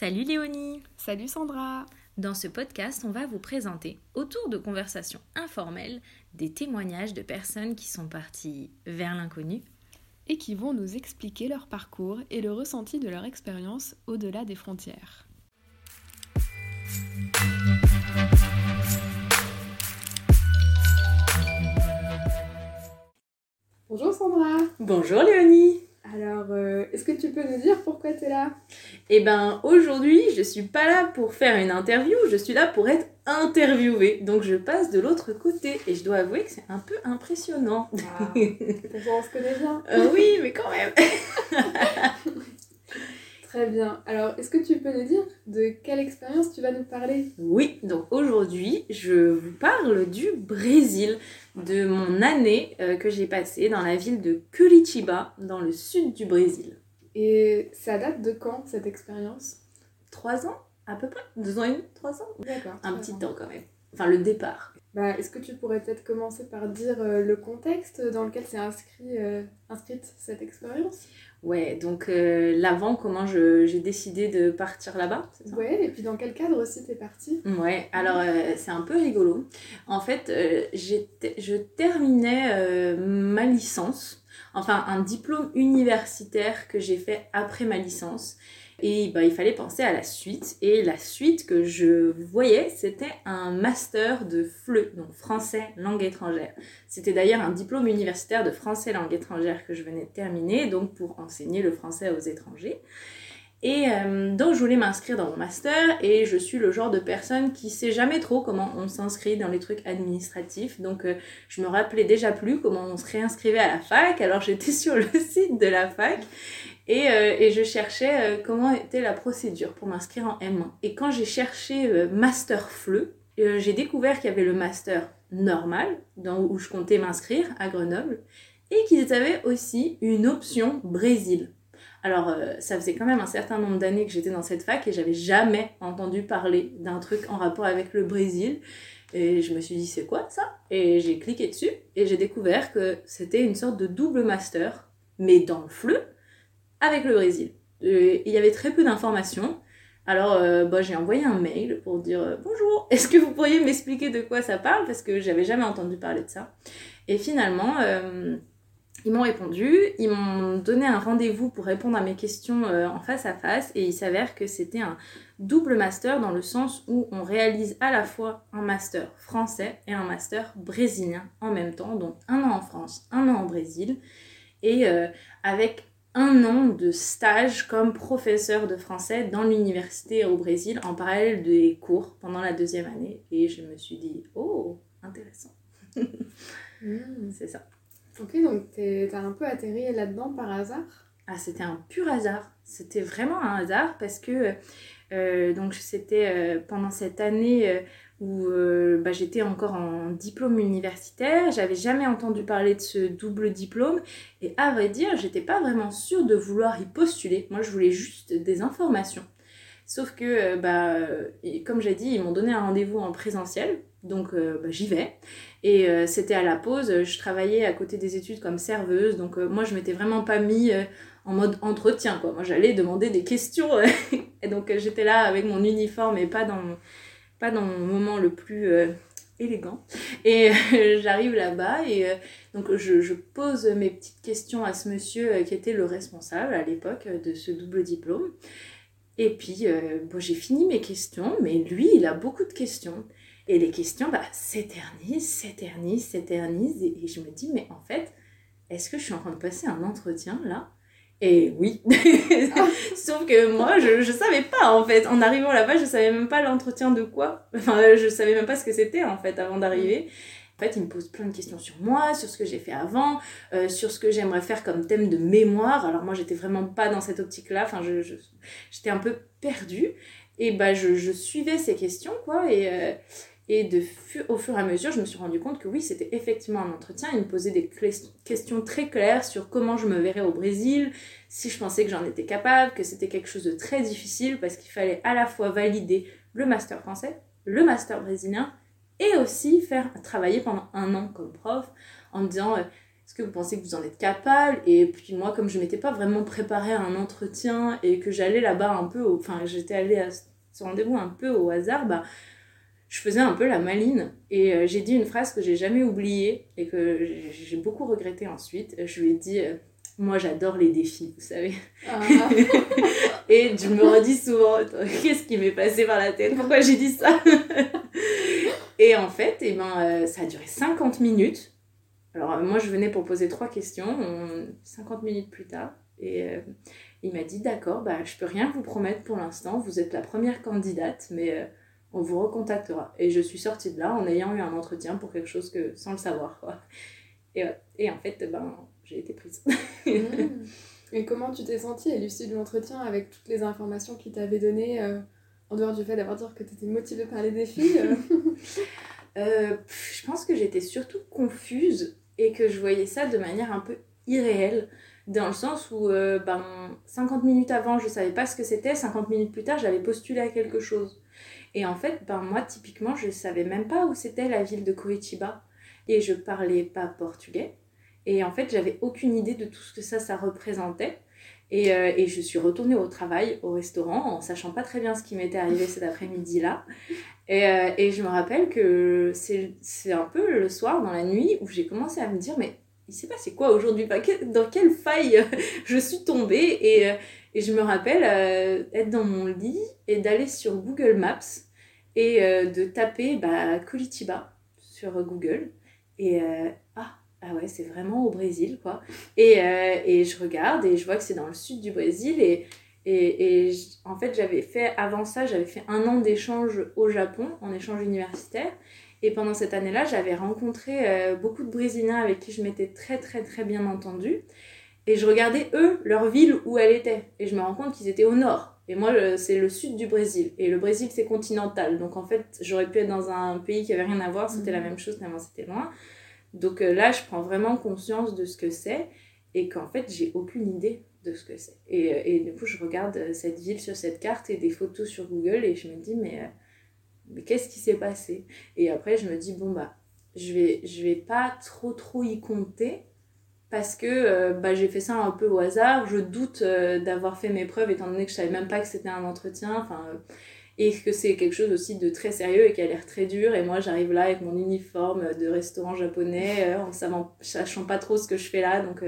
Salut Léonie. Salut Sandra. Dans ce podcast, on va vous présenter, autour de conversations informelles, des témoignages de personnes qui sont parties vers l'inconnu et qui vont nous expliquer leur parcours et le ressenti de leur expérience au-delà des frontières. Bonjour Sandra. Bonjour Léonie Alors, euh, est-ce que tu peux nous dire pourquoi tu es là? Eh ben, aujourd'hui, je suis pas là pour faire une interview, je suis là pour être interviewée. Donc, je passe de l'autre côté et je dois avouer que c'est un peu impressionnant. ah, On se connaît bien Euh, oui, mais quand même Très bien. Alors, est-ce que tu peux nous dire de quelle expérience tu vas nous parler? Oui, donc aujourd'hui, je vous parle du Brésil, de mon année euh, que j'ai passée dans la ville de Curitiba, dans le sud du Brésil. Et ça date de quand cette expérience? Trois ans, à peu près? Deux ans et demi? Trois ans? D'accord. Un petit temps quand même. Enfin, le départ. Bah, Est-ce que tu pourrais peut-être commencer par dire euh, le contexte dans lequel s'est inscrit, euh, inscrite cette expérience? Ouais, donc euh, l'avant, comment je- j'ai décidé de partir là-bas, Ouais, et puis dans quel cadre aussi t'es partie? Ouais, alors euh, c'est un peu rigolo. En fait, euh, je terminais ma licence, enfin un diplôme universitaire que j'ai fait après ma licence. Et bah, il fallait penser à la suite. Et la suite que je voyais, c'était un master de FLE, donc français langue étrangère. C'était d'ailleurs un diplôme universitaire de français langue étrangère que je venais de terminer, donc pour enseigner le français aux étrangers. Et euh, donc je voulais m'inscrire dans mon master et je suis le genre de personne qui sait jamais trop comment on s'inscrit dans les trucs administratifs. Donc euh, je me rappelais déjà plus comment on se réinscrivait à la fac. Alors j'étais sur le site de la fac et, euh, et je cherchais euh, comment était la procédure pour m'inscrire en M1. Et quand j'ai cherché euh, master FLE, j'ai découvert qu'il y avait le master normal dans, où je comptais m'inscrire à Grenoble et qu'ils avaient aussi une option Brésil. Alors, ça faisait quand même un certain nombre d'années que j'étais dans cette fac et j'avais jamais entendu parler d'un truc en rapport avec le Brésil. Et je me suis dit, c'est quoi ça? Et j'ai cliqué dessus et j'ai découvert que c'était une sorte de double master, mais dans le fleu, avec le Brésil. Euh, Il y avait très peu d'informations. Alors, euh, bah, j'ai envoyé un mail pour dire euh, bonjour, est-ce que vous pourriez m'expliquer de quoi ça parle? Parce que j'avais jamais entendu parler de ça. Et finalement, ils m'ont répondu, ils m'ont donné un rendez-vous pour répondre à mes questions en face à face et il s'avère que c'était un double master dans le sens où on réalise à la fois un master français et un master brésilien en même temps, donc un an en France, un an en Brésil et avec un an de stage comme professeur de français dans l'université au Brésil en parallèle des cours pendant la deuxième année et je me suis dit oh intéressant Hmm. c'est ça Ok, donc t'as un peu atterri là-dedans par hasard? Ah, c'était un pur hasard. C'était vraiment un hasard parce que euh, donc c'était euh, pendant cette année euh, où euh, bah, j'étais encore en diplôme universitaire. J'avais jamais entendu parler de ce double diplôme et à vrai dire, j'étais pas vraiment sûre de vouloir y postuler. Moi, je voulais juste des informations. Sauf que, euh, bah, comme j'ai dit, ils m'ont donné un rendez-vous en présentiel, donc euh, bah, j'y vais. Et c'était à la pause, je travaillais à côté des études comme serveuse, donc moi je m'étais vraiment pas mis en mode entretien, quoi. Moi j'allais demander des questions, et donc j'étais là avec mon uniforme et pas dans mon, pas dans mon moment le plus euh, élégant. Et euh, j'arrive là-bas et euh, donc je, pose mes petites questions à ce monsieur qui était le responsable à l'époque de ce double diplôme. Et puis, bon, j'ai fini mes questions, mais lui, il a beaucoup de questions. Et les questions, bah, s'éternisent, s'éternisent, s'éternisent. Et je me dis, mais en fait, est-ce que je suis en train de passer un entretien là? Et oui. Sauf que moi, je, je savais pas en fait. En arrivant là-bas, je savais même pas l'entretien de quoi. Enfin, je savais même pas ce que c'était en fait avant d'arriver. En fait, il me pose plein de questions sur moi, sur ce que j'ai fait avant, euh, sur ce que j'aimerais faire comme thème de mémoire. Alors moi, j'étais vraiment pas dans cette optique-là. Enfin, je, j'étais un peu perdue. Et bah, je, je suivais ces questions, quoi. Et, euh, et de au fur et à mesure, je me suis rendu compte que oui, c'était effectivement un entretien. Il me posait des questions très claires sur comment je me verrais au Brésil, si je pensais que j'en étais capable, que c'était quelque chose de très difficile parce qu'il fallait à la fois valider le master français, le master brésilien et aussi faire travailler pendant un an comme prof en me disant euh, est-ce que vous pensez que vous en êtes capable? Et puis moi, comme je m'étais pas vraiment préparée à un entretien et que j'allais là-bas un peu, enfin j'étais allée à ce rendez-vous un peu au hasard, bah je faisais un peu la maline et euh, j'ai dit une phrase que j'ai jamais oubliée et que j'ai beaucoup regretté ensuite. Je lui ai dit euh, Moi j'adore les défis, vous savez. Ah. et je me redis souvent Qu'est-ce qui m'est passé par la tête? Pourquoi j'ai dit ça? Et en fait, eh ben, euh, ça a duré 50 minutes. Alors moi je venais pour poser trois questions, 50 minutes plus tard. Et il m'a dit D'accord, bah, je peux rien vous promettre pour l'instant, vous êtes la première candidate, mais on vous recontactera. Et je suis sortie de là en ayant eu un entretien pour quelque chose que sans le savoir. Quoi. Et, et en fait, ben, j'ai été prise. Mmh. Et comment tu t'es sentie à l'issue de l'entretien avec toutes les informations qu'il t'avait données, euh, en dehors du fait d'avoir dit que tu étais motivée par les défis euh? Euh, Je pense que j'étais surtout confuse et que je voyais ça de manière un peu irréelle. Dans le sens où ben, 50 minutes avant, je savais pas ce que c'était, 50 minutes plus tard, j'avais postulé à quelque chose. Et en fait, ben, moi, typiquement, je savais même pas où c'était la ville de Curitiba. Et je parlais pas portugais. Et en fait, j'avais aucune idée de tout ce que ça, ça représentait. Et, euh, et, je suis retournée au travail, au restaurant, en sachant pas très bien ce qui m'était arrivé cet après-midi-là. Et, euh, et, je me rappelle que c'est un peu le soir, dans la nuit, où j'ai commencé à me dire, mais il s'est passé quoi aujourd'hui? Dans quelle faille je suis tombée? Et, euh, et je me rappelle euh, être dans mon lit et d'aller sur Google Maps et euh, de taper bah, Curitiba sur Google. Et euh, ah, ah ouais, c'est vraiment au Brésil, quoi. Et, et, je regarde et je vois que c'est dans le sud du Brésil. Et, et, et en fait, j'avais fait, avant ça, j'avais fait un an d'échange au Japon, en échange universitaire. Et pendant cette année-là, j'avais rencontré beaucoup de Brésiliens avec qui je m'étais très, très, très bien entendue. Et je regardais eux, leur ville où elle était. Et je me rends compte qu'ils étaient au nord. Et moi, c'est le sud du Brésil. Et le Brésil, c'est continental. Donc en fait, j'aurais pu être dans un pays qui avait rien à voir. C'était la mhm. même chose, tellement c'était loin. Donc euh, là, je prends vraiment conscience de ce que c'est. Et qu'en fait, j'ai aucune idée de ce que c'est. Et, euh, et, du coup, je regarde euh, cette ville sur cette carte et des photos sur Google. Et je me dis, mais, mais qu'est-ce qui s'est passé? Et après, je me dis, bon, bah, je vais, je vais pas trop, trop y compter parce que euh, bah, j'ai fait ça un peu au hasard. Je doute euh, d'avoir fait mes preuves étant donné que je savais même pas que c'était un entretien. Enfin, euh, et que c'est quelque chose aussi de très sérieux et qui a l'air très dur. Et moi, j'arrive là avec mon uniforme de restaurant japonais, en savant, sachant pas trop ce que je fais là. Donc,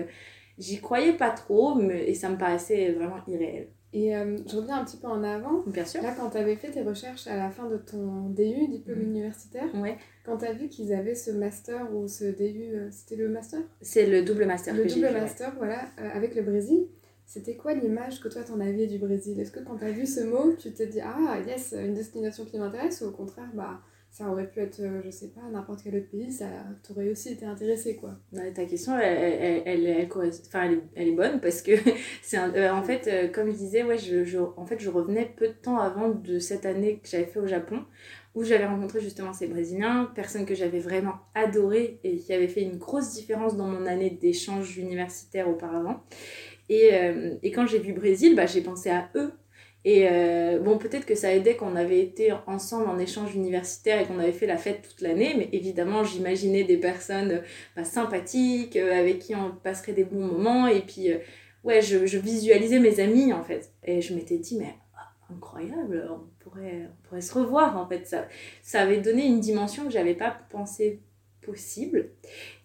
j'y croyais pas trop mais, et ça me paraissait vraiment irréel. Et euh, je reviens un petit peu en avant. Bien sûr. Là, quand tu avais fait tes recherches à la fin de ton DU, diplôme mhm. universitaire, ouais. quand tu as vu qu'ils avaient ce master ou ce DU, euh, c'était le master? C'est le double master. Le double master, voilà, euh, avec le Brésil. C'était quoi l'image que toi t'en avais du Brésil? Est-ce que quand tu as vu ce mot, tu t'es dit ah yes, une destination qui m'intéresse ou au contraire, bah ça aurait pu être, euh, je sais pas, n'importe quel autre pays, ça t'aurait aussi été intéressé, quoi. ta question, elle, elle, elle, enfin, elle, est, bonne parce que, c'est euh, en fait, euh, comme je disais, ouais, je, je, en fait, je revenais peu de temps avant de cette année que j'avais fait au Japon, où j'avais rencontré justement ces Brésiliens, personnes que j'avais vraiment adorées et qui avaient fait une grosse différence dans mon année d'échange universitaire auparavant. Et, et quand j'ai vu Brésil, bah, j'ai pensé à eux et euh, bon, peut-être que ça aidait qu'on avait été ensemble en échange universitaire et qu'on avait fait la fête toute l'année, mais évidemment, j'imaginais des personnes bah, sympathiques, euh, avec qui on passerait des bons moments, et puis, euh, ouais, je, je, visualisais mes amis, en fait. Et je m'étais dit, mais ah, incroyable, on pourrait, on pourrait se revoir, en fait. Ça, ça avait donné une dimension que j'avais pas pensé possible.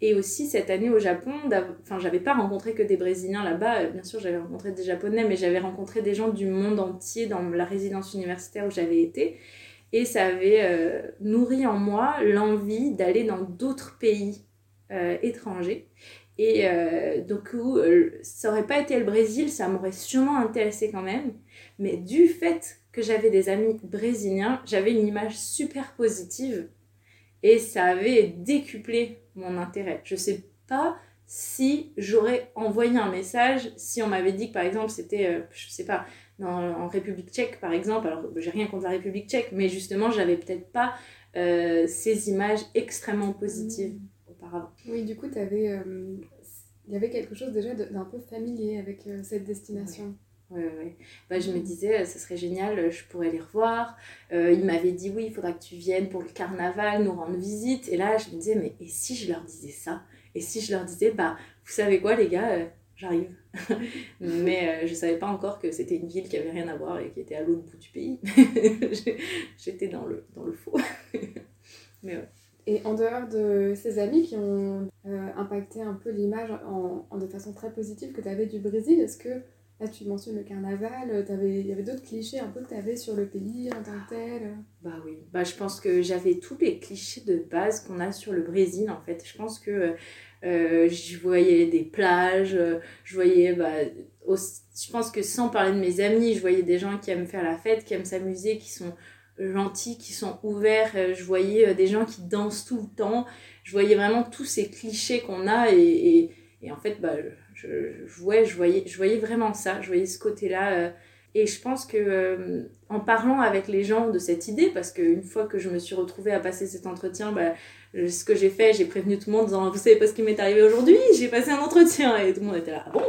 Et aussi cette année au Japon, enfin j'avais pas rencontré que des Brésiliens là-bas, euh, bien sûr j'avais rencontré des Japonais, mais j'avais rencontré des gens du monde entier dans la résidence universitaire où j'avais été. Et ça avait euh, nourri en moi l'envie d'aller dans d'autres pays euh, étrangers. Et donc ça aurait pas été le Brésil, ça m'aurait sûrement intéressé quand même. Mais du fait que j'avais des amis brésiliens, j'avais une image super positive et ça avait décuplé mon intérêt. Je sais pas si j'aurais envoyé un message si on m'avait dit que par exemple c'était, euh, je sais pas, en République tchèque par exemple, alors j'ai rien contre la République tchèque, mais justement j'avais peut-être pas euh, ces images extrêmement positives mmh. auparavant. Oui, du coup, avais, euh, il y avait quelque chose déjà d'un peu familier avec cette destination. Ouais, ouais. Bah, je me disais, euh, ce serait génial, euh, je pourrais les revoir. Euh, il m'avait dit, oui, il faudra que tu viennes pour le carnaval, nous rendre visite. Et là, je me disais, mais et si je leur disais ça? Et si je leur disais, bah, vous savez quoi, les gars, euh, j'arrive. Mais euh, je savais pas encore que c'était une ville qui avait rien à voir et qui était à l'autre bout du pays. J'étais dans le, dans le faux. Mais. Et en dehors de ces amis qui ont impacté un peu l'image en, de façon très positive que tu avais du Brésil, est-ce que Là, tu mentionnes le carnaval, il y avait d'autres clichés un peu que tu avais sur le pays en tant que tel Bah oui, bah, je pense que j'avais tous les clichés de base qu'on a sur le Brésil en fait. Je pense que euh, je voyais des plages, je voyais, bah, je pense que sans parler de mes amis, je voyais des gens qui aiment faire la fête, qui aiment s'amuser, qui sont gentils, qui sont ouverts. Je voyais euh, des gens qui dansent tout le temps. Je voyais vraiment tous ces clichés qu'on a et, et, et, en fait, bah, je, ouais, je, voyais, je voyais vraiment ça, je voyais ce côté-là. Euh, et je pense que euh, en parlant avec les gens de cette idée, parce qu'une fois que je me suis retrouvée à passer cet entretien, bah, ce que j'ai fait, j'ai prévenu tout le monde en disant Vous savez pas ce qui m'est arrivé aujourd'hui J'ai passé un entretien. Et tout le monde était là ah bon?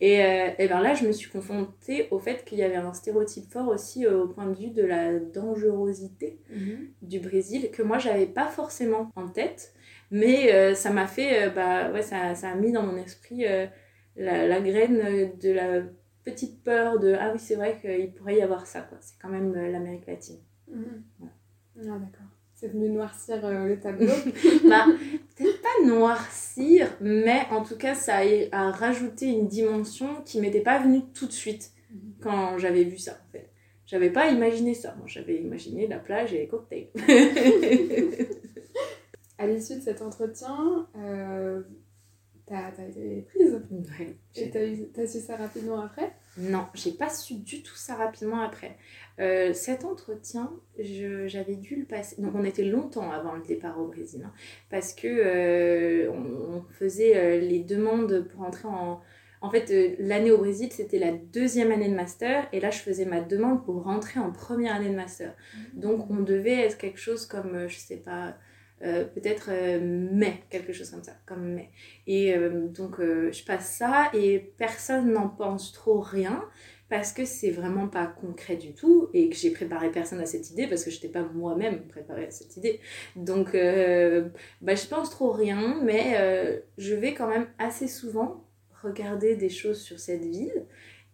Et, euh, et ben là, je me suis confrontée au fait qu'il y avait un stéréotype fort aussi au point de vue de la dangerosité Mhm. du Brésil que moi, j'avais pas forcément en tête. Mais euh, ça m'a fait, bah ouais, ça, ça a mis dans mon esprit la, la graine de la petite peur de ah oui, c'est vrai qu'il pourrait y avoir ça, quoi. C'est quand même euh, l'Amérique latine. Ouais. Ah, d'accord. C'est venu noircir euh, le tableau. bah, peut-être pas noircir, mais en tout cas, ça a, a rajouté une dimension qui m'était pas venue tout de suite Mhm. quand j'avais vu ça, en fait. J'avais pas imaginé ça. Moi, j'avais imaginé la plage et les cocktails. à l'issue de cet entretien, euh, t'as as été prise. Ouais, Et t'as eu- t'as su ça rapidement après? Non, j'ai pas su du tout ça rapidement après. Euh, cet entretien, je- j'avais dû le passer. Donc, on était longtemps avant le départ au Brésil, hein, parce que euh, on, on faisait euh, les demandes pour entrer en. En fait, l'année au Brésil, c'était la deuxième année de master, et là, je faisais ma demande pour rentrer en première année de master. Donc, on devait être quelque chose comme, je sais pas, euh, peut-être euh, mai, quelque chose comme ça, comme mai. Et euh, donc, euh, je passe ça et personne n'en pense trop rien parce que c'est vraiment pas concret du tout et que j'ai préparé personne à cette idée parce que je n'étais pas moi-même préparée à cette idée. Donc, bah, je pense trop rien, mais je vais quand même assez souvent regarder des choses sur cette ville.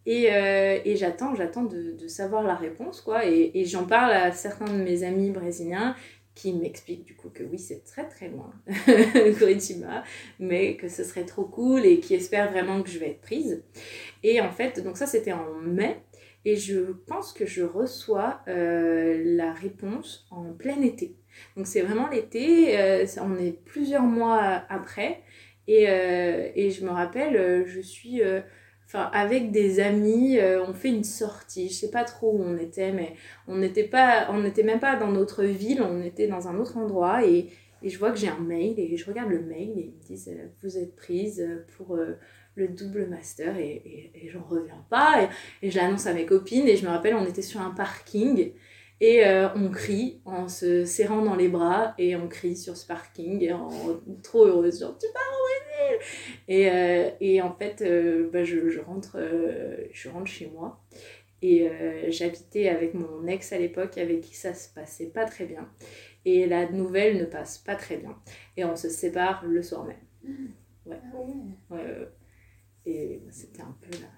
Et, et j'attends, j'attends de, savoir la réponse, quoi. Et j'en parle à certains de mes amis brésiliens qui m'expliquent du coup que oui, c'est très très loin, Curitiba, mais que ce serait trop cool et qui espèrent vraiment que je vais être prise. Et en fait, donc ça c'était en mai, et je pense que je reçois euh, la réponse en plein été. Donc c'est vraiment l'été, euh, on est plusieurs mois après, et, euh, et je me rappelle, je suis... avec des amis, euh, on fait une sortie. Je sais pas trop où on était, mais on n'était pas, on n'était même pas dans notre ville, on était dans un autre endroit et, et je vois que j'ai un mail et je regarde le mail et ils me disent euh, vous êtes prise pour euh, le double master et, et, et j'en reviens pas et, et je l'annonce à mes copines et je me rappelle on était sur un parking et euh, on crie en se serrant dans les bras et on crie sur ce parking en trop heureuse genre tu pars au Brésil et, euh, et en fait euh, bah, je, je rentre je rentre chez moi et j'habitais avec mon ex à l'époque avec qui ça se passait pas très bien. Et la nouvelle ne passe pas très bien. Et on se sépare le soir même. Ouais. Ah ouais. Ouais, ouais, ouais. Et bah, c'était un peu la,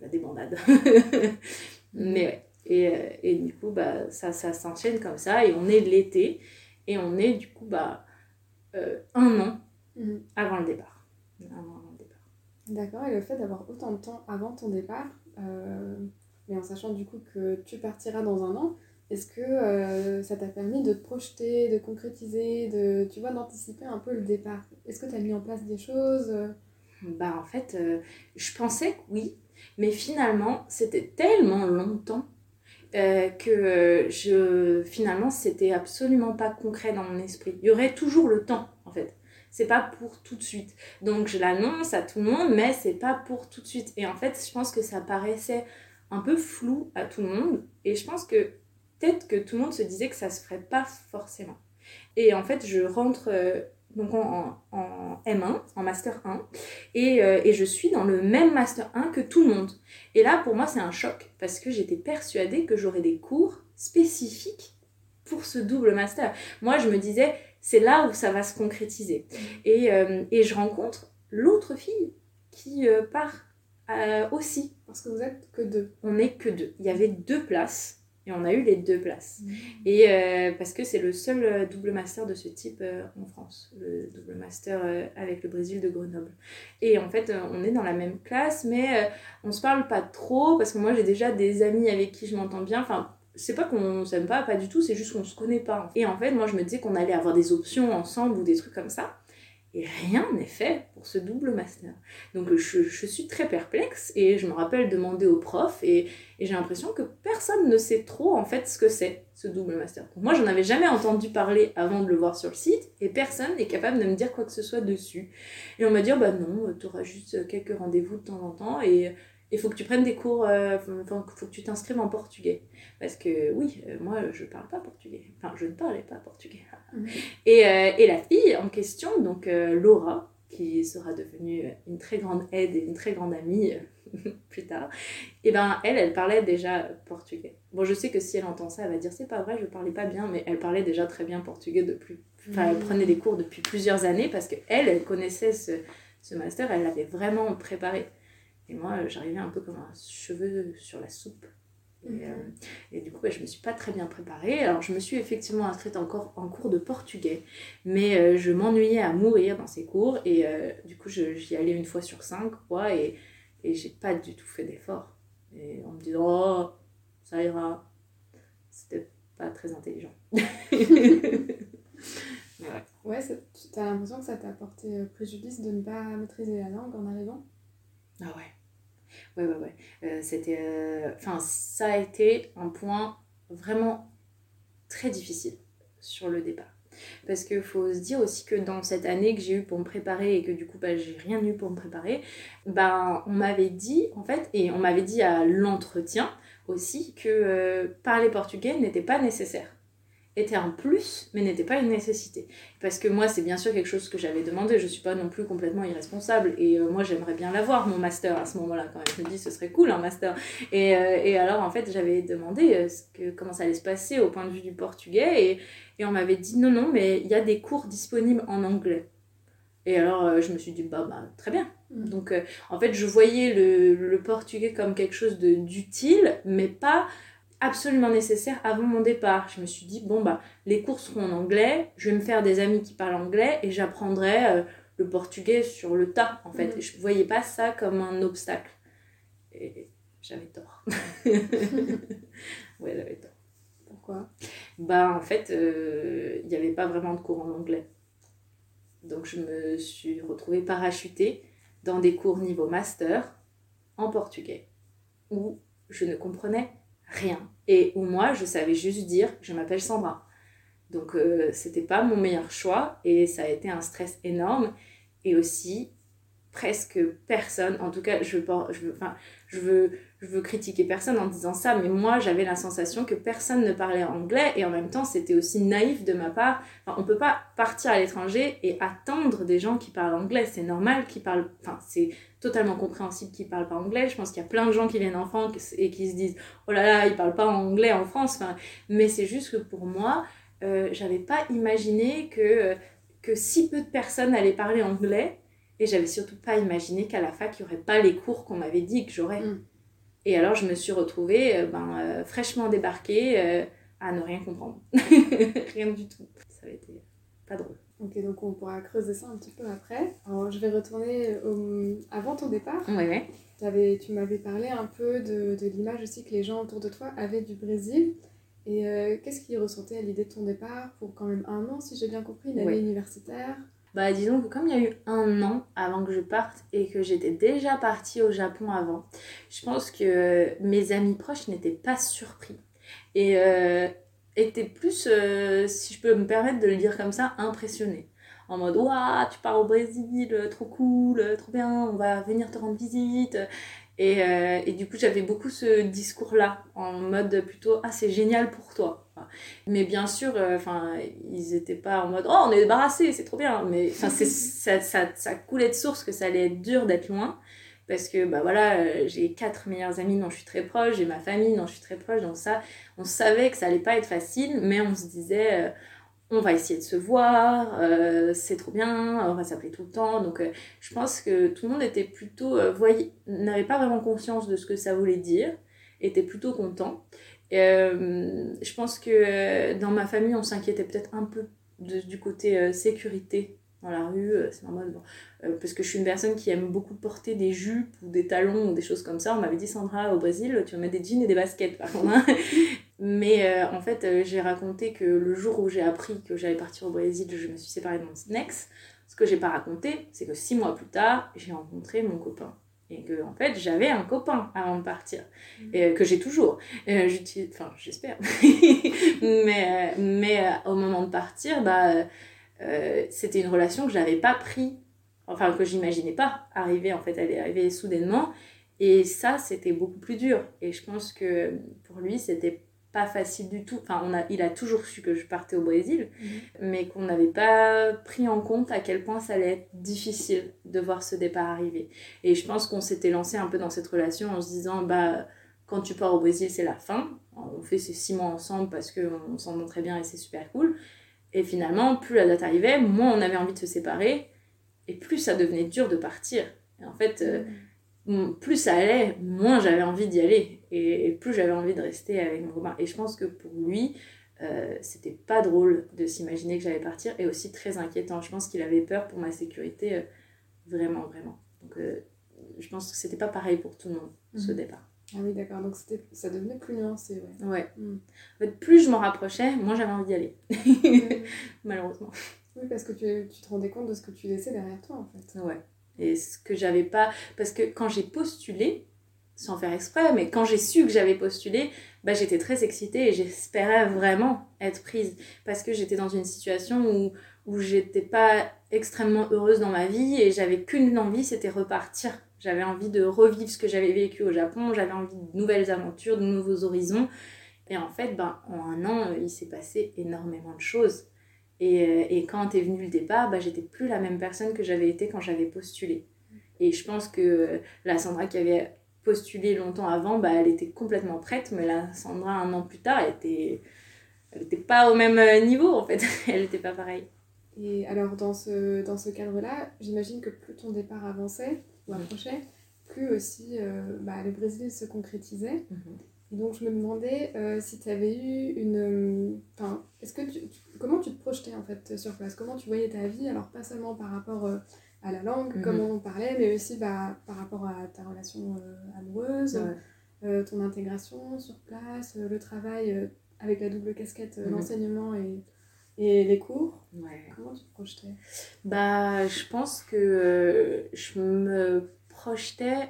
la débandade. Mais ouais. Et, euh, et du coup, bah, ça, ça s'enchaîne comme ça. Et on est l'été. Et on est du coup bah, euh, un an avant le départ. Un an avant le départ. D'accord, et le fait d'avoir autant de temps avant ton départ, euh, mais en sachant du coup que tu partiras dans un an, est-ce que euh, ça t'a permis de te projeter, de concrétiser, de, tu vois, d'anticiper un peu le départ? Est-ce que tu as mis en place des choses Bah en fait, euh, je pensais que oui, mais finalement, c'était tellement longtemps euh, que euh, je, finalement, c'était absolument pas concret dans mon esprit. Il y aurait toujours le temps, en fait. C'est pas pour tout de suite. Donc je l'annonce à tout le monde, mais c'est pas pour tout de suite. Et en fait, je pense que ça paraissait un peu flou à tout le monde. Et je pense que peut-être que tout le monde se disait que ça se ferait pas forcément. Et en fait, je rentre euh, donc en, en, en M1, en Master 1, et, euh, et je suis dans le même Master 1 que tout le monde. Et là, pour moi, c'est un choc, parce que j'étais persuadée que j'aurais des cours spécifiques pour ce double master. Moi, je me disais, c'est là où ça va se concrétiser. Et, euh, et je rencontre l'autre fille qui euh, part aussi. Parce que vous êtes que deux. On n'est que deux. Il y avait deux places. Et on a eu les deux places. Mmh. Et euh, parce que c'est le seul euh, double master de ce type euh, en France, le double master euh, avec le Brésil de Grenoble. Et en fait, on est dans la même classe, mais on se parle pas trop parce que moi j'ai déjà des amis avec qui je m'entends bien. Enfin, c'est pas qu'on s'aime pas, pas du tout, c'est juste qu'on se connaît pas. Et en fait, moi je me disais qu'on allait avoir des options ensemble ou des trucs comme ça. Et rien n'est fait pour ce double master. Donc je, suis très perplexe et je me rappelle demander au prof et, et j'ai l'impression que personne ne sait trop en fait ce que c'est ce double master. Donc, moi j'en avais jamais entendu parler avant de le voir sur le site et personne n'est capable de me dire quoi que ce soit dessus. Et on m'a dit oh, bah non, tu auras juste quelques rendez-vous de temps en temps et il faut que tu prennes des cours, euh, enfin, faut que tu t'inscrives en portugais. Parce que oui, euh, moi je parle pas portugais. Enfin, je ne parlais pas portugais. Et, euh, et la fille en question, donc euh, Laura, qui sera devenue une très grande aide et une très grande amie plus tard, et ben elle, elle parlait déjà portugais. Bon, je sais que si elle entend ça, elle va dire c'est pas vrai, je parlais pas bien, mais elle parlait déjà très bien portugais depuis. Enfin, elle Mhm. prenait des cours depuis plusieurs années parce que elle, elle connaissait ce, ce master, elle l'avait vraiment préparé. Et moi, euh, j'arrivais un peu comme un cheveu sur la soupe. Et, euh, et du coup, je me suis pas très bien préparée. Alors, je me suis effectivement inscrite encore en cours de portugais, mais euh, je m'ennuyais à mourir dans ces cours. Et euh, du coup, j'y allais une fois sur cinq, quoi, et, et j'ai pas du tout fait d'effort. Et on me dit, oh, ça ira. C'était pas très intelligent. Mais ouais. Ouais, ça- tu as l'impression que ça t'a porté euh, préjudice de ne pas maîtriser la langue en arrivant? Ah ouais. Ouais, ouais, ouais. Euh, c'était. euh, ça a été un point vraiment très difficile sur le départ. Parce qu'il faut se dire aussi que dans cette année que j'ai eue pour me préparer et que du coup, bah, j'ai rien eu pour me préparer, ben, on m'avait dit, en fait, et on m'avait dit à l'entretien aussi, que euh, parler portugais n'était pas nécessaire. Était un plus, mais n'était pas une nécessité. Parce que moi, c'est bien sûr quelque chose que j'avais demandé. Je suis pas non plus complètement irresponsable. Et euh, moi, j'aimerais bien l'avoir, mon master, à ce moment-là, quand même. Je me dis, ce serait cool, un master. Et, euh, et alors, en fait, j'avais demandé euh, ce que, comment ça allait se passer au point de vue du portugais. Et, et on m'avait dit, non, non, mais il y a des cours disponibles en anglais. Et alors, je me suis dit, bah, bah très bien. Mhm. Donc, en fait, je voyais le, le portugais comme quelque chose d'utile, mais pas absolument nécessaire avant mon départ. Je me suis dit, bon, bah, les cours seront en anglais, je vais me faire des amis qui parlent anglais et j'apprendrai euh, le portugais sur le tas, en fait. Et je voyais pas ça comme un obstacle. Et j'avais tort. ouais, j'avais tort. Pourquoi? Bah, en fait, euh, il n'y avait pas vraiment de cours en anglais. Donc, je me suis retrouvée parachutée dans des cours niveau master en portugais, où je ne comprenais rien. Et où moi, je savais juste dire je m'appelle Sandra. Donc, euh, c'était pas mon meilleur choix et ça a été un stress énorme. Et aussi, presque personne, en tout cas, je je enfin, je veux, je veux critiquer personne en disant ça, mais moi, j'avais la sensation que personne ne parlait anglais et en même temps, c'était aussi naïf de ma part. Enfin, on peut pas partir à l'étranger et attendre des gens qui parlent anglais. C'est normal qu'ils parlent. Enfin, c'est totalement compréhensible qu'ils parlent pas anglais. Je pense qu'il y a plein de gens qui viennent en France et qui se disent oh là là, ils parlent pas anglais en France. Mais c'est juste que pour moi, euh, j'avais pas imaginé que, que si peu de personnes allaient parler anglais. Et j'avais surtout pas imaginé qu'à la fac, il y aurait pas les cours qu'on m'avait dit que j'aurais. Mm. Et alors, je me suis retrouvée euh, ben, euh, fraîchement débarquée euh, à ne rien comprendre. rien du tout. Ça avait été pas drôle. Ok, donc on pourra creuser ça un petit peu après. Alors, je vais retourner au... avant ton départ. Ouais. T'avais- tu m'avais parlé un peu de, de l'image aussi que les gens autour de toi avaient du Brésil. Et euh, qu'est-ce qui ressortait à l'idée de ton départ pour quand même un an, si j'ai bien compris, une année Ouais. universitaire? Bah, disons que comme il y a eu un an avant que je parte et que j'étais déjà partie au Japon avant, je pense que mes amis proches n'étaient pas surpris. Et euh, étaient plus, euh, si je peux me permettre de le dire comme ça, impressionnés. En mode, waouh, tu pars au Brésil, trop cool, trop bien, on va venir te rendre visite. Et, euh, et du coup, j'avais beaucoup ce discours-là, en mode plutôt, ah, c'est génial pour toi. Mais bien sûr, euh, enfin, ils étaient pas en mode, oh, on est débarrassé, c'est trop bien. Mais enfin, ça, ça, ça coulait de source que ça allait être dur d'être loin. Parce que, bah voilà, euh, j'ai quatre meilleurs amis dont je suis très proche, j'ai ma famille dont je suis très proche. Donc ça, on savait que ça allait pas être facile, mais on se disait, euh, on va essayer de se voir, euh, c'est trop bien, on va s'appeler tout le temps. Donc, euh, je pense que tout le monde était plutôt, n'avait pas vraiment conscience de ce que ça voulait dire, était plutôt content. Je pense que dans ma famille, on s'inquiétait peut-être un peu du côté sécurité dans la rue, c'est normal, bon, parce que je suis une personne qui aime beaucoup porter des jupes ou des talons ou des choses comme ça. On m'avait dit, Sandra, au Brésil, tu vas mettre des jeans et des baskets, par contre. Hein. Mais euh, en fait, euh, j'ai raconté que le jour où j'ai appris que j'allais partir au Brésil, je me suis séparée de mon ex. Ce que j'ai pas raconté, c'est que six mois plus tard, j'ai rencontré mon copain. Et que, en fait, j'avais un copain avant de partir. Mmh. Et que j'ai toujours. enfin, j'espère. mais mais au moment de partir, bah, euh, c'était une relation que j'avais pas pris. Enfin, que j'imaginais pas arriver. En fait, elle est arrivée soudainement. Et ça, c'était beaucoup plus dur. Et je pense que pour lui, c'était pas facile du tout. Enfin, on a, il a toujours su que je partais au Brésil, mhm. mais qu'on n'avait pas pris en compte à quel point ça allait être difficile de voir ce départ arriver. Et je pense qu'on s'était lancé un peu dans cette relation en se disant, bah, quand tu pars au Brésil, c'est la fin. On fait ces six mois ensemble parce qu'on s'entend très bien et c'est super cool. Et finalement, plus la date arrivait, moins on avait envie de se séparer, et plus ça devenait dur de partir. Et en fait, euh, mhm plus ça allait, moins j'avais envie d'y aller. Et, plus j'avais envie de rester avec mon copain. Et je pense que pour lui, euh, c'était pas drôle de s'imaginer que j'allais partir et aussi très inquiétant. Je pense qu'il avait peur pour ma sécurité, euh, vraiment, vraiment. Donc euh, je pense que c'était pas pareil pour tout le monde, ce mhm. départ. Ah oui, d'accord. Donc ça devenait plus nuancé, ouais. Ouais. Mhm. En fait, plus je m'en rapprochais, moins j'avais envie d'y aller. Mhm. Malheureusement. Oui, parce que tu, tu te rendais compte de ce que tu laissais derrière toi, en fait. Ouais. Et ce que j'avais pas. Parce que quand j'ai postulé, sans faire exprès, mais quand j'ai su que j'avais postulé, bah, j'étais très excitée et j'espérais vraiment être prise. Parce que j'étais dans une situation où, où j'étais pas extrêmement heureuse dans ma vie et j'avais qu'une envie, c'était repartir. J'avais envie de revivre ce que j'avais vécu au Japon, j'avais envie de nouvelles aventures, de nouveaux horizons. Et en fait, ben, en un an, il s'est passé énormément de choses. Et, euh, et quand est venu le départ, bah, j'étais plus la même personne que j'avais été quand j'avais postulé. Et je pense que la Sandra qui avait postulé longtemps avant, bah, elle était complètement prête, mais la Sandra un an plus tard, elle était, elle était pas au même euh, niveau en fait, elle était pas pareille. Et alors dans ce, dans ce cadre-là, j'imagine que plus ton départ avançait ou approchait, plus aussi euh, bah, le Brésil se concrétisait. Mhm. Et donc je me demandais si tu avais eu une... Enfin, est-ce que tu, comment tu te projetais en fait sur place? Comment tu voyais ta vie? Alors pas seulement par rapport euh, à la langue, mhm. comment on parlait, mais aussi bah, par rapport à ta relation euh, amoureuse, euh, ton intégration sur place, le travail avec la double casquette, mhm. l'enseignement et, et les cours. Comment tu te projetais? Bah, je pense que je me projetais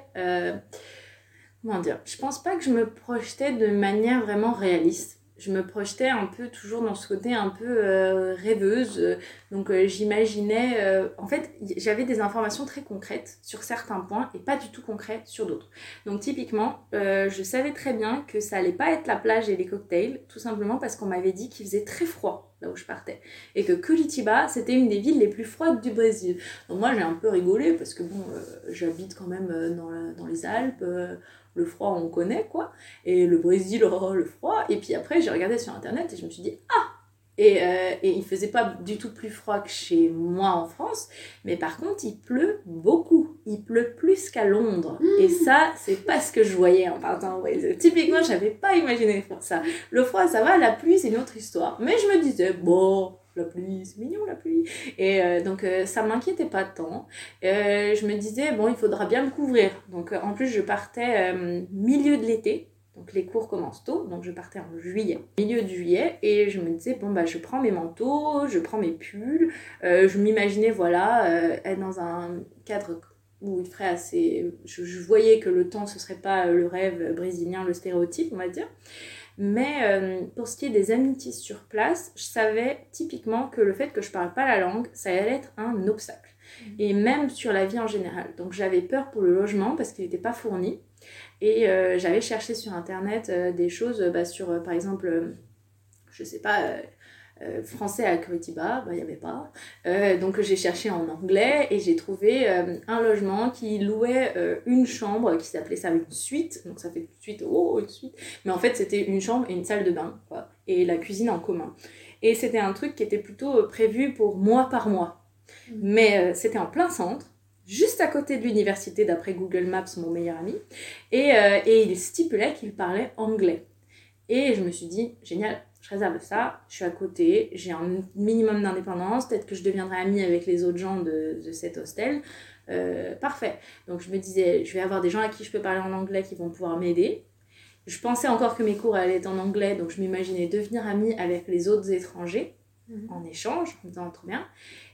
comment dire, je pense pas que je me projetais de manière vraiment réaliste je me projetais un peu toujours dans ce côté un peu euh, rêveuse. Donc euh, j'imaginais, euh, en fait, j'avais des informations très concrètes sur certains points et pas du tout concrètes sur d'autres. Donc typiquement, je savais très bien que ça allait pas être la plage et les cocktails, tout simplement parce qu'on m'avait dit qu'il faisait très froid là où je partais. Et que Curitiba, c'était une des villes les plus froides du Brésil. Donc moi j'ai un peu rigolé parce que bon, j'habite quand même dans, dans les Alpes le froid on connaît quoi. Et le Brésil oh, le froid. Et puis après j'ai regardé sur internet et je me suis dit ah! Et, euh, et il faisait pas du tout plus froid que chez moi en France. Mais par contre il pleut beaucoup. Il pleut plus qu'à Londres. Et mmh. ça c'est pas ce que je voyais en partant. Ouais, typiquement j'avais pas imaginé ça. Le froid ça va la pluie c'est une autre histoire. Mais je me disais bon la pluie, c'est mignon la pluie. Et euh, donc euh, ça m'inquiétait pas tant. Euh, je me disais, bon, il faudra bien me couvrir. Donc en plus, je partais milieu de l'été. Donc les cours commencent tôt, donc je partais en juillet, milieu de juillet, et je me disais, bon, bah je prends mes manteaux, je prends mes pulls. je m'imaginais, voilà, être dans un cadre où il ferait assez. Je, je, voyais que le temps, ce serait pas le rêve brésilien, le stéréotype, on va dire. Mais euh, pour ce qui est des amitiés sur place, je savais typiquement que le fait que je parle pas la langue, ça allait être un obstacle. Mhm. Et même sur la vie en général. Donc j'avais peur pour le logement parce qu'il n'était pas fourni. Et euh, j'avais cherché sur internet euh, des choses bah, sur, par exemple, je sais pas, euh, français à Curitiba, bah, il n'y avait pas. Euh, donc j'ai cherché en anglais et j'ai trouvé euh, un logement qui louait une chambre qui s'appelait ça une suite. Donc ça fait tout de suite, oh, une suite. Mais en fait, c'était une chambre et une salle de bain. Quoi. et la cuisine en commun. Et c'était un truc qui était plutôt prévu pour mois par mois. Mm. Mais c'était en plein centre juste à côté de l'université d'après Google Maps, mon meilleur ami, et, et il stipulait qu'il parlait anglais. Et je me suis dit, génial, réserve ça, je suis à côté, j'ai un minimum d'indépendance, peut-être que je deviendrai amie avec les autres gens de, de cet hostel. Euh, parfait. Donc je me disais, je vais avoir des gens à qui je peux parler en anglais qui vont pouvoir m'aider. Je pensais encore que mes cours allaient être en anglais, donc je m'imaginais devenir amie avec les autres étrangers Mhm. en échange, en me disant trop bien.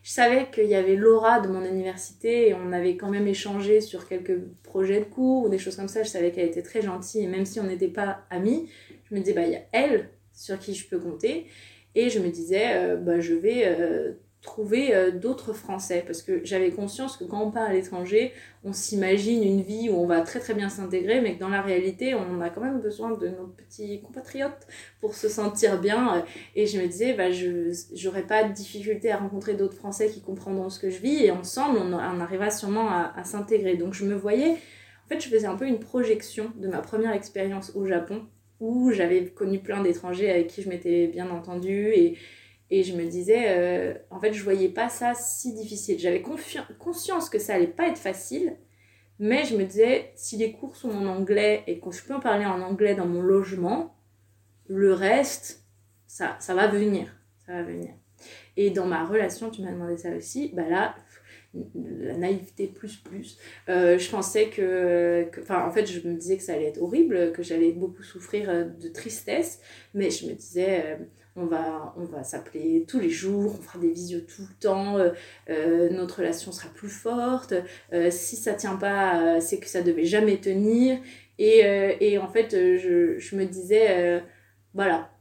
Je savais qu'il y avait Laura de mon université et on avait quand même échangé sur quelques projets de cours ou des choses comme ça. Je savais qu'elle était très gentille et même si on n'était pas amis, je me disais, bah, il y a elle sur qui je peux compter. Et je me disais, euh, bah, je vais euh, trouver euh, d'autres Français parce que j'avais conscience que quand on part à l'étranger, on s'imagine une vie où on va très très bien s'intégrer, mais que dans la réalité, on a quand même besoin de nos petits compatriotes pour se sentir bien. Et je me disais, bah, je n'aurai pas de difficulté à rencontrer d'autres Français qui comprendront ce que je vis et ensemble, on, on arrivera sûrement à s'intégrer. Donc je me voyais, en fait, je faisais un peu une projection de ma première expérience au Japon où j'avais connu plein d'étrangers avec qui je m'étais bien entendue et, et je me disais, euh, en fait, je voyais pas ça si difficile. J'avais conscience que ça allait pas être facile, mais je me disais, si les cours sont en anglais et que je peux en parler en anglais dans mon logement, le reste, ça, ça va venir. Ça va venir. Et dans ma relation, tu m'as demandé ça aussi, bah là, la naïveté plus plus. Euh, je pensais que, enfin en fait je me disais que ça allait être horrible, que j'allais beaucoup souffrir euh, de tristesse, mais je me disais euh, on va, on va s'appeler tous les jours, on fera des visios tout le temps, notre relation sera plus forte, si ça tient pas c'est que ça devait jamais tenir. Et, et en fait je, je, me disais voilà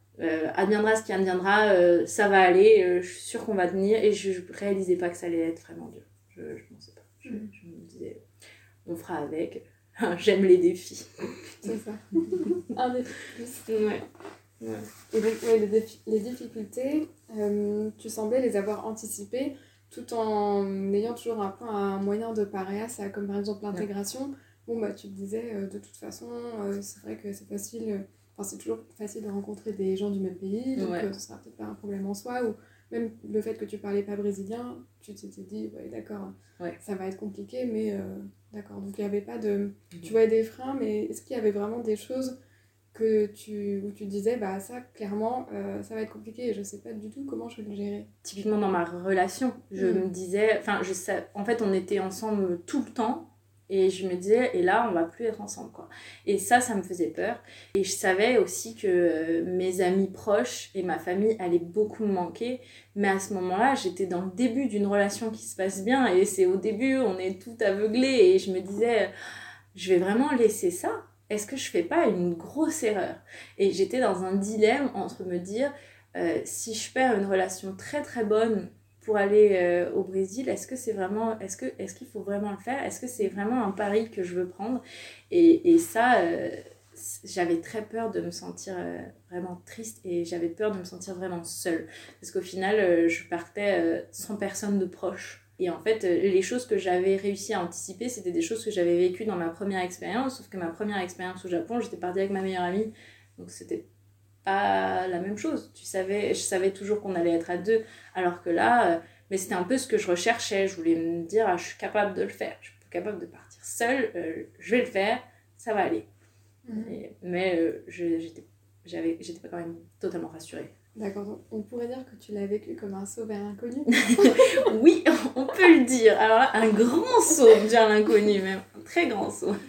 adviendra ce qui adviendra, ça va aller, je suis sûre qu'on va tenir et je, je réalisais pas que ça allait être vraiment dur je ne pensais pas. Je, Mm. je me disais, on fera avec. J'aime les défis. C'est ça. Un défi plus. Ouais. ouais. Et donc, ouais, les, défi- les difficultés, euh, tu semblais les avoir anticipées tout en ayant toujours un peu un moyen de parer à ça, comme par exemple l'intégration. Bon, bah, tu te disais, euh, de toute façon, euh, c'est vrai que c'est facile, enfin, c'est toujours facile de rencontrer des gens du même pays, donc Ouais. ce sera peut-être pas un problème en soi, ou même le fait que tu parlais pas brésilien, tu t'étais dit, ouais, d'accord, Ouais. ça va être compliqué, mais euh, d'accord. Donc, il n'y avait pas de. Tu voyais des freins, mais est-ce qu'il y avait vraiment des choses que tu, où tu disais, bah ça, clairement, euh, ça va être compliqué et je sais pas du tout comment je vais le gérer? Typiquement dans ma relation, je Mm. me disais, enfin, en fait, on était ensemble tout le temps. Et je me disais, et là, on va plus être ensemble, quoi. Et ça, ça me faisait peur. Et je savais aussi que euh, mes amis proches et ma famille allaient beaucoup me manquer. Mais à ce moment-là, j'étais dans le début d'une relation qui se passe bien. Et c'est au début, on est tout aveuglé. Et je me disais, je vais vraiment laisser ça Est-ce que je fais pas une grosse erreur? Et j'étais dans un dilemme entre me dire, euh, si je perds une relation très très bonne pour aller euh, au Brésil, est-ce que c'est vraiment, est-ce que, est-ce qu'il faut vraiment le faire? Est-ce que c'est vraiment un pari que je veux prendre? Et, et ça, euh, j'avais très peur de me sentir euh, vraiment triste et j'avais peur de me sentir vraiment seule. Parce qu'au final, je partais sans personne de proche. Et en fait, les choses que j'avais réussi à anticiper, c'était des choses que j'avais vécues dans ma première expérience. Sauf que ma première expérience au Japon, j'étais partie avec ma meilleure amie. Donc c'était pas la même chose. Tu savais, je savais toujours qu'on allait être à deux. Alors que là, euh, mais c'était un peu ce que je recherchais. Je voulais me dire, ah, je suis capable de le faire. Je suis capable de partir seule. euh, je vais le faire. Ça va aller. Mhm. Et- mais euh, j'étais j'avais j'étais pas quand même totalement rassurée. D'accord, on pourrait dire que tu l'as vécu comme un saut vers l'inconnu. oui, on peut le dire. Alors là, un grand saut vers l'inconnu même. Un très grand saut.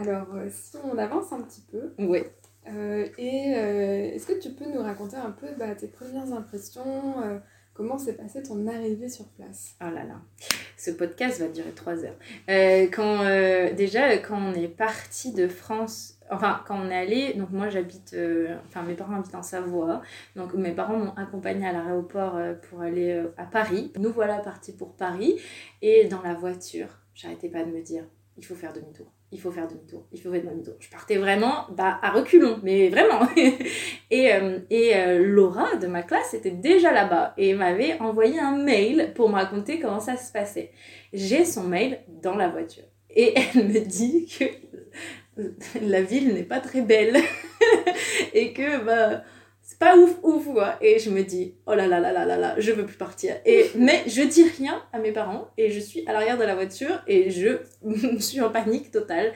Alors, euh, si on avance un petit peu, oui. euh, et euh, est-ce que tu peux nous raconter un peu bah, tes premières impressions euh, Comment s'est passée ton arrivée sur place? Oh là là, ce podcast va durer trois heures. Quand, déjà, quand on est parti de France, enfin, quand on est allé, donc moi j'habite, enfin, mes parents habitent en Savoie, donc mes parents m'ont accompagnée à l'aéroport pour aller à Paris. Nous voilà partis pour Paris, et dans la voiture, j'arrêtais pas de me dire, il faut faire demi-tour. Il faut faire demi-tour, il faut faire demi-tour. Je partais vraiment bah, à reculons, mais vraiment. et euh, et euh, Laura de ma classe était déjà là-bas et m'avait envoyé un mail pour me raconter comment ça se passait. J'ai son mail dans la voiture et elle me dit que la ville n'est pas très belle et que bah c'est pas ouf ouf quoi et je me dis oh là là là là là là je veux plus partir. Et mais je dis rien à mes parents et je suis à l'arrière de la voiture et je suis en panique totale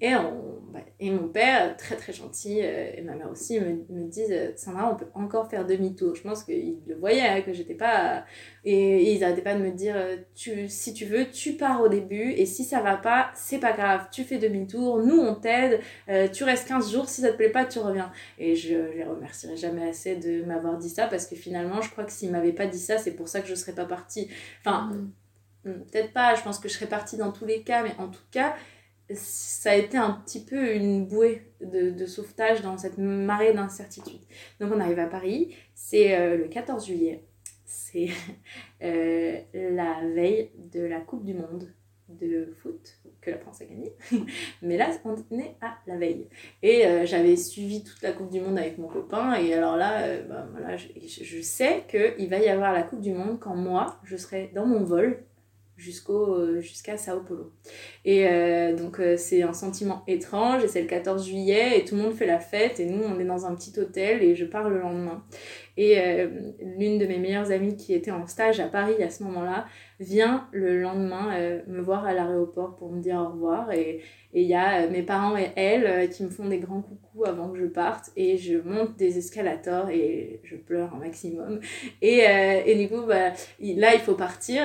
et, on, bah, et mon père, très très gentil, euh, et ma mère aussi, me, me disent euh, Sandra, on peut encore faire demi-tour. Je pense qu'ils le voyaient, hein, que j'étais pas. Et, ils n'arrêtaient pas de me dire euh, tu, si tu veux, tu pars au début, et si ça va pas, c'est pas grave, tu fais demi-tour, nous on t'aide, tu restes 15 jours, si ça te plaît pas, tu reviens. Et je les remercierai jamais assez de m'avoir dit ça, parce que finalement, je crois que s'ils m'avaient pas dit ça, c'est pour ça que je serais pas partie. Enfin, mm. hmm, peut-être pas, je pense que je serais partie dans tous les cas, mais en tout cas ça a été un petit peu une bouée de, sauvetage dans cette marée d'incertitude. Donc on arrive à Paris, c'est euh, le 14 juillet, c'est euh, la veille de la Coupe du Monde de foot que la France a gagné. Mais là, on est à la veille. Et euh, j'avais suivi toute la Coupe du Monde avec mon copain. Et alors là, bah, voilà, je, je sais qu'il va y avoir la Coupe du Monde quand moi, je serai dans mon vol jusqu'au euh, jusqu'à Sao Paulo. Et euh, donc euh, c'est un sentiment étrange et c'est le 14 juillet et tout le monde fait la fête et nous on est dans un petit hôtel et je pars le lendemain. Et l'une de mes meilleures amies qui était en stage à Paris à ce moment-là vient le lendemain me voir à l'aéroport pour me dire au revoir et il y a mes parents et elle qui me font des grands coucous avant que je parte et je monte des escalators et je pleure un maximum. Et, et du coup, bah, là, il faut partir.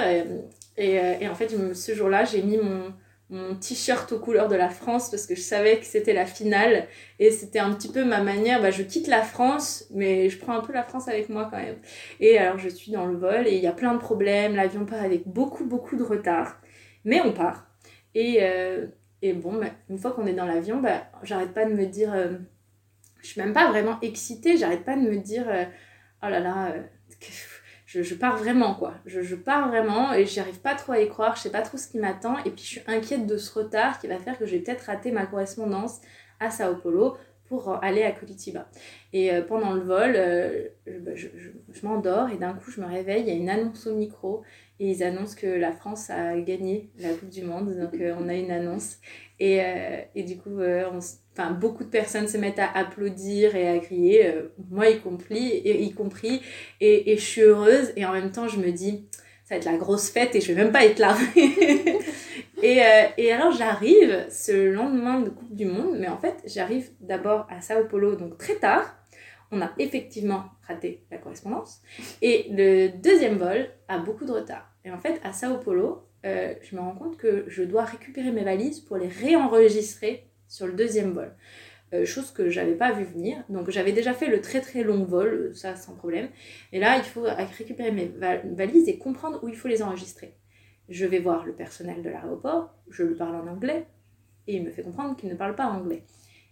Et, euh, et en fait, ce jour-là, j'ai mis mon, mon t-shirt aux couleurs de la France parce que je savais que c'était la finale. Et c'était un petit peu ma manière bah, je quitte la France mais je prends un peu la France avec moi quand même. Et alors je suis dans le vol et il y a plein de problèmes. L'avion part avec beaucoup beaucoup de retard mais on part. Et, euh, et bon bah, une fois qu'on est dans l'avion bah, j'arrête pas de me dire euh, je suis même pas vraiment excitée. J'arrête pas de me dire oh là là je, pars vraiment, quoi. Je, pars vraiment et j'arrive pas trop à y croire, je sais pas trop ce qui m'attend. Et puis je suis inquiète de ce retard qui va faire que je vais peut-être rater ma correspondance à Sao Paulo pour aller à Curitiba. Et euh, pendant le vol, euh, bah, je, m'endors et d'un coup je me réveille, il y a une annonce au micro et ils annoncent que la France a gagné la Coupe du Monde. Donc euh, on a une annonce. Et, et du coup, on, enfin, beaucoup de personnes se mettent à applaudir et à crier, euh, moi y compris, et, y compris et, et, je suis heureuse et en même temps je me dis ça va être la grosse fête et je vais même pas être là. et, euh, et alors j'arrive ce lendemain de Coupe du Monde, mais en fait j'arrive d'abord à Sao Paulo donc très tard. On a effectivement raté la correspondance. Et le deuxième vol a beaucoup de retard. Et en fait, à Sao Paulo, euh, je me rends compte que je dois récupérer mes valises pour les réenregistrer sur le deuxième vol. Euh, chose que j'avais pas vu venir. Donc j'avais déjà fait le très très long vol, euh, ça sans problème. Et là, il faut récupérer mes valises et comprendre où il faut les enregistrer. Je vais voir le personnel de l'aéroport, je lui parle en anglais, et il me fait comprendre qu'il ne parle pas anglais.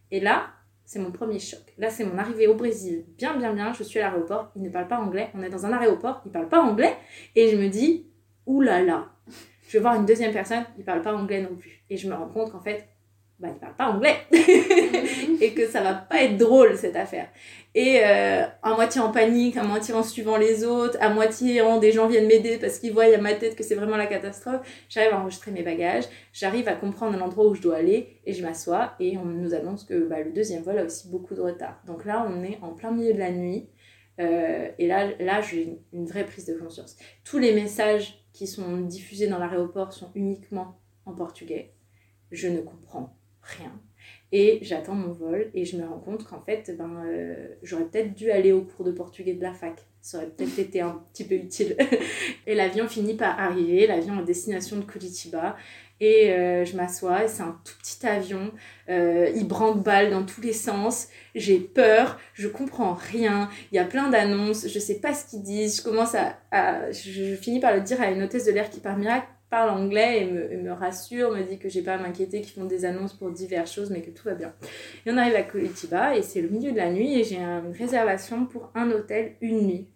Et là, c'est mon premier choc. Là, c'est mon arrivée au Brésil. Bien, bien, bien, je suis à l'aéroport, il ne parle pas anglais. On est dans un aéroport, il ne parle pas anglais. Et je me dis, oulala, je vais voir une deuxième personne, il ne parle pas anglais non plus. Et je me rends compte qu'en fait, bah, il parle pas anglais et que ça va pas être drôle cette affaire. Et euh, à moitié en panique, à moitié en suivant les autres, à moitié en des gens viennent m'aider parce qu'ils voient à ma tête que c'est vraiment la catastrophe, j'arrive à enregistrer mes bagages, j'arrive à comprendre l'endroit où je dois aller et je m'assois et on nous annonce que bah, le deuxième vol a aussi beaucoup de retard. Donc là, on est en plein milieu de la nuit euh, et là, là j'ai une vraie prise de conscience. Tous les messages qui sont diffusés dans l'aéroport sont uniquement en portugais. Je ne comprends rien. Et j'attends mon vol et je me rends compte qu'en fait, ben, euh, j'aurais peut-être dû aller au cours de portugais de la fac. Ça aurait peut-être été un petit peu utile. et l'avion finit par arriver, l'avion à destination de Curitiba. Et euh, je m'assois c'est un tout petit avion. Euh, il branque balle dans tous les sens. J'ai peur, je comprends rien. Il y a plein d'annonces, je sais pas ce qu'ils disent. Je commence à, je, finis par le dire à une hôtesse de l'air qui par miracle parle anglais et me, rassure, me dit que j'ai pas à m'inquiéter, qu'ils font des annonces pour diverses choses, mais que tout va bien. Et on arrive à Curitiba et c'est le milieu de la nuit et j'ai une réservation pour un hôtel une nuit.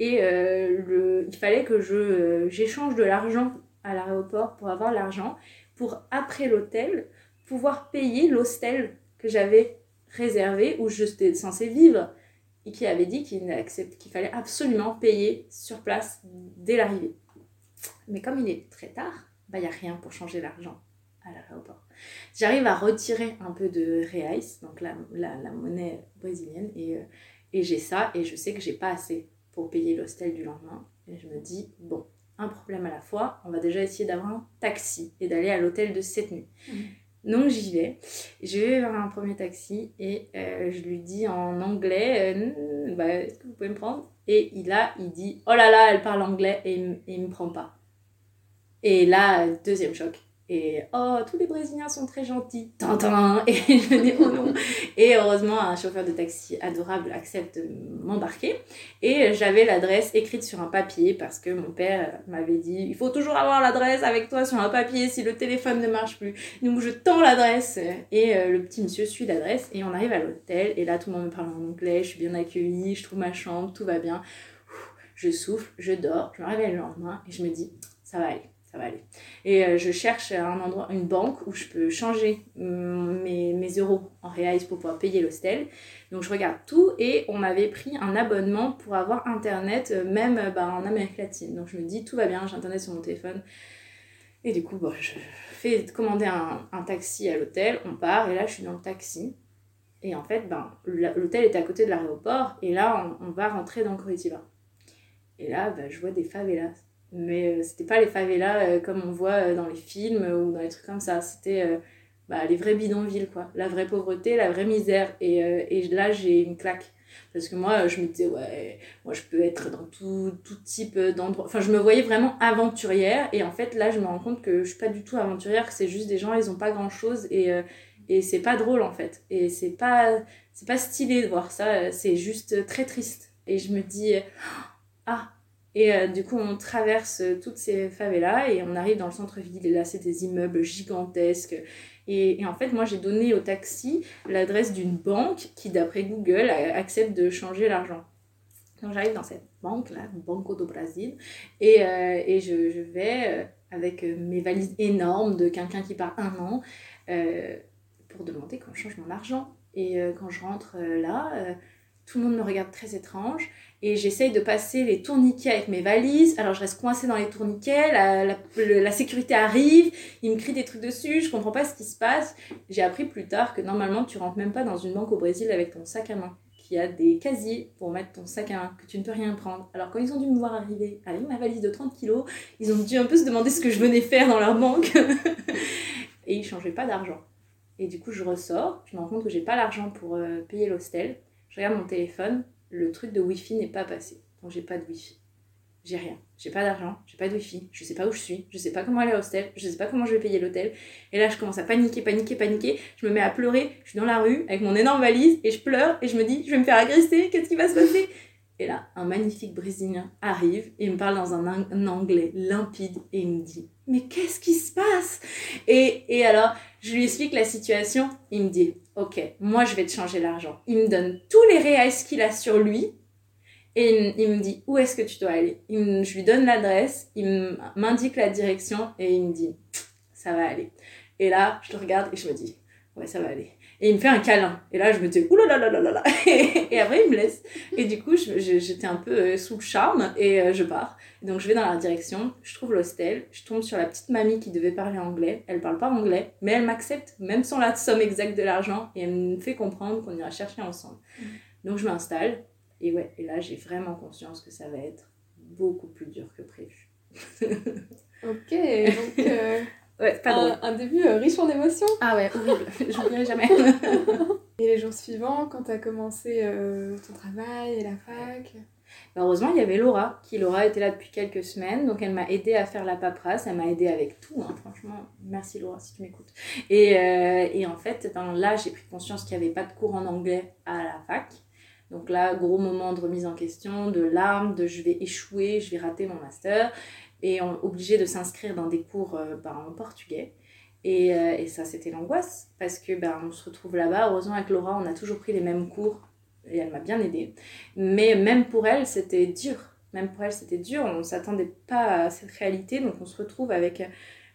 Et euh, il fallait que je euh, j'échange de l'argent à l'aéroport pour avoir l'argent pour après l'hôtel pouvoir payer l'hostel que j'avais réservé, où j'étais censée vivre, et qui avait dit qu'il fallait absolument payer sur place dès l'arrivée. Mais comme il est très tard, bah, il n'y a rien pour changer l'argent à l'aéroport. J'arrive à retirer un peu de reais, donc la, la, monnaie brésilienne, et, euh, et j'ai ça, et je sais que j'ai pas assez pour payer l'hostel du lendemain. Et je me dis, bon, un problème à la fois, on va déjà essayer d'avoir un taxi et d'aller à l'hôtel de cette nuit. Mmh. Donc j'y vais. Je vais vers un premier taxi et euh, je lui dis en anglais, euh, bah, est-ce que vous pouvez me prendre? Et il a, il dit, oh là là, elle parle anglais et, et il me prend pas. Et là, deuxième choc. Et oh, tous les Brésiliens sont très gentils. Tintin Et je dis oh non. Et heureusement, un chauffeur de taxi adorable accepte de m'embarquer. Et j'avais l'adresse écrite sur un papier parce que mon père m'avait dit il faut toujours avoir l'adresse avec toi sur un papier si le téléphone ne marche plus. Donc je tends l'adresse et euh, le petit monsieur suit l'adresse et on arrive à l'hôtel. Et là, tout le monde me parle en anglais. Je suis bien accueillie, je trouve ma chambre, tout va bien. Je souffle, je dors, je me réveille le lendemain et je me dis ça va aller va aller. Et euh, je cherche un endroit, une banque où je peux changer mes, mes euros en reais pour pouvoir payer l'hostel. Donc je regarde tout et on m'avait pris un abonnement pour avoir internet euh, même euh, bah, en Amérique latine. Donc je me dis tout va bien, j'ai internet sur mon téléphone. Et du coup, je fais commander un, un taxi à l'hôtel, on part et là je suis dans le taxi. Et en fait, ben, l'hôtel était à côté de l'aéroport et là on, va rentrer dans Curitiba. Et là, ben, je vois des favelas mais euh, c'était pas les favelas euh, comme on voit euh, dans les films ou dans les trucs comme ça. C'était bah, les vrais bidonvilles, quoi. La vraie pauvreté, la vraie misère. Et, et là, j'ai une claque. Parce que moi, je me disais, ouais, moi, je peux être dans tout, tout type d'endroits. Enfin, je me voyais vraiment aventurière. Et en fait, là, je me rends compte que je suis pas du tout aventurière, que c'est juste des gens, ils ont pas grand chose. Et, et c'est pas drôle, en fait. Et c'est pas, c'est pas stylé de voir ça. C'est juste très triste. Et je me dis, ah, et euh, du coup, on traverse euh, toutes ces favelas et on arrive dans le centre-ville. Et là, c'est des immeubles gigantesques. Et, en fait, moi, j'ai donné au taxi l'adresse d'une banque qui, d'après Google, accepte de changer l'argent. Donc, j'arrive dans cette banque-là, Banco do Brasil, et, euh, et je, vais avec mes valises énormes de quelqu'un qui part un an pour demander qu'on change mon argent. Et quand je rentre là, tout le monde me regarde très étrange et j'essaye de passer les tourniquets avec mes valises. Alors je reste coincée dans les tourniquets, la, la, sécurité arrive, il me crie des trucs dessus, je comprends pas ce qui se passe. J'ai appris plus tard que normalement tu rentres même pas dans une banque au Brésil avec ton sac à main, qui a des casiers pour mettre ton sac à main, que tu ne peux rien prendre. Alors quand ils ont dû me voir arriver avec ma valise de 30 kilos, ils ont dû un peu se demander ce que je venais faire dans leur banque. et ils changeaient pas d'argent. Et du coup je ressors, je me rends compte que j'ai pas l'argent pour euh, payer l'hostel. Je regarde mon téléphone, le truc de Wi-Fi n'est pas passé. Donc j'ai pas de Wi-Fi. J'ai rien. J'ai pas d'argent, j'ai pas de Wi-Fi, je sais pas où je suis, je sais pas comment aller à l'hostel, je sais pas comment je vais payer l'hôtel. Et là, je commence à paniquer, paniquer, paniquer. Je me mets à pleurer, je suis dans la rue avec mon énorme valise et je pleure et je me dis, je vais me faire agresser, qu'est-ce qui va se passer? Et là, un magnifique Brésilien arrive et me parle dans un anglais limpide et il me dit, mais qu'est-ce qui se passe? Et, et alors, je lui explique la situation, il me dit, ok, moi je vais te changer l'argent. Il me donne tous les reais qu'il a sur lui et il, me dit où est-ce que tu dois aller? je lui donne l'adresse, il m'indique la direction et il me dit ça va aller. Et là, je le regarde et je me dis ouais, ça va aller. Et il me fait un câlin. Et là, je me dis oulalalala. Et après, il me laisse. Et du coup, j'étais un peu euh, sous le charme et euh, je pars. Donc je vais dans la direction, je trouve l'hostel, je tombe sur la petite mamie qui devait parler anglais. Elle parle pas anglais, mais elle m'accepte, même sans la somme exacte de l'argent, et elle me fait comprendre qu'on ira chercher ensemble. Mm. Donc je m'installe, et ouais, et là j'ai vraiment conscience que ça va être beaucoup plus dur que prévu. ok, donc euh, ouais, pas un, un, début euh, riche en émotions. Ah ouais, horrible, j'oublierai jamais. et les jours suivants, quand tu as commencé euh, ton travail et la fac? Heureusement, il y avait Laura, qui Laura était là depuis quelques semaines, donc elle m'a aidé à faire la paperasse, elle m'a aidé avec tout, hein, franchement, merci Laura si tu m'écoutes. Et, euh, et, en fait, là, j'ai pris conscience qu'il n'y avait pas de cours en anglais à la fac. Donc là, gros moment de remise en question, de larmes, de je vais échouer, je vais rater mon master, et on, obligé de s'inscrire dans des cours euh, ben, en portugais. Et, euh, et ça, c'était l'angoisse, parce que ben, on se retrouve là-bas. Heureusement, avec Laura, on a toujours pris les mêmes cours et elle m'a bien aidée. Mais même pour elle, c'était dur. Même pour elle, c'était dur. On ne s'attendait pas à cette réalité. Donc on se retrouve avec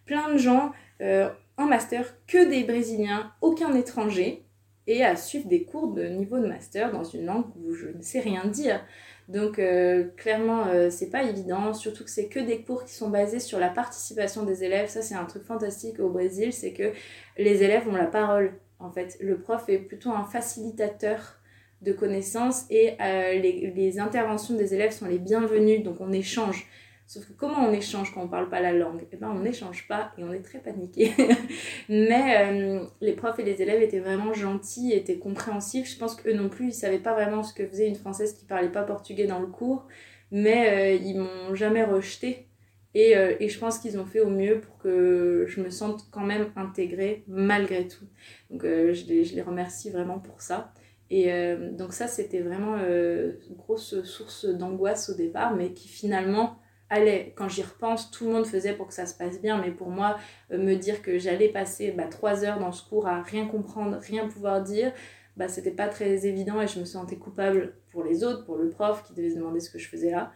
plein de gens euh, en master que des Brésiliens, aucun étranger, et à suivre des cours de niveau de master dans une langue où je ne sais rien dire. Donc euh, clairement, euh, c'est pas évident, surtout que c'est que des cours qui sont basés sur la participation des élèves. Ça, c'est un truc fantastique au Brésil, c'est que les élèves ont la parole. En fait, le prof est plutôt un facilitateur de connaissances et euh, les, interventions des élèves sont les bienvenues, donc on échange. Sauf que comment on échange quand on parle pas la langue? Eh ben on n'échange pas et on est très paniqué. Mais euh, les profs et les élèves étaient vraiment gentils, étaient compréhensifs. Je pense qu'eux non plus, ils savaient pas vraiment ce que faisait une française qui parlait pas portugais dans le cours, mais euh, ils m'ont jamais rejeté. Et, euh, et je pense qu'ils ont fait au mieux pour que je me sente quand même intégrée malgré tout. Donc je les, je, les, remercie vraiment pour ça. Et donc ça, c'était vraiment une grosse source d'angoisse au départ, mais qui finalement allez, quand j'y repense, tout le monde faisait pour que ça se passe bien, mais pour moi, euh, me dire que j'allais passer bah, trois heures dans ce cours à rien comprendre, rien pouvoir dire, bah, c'était pas très évident et je me sentais coupable pour les autres, pour le prof qui devait se demander ce que je faisais là.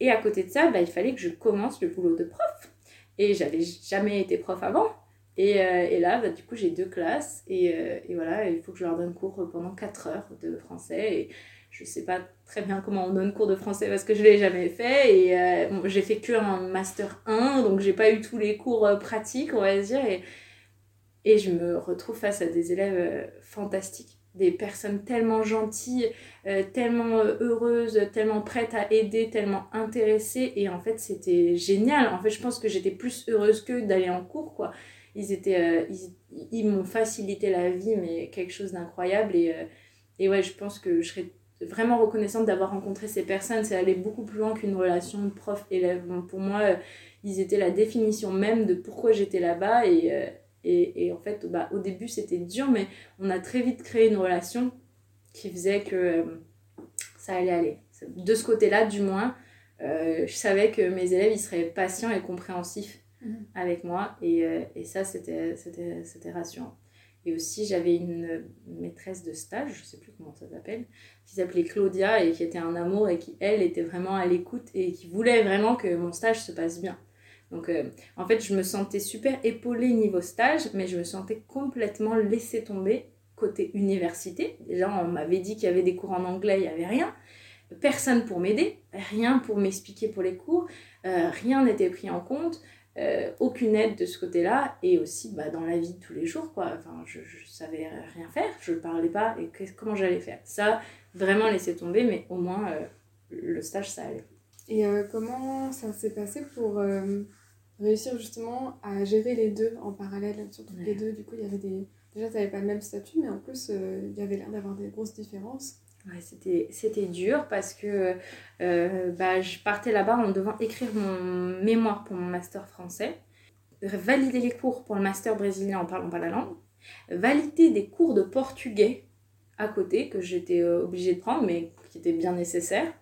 Et à côté de ça, bah, il fallait que je commence le boulot de prof. Et j'avais jamais été prof avant. Et, euh, et là, bah, du coup, j'ai deux classes et, euh, et, voilà, il faut que je leur donne cours pendant quatre heures de français. Et, je sais pas très bien comment on donne cours de français parce que je l'ai jamais fait et euh, j'ai fait que un master 1 donc j'ai pas eu tous les cours pratiques on va dire et, et je me retrouve face à des élèves fantastiques des personnes tellement gentilles tellement heureuses tellement prêtes à aider tellement intéressées et en fait c'était génial en fait je pense que j'étais plus heureuse que d'aller en cours quoi ils étaient ils, ils m'ont facilité la vie mais quelque chose d'incroyable et et ouais je pense que je serais vraiment reconnaissante d'avoir rencontré ces personnes. C'est aller beaucoup plus loin qu'une relation prof-élève. pour moi, euh, ils étaient la définition même de pourquoi j'étais là-bas. Et, euh, et, et, en fait, bah, au début, c'était dur, mais on a très vite créé une relation qui faisait que euh, ça allait aller. De ce côté-là, du moins, je savais que mes élèves, ils seraient patients et compréhensifs mmh. avec moi. Et, et ça, c'était rassurant. Et aussi, j'avais une maîtresse de stage, je sais plus comment ça s'appelle, qui s'appelait Claudia et qui était un amour et qui, elle, était vraiment à l'écoute et qui voulait vraiment que mon stage se passe bien. Donc, euh, en fait, je me sentais super épaulée niveau stage, mais je me sentais complètement laissée tomber côté université. Déjà, on m'avait dit qu'il y avait des cours en anglais, il n'y avait rien. Personne pour m'aider, rien pour m'expliquer pour les cours, euh, rien n'était pris en compte. Euh, aucune aide de ce côté-là et aussi bah, dans la vie de tous les jours quoi. Enfin je, je savais rien faire je parlais pas et comment j'allais faire. Ça vraiment laisser tomber mais au moins euh, le stage ça allait. Et euh, comment ça s'est passé pour réussir justement à gérer les deux en parallèle? Surtout ouais. les deux du coup il y avait des déjà tu n'avais pas le même statut mais en plus il y avait l'air d'avoir des grosses différences C'était dur parce que euh, bah, je partais là-bas en devant écrire mon mémoire pour mon master français, valider les cours pour le master brésilien en parlant pas la langue, valider des cours de portugais à côté que j'étais euh, obligée de prendre mais qui étaient bien nécessaires,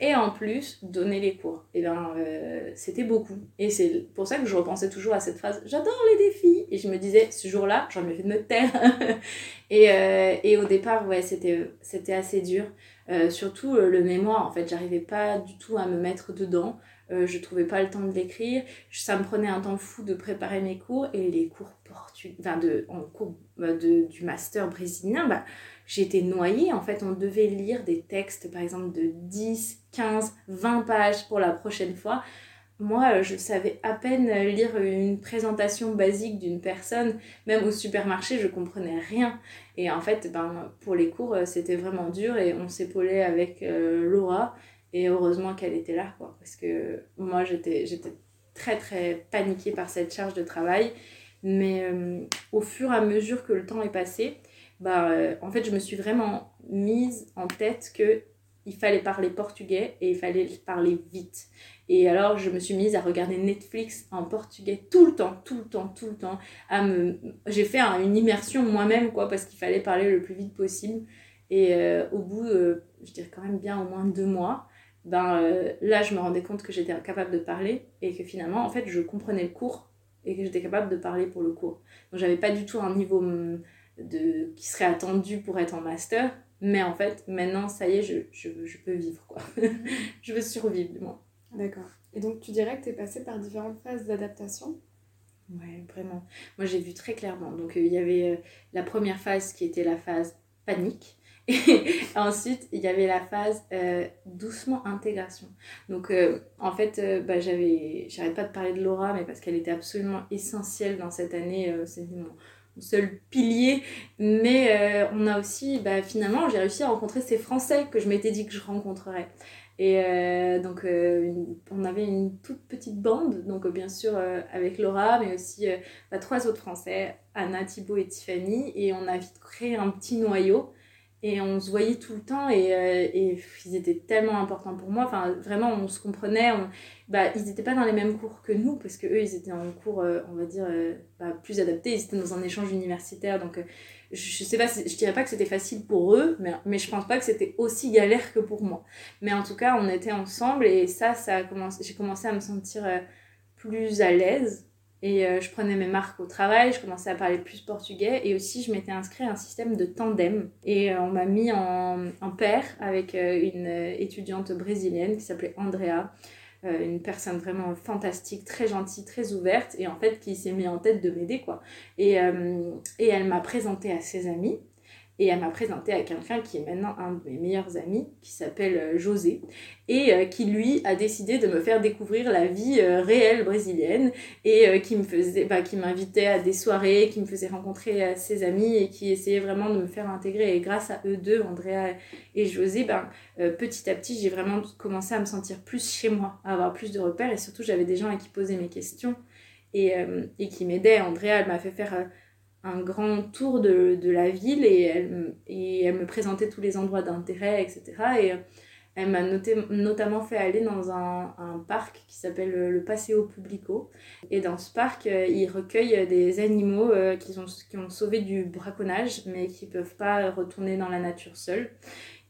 et en plus donner les cours. Et ben euh, c'était beaucoup. Et c'est pour ça que je repensais toujours à cette phrase j'adore les défis. Et je me disais ce jour-là, j'aurais mieux de me taire. et, euh, et au départ, ouais, c'était, assez dur. Euh, surtout le mémoire, en fait, j'arrivais pas du tout à me mettre dedans. Je trouvais pas le temps de l'écrire. Ça me prenait un temps fou de préparer mes cours. Et les cours portugais, enfin, de, en cours bah, du master brésilien, bah, j'étais noyée. En fait, on devait lire des textes, par exemple, de 10, 15, 20 pages pour la prochaine fois. Moi, euh, je savais à peine lire une présentation basique d'une personne. Même au supermarché, je comprenais rien. Et en fait, ben, pour les cours, euh, c'était vraiment dur et on s'épaulait avec euh, Laura. Et heureusement qu'elle était là, quoi. Parce que moi, j'étais très, très paniquée par cette charge de travail. Mais au fur et à mesure que le temps est passé, bah, euh, en fait, je me suis vraiment mise en tête que il fallait parler portugais et il fallait parler vite. Et alors, je me suis mise à regarder Netflix en portugais tout le temps, tout le temps, tout le temps. Me... J'ai fait un, une immersion moi-même, quoi, parce qu'il fallait parler le plus vite possible. Et euh, au bout, euh, je dirais quand même bien au moins deux mois, ben là, je me rendais compte que j'étais capable de parler et que finalement, en fait, je comprenais le cours et que j'étais capable de parler pour le cours. Donc, j'avais pas du tout un niveau mm, de, qui serait attendu pour être en master, mais en fait, maintenant, ça y est, je, je, je peux vivre, quoi. je veux survivre, du moins. D'accord. Et donc, tu dirais que tu es passé par différentes phases d'adaptation? Ouais, vraiment. Moi, j'ai vu très clairement. Donc, il y avait la première phase qui était la phase panique. Et ensuite, il y avait la phase doucement intégration. Donc, en fait, bah, j'avais, j'arrête pas de parler de Laura, mais parce qu'elle était absolument essentielle dans cette année. c'est mon, seul pilier. Mais on a aussi, bah, finalement, j'ai réussi à rencontrer ces Français que je m'étais dit que je rencontrerais. Et euh, donc, euh, on avait une toute petite bande, donc bien sûr euh, avec Laura, mais aussi bah, trois autres Français, Anna, Thibaut et Tiffany. Et on a vite créé un petit noyau. Et on se voyait tout le temps et, et ils étaient tellement importants pour moi. Enfin, vraiment, on se comprenait. Bah, ils n'étaient pas dans les mêmes cours que nous parce que eux, ils étaient en cours, on va dire, bah, plus adaptés. Ils étaient dans un échange universitaire. Donc, je sais pas, je dirais pas que c'était facile pour eux, mais, mais je pense pas que c'était aussi galère que pour moi. Mais en tout cas, on était ensemble et ça, ça a j'ai commencé à me sentir euh, plus à l'aise. Et euh, je prenais mes marques au travail, je commençais à parler plus portugais et aussi je m'étais inscrite à un système de tandem. Et euh, on m'a mis en, en paire avec une étudiante brésilienne qui s'appelait Andrea euh, une personne vraiment fantastique, très gentille, très ouverte, et en fait qui s'est mis en tête de m'aider, quoi. Et, euh, et elle m'a présenté à ses amis, et elle m'a présenté à quelqu'un qui est maintenant un de mes meilleurs amis, qui s'appelle euh, José, et euh, qui lui a décidé de me faire découvrir la vie euh, réelle brésilienne, et qui me faisait, bah, qui m'invitait à des soirées, qui me faisait rencontrer ses amis, et qui essayait vraiment de me faire intégrer. Et grâce à eux deux, Andrea et José, ben, petit à petit, j'ai vraiment commencé à me sentir plus chez moi, à avoir plus de repères, et surtout j'avais des gens à qui poser mes questions, et, et qui m'aidaient. Andrea, elle m'a fait faire un grand tour de, de la ville et elle, et elle me présentait tous les endroits d'intérêt, etc. Et elle m'a notamment fait aller dans un, un parc qui s'appelle le Paseo Publico. Et dans ce parc, euh, ils recueillent des animaux euh, qui, ont, qui ont sauvé du braconnage, mais qui ne peuvent pas retourner dans la nature seuls.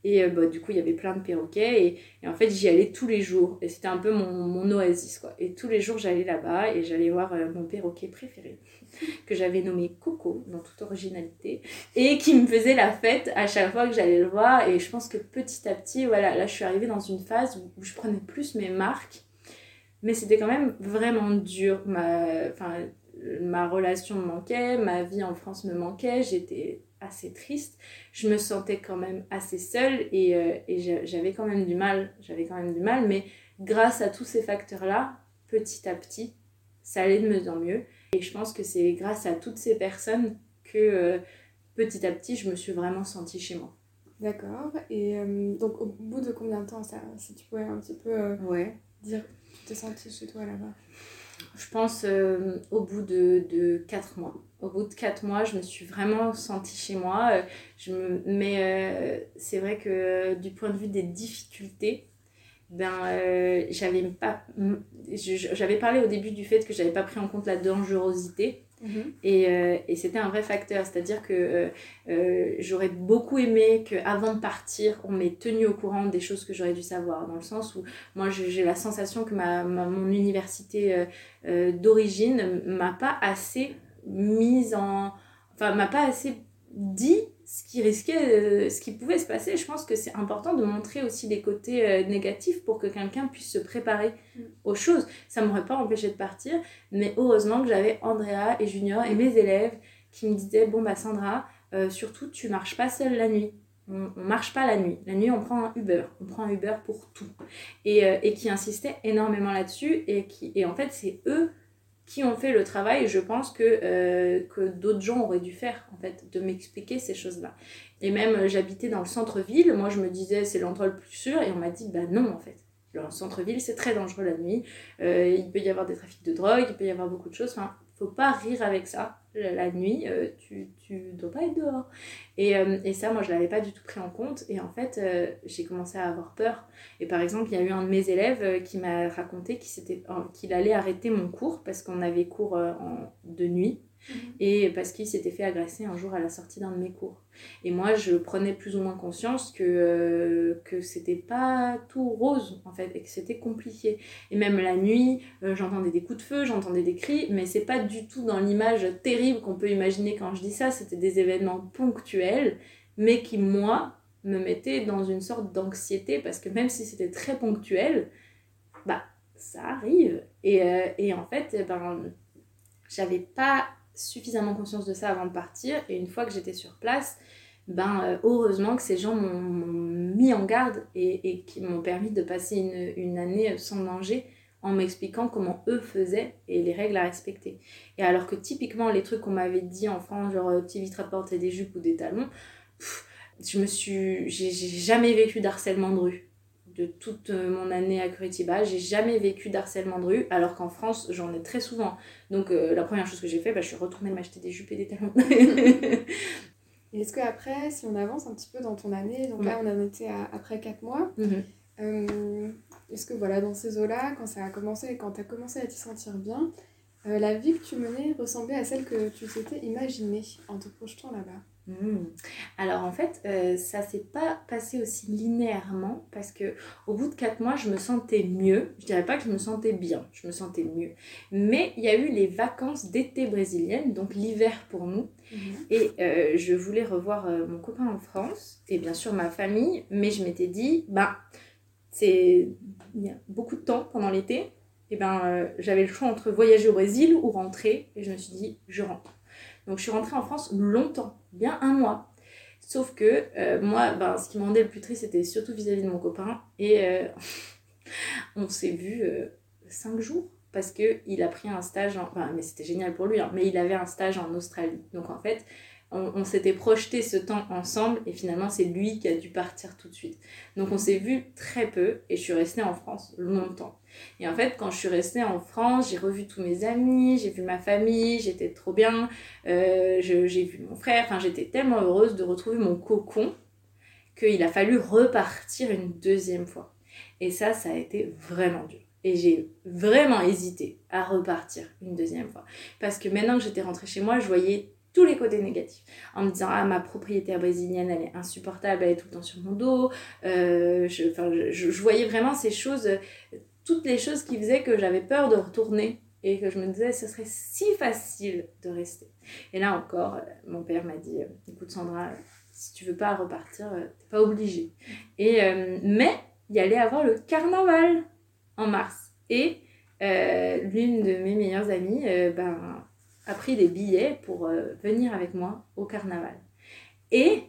Et euh, bah, du coup, il y avait plein de perroquets. Et, en fait, j'y allais tous les jours. Et c'était un peu mon, mon, oasis, quoi. Et tous les jours, j'allais là-bas et j'allais voir euh, mon perroquet préféré, que j'avais nommé Coco, dans toute originalité. Et qui me faisait la fête à chaque fois que j'allais le voir. Et je pense que petit à petit, voilà, là, je suis arrivée dans une phase où, je prenais plus mes marques. Mais c'était quand même vraiment dur. Ma, ma relation me manquait, ma vie en France me manquait. J'étais assez triste, je me sentais quand même assez seule et, euh, et j'avais quand même du mal, j'avais quand même du mal, mais grâce à tous ces facteurs-là, petit à petit, ça allait de mieux en mieux. Et je pense que c'est grâce à toutes ces personnes que euh, petit à petit, je me suis vraiment sentie chez moi. D'accord. Et euh, donc, au bout de combien de temps, ça, si tu pouvais un petit peu ouais. dire, tu t'es sentie chez toi là-bas? Je pense au bout de, de 4 mois au bout de quatre mois, je me suis vraiment sentie chez moi. Euh, je me... Mais euh, c'est vrai que euh, du point de vue des difficultés, ben, j'avais pas... Parlé au début du fait que j'avais pas pris en compte la dangerosité. Mhm. Et, et c'était un vrai facteur, c'est-à-dire que j'aurais beaucoup aimé qu'avant de partir, on m'ait tenu au courant des choses que j'aurais dû savoir, dans le sens où moi j'ai la sensation que ma mon université d'origine m'a pas assez mise en. Enfin, m'a pas assez dit ce qui risquait, euh, ce qui pouvait se passer. Je pense que c'est important de montrer aussi les côtés euh, négatifs pour que quelqu'un puisse se préparer mm. aux choses. Ça m'aurait pas empêché de partir, mais heureusement que j'avais Andrea et Junior et mes élèves qui me disaient Bon, bah Sandra, euh, surtout, tu marches pas seule la nuit. On, on, marche pas la nuit. La nuit, on prend un Uber. On prend un Uber pour tout. Et, et qui insistaient énormément là-dessus. Et, qui, et en fait, c'est eux qui ont fait le travail, je pense que, euh, que d'autres gens auraient dû faire, en fait, de m'expliquer ces choses-là. Et même, euh, j'habitais dans le centre-ville, moi je me disais c'est l'endroit le plus sûr, et on m'a dit, bah non, en fait. Le centre-ville, c'est très dangereux la nuit, euh, il peut y avoir des trafics de drogue, il peut y avoir beaucoup de choses, enfin, faut pas rire avec ça. La, nuit, euh, tu, tu dois pas être dehors. Et, euh, et ça, moi, je l'avais pas du tout pris en compte. Et en fait, euh, j'ai commencé à avoir peur. Et par exemple, il y a eu un de mes élèves qui m'a raconté qu'il allait arrêter mon cours parce qu'on avait cours en, de nuit. Et parce qu'il s'était fait agresser un jour à la sortie d'un de mes cours. Et moi, je prenais plus ou moins conscience que, euh, que c'était pas tout rose, en fait, et que c'était compliqué. Et même la nuit, euh, j'entendais des coups de feu, j'entendais des cris, mais c'est pas du tout dans l'image terrible qu'on peut imaginer quand je dis ça. C'était des événements ponctuels, mais qui, moi, me mettaient dans une sorte d'anxiété, parce que même si c'était très ponctuel, bah, ça arrive. Et, euh, et en fait, eh ben j'avais pas suffisamment conscience de ça avant de partir. Et une fois que j'étais sur place, ben euh, heureusement que ces gens m'ont mis en garde et, qui m'ont permis de passer une, année sans danger en m'expliquant comment eux faisaient et les règles à respecter. Et alors que typiquement les trucs qu'on m'avait dit en France, genre euh, tu éviteras de porter des jupes ou des talons, je me suis j'ai jamais vécu d'harcèlement de rue de toute euh, mon année à Curitiba, j'ai jamais vécu d'harcèlement de rue, alors qu'en France, j'en ai très souvent. Donc euh, la première chose que j'ai fait, bah, je suis retournée m'acheter des jupes et des talons. et est-ce qu'après, si on avance un petit peu dans ton année, donc là on a noté après 4 mois, mhm. euh, est-ce que voilà, dans ces eaux-là, quand ça a commencé, quand tu as commencé à t'y sentir bien, la vie que tu menais ressemblait à celle que tu t'étais imaginée en te projetant là-bas? Hmm. Alors en fait, euh, ça s'est pas passé aussi linéairement parce que au bout de 4 mois, je me sentais mieux. Je dirais pas que je me sentais bien, je me sentais mieux. Mais il y a eu les vacances d'été brésiliennes, donc l'hiver pour nous. Mhm. Et euh, je voulais revoir euh, mon copain en France et bien sûr ma famille, mais je m'étais dit, bah, c'est il y a beaucoup de temps pendant l'été. Et ben j'avais le choix entre voyager au Brésil ou rentrer et je me suis dit, je rentre. Donc je suis rentrée en France longtemps, bien un mois. Sauf que euh, moi, ben, ce qui me rendait le plus triste, c'était surtout vis-à-vis de mon copain. Et euh, on s'est vu euh, cinq jours parce qu'il a pris un stage, en... mais c'était génial pour lui, hein, mais il avait un stage en Australie. Donc en fait, on, s'était projeté ce temps ensemble et finalement c'est lui qui a dû partir tout de suite. Donc on s'est vu très peu et je suis restée en France longtemps. Et en fait quand je suis restée en France, j'ai revu tous mes amis, j'ai vu ma famille, j'étais trop bien, euh, j'ai vu mon frère, enfin j'étais tellement heureuse de retrouver mon cocon qu'il a fallu repartir une deuxième fois. Et ça, ça a été vraiment dur. Et j'ai vraiment hésité à repartir une deuxième fois. Parce que maintenant que j'étais rentrée chez moi, je voyais tous les côtés négatifs. En me disant ah ma propriétaire brésilienne elle est insupportable elle est tout le temps sur mon dos. Euh, je, je, je, voyais vraiment ces choses toutes les choses qui faisaient que j'avais peur de retourner et que je me disais ce serait si facile de rester. Et là encore euh, mon père m'a dit écoute Sandra si tu veux pas repartir euh, t'es pas obligée. Et mais il y allait avoir le carnaval en mars. Et l'une de mes meilleures amies ben a pris des billets pour euh, venir avec moi au carnaval. Et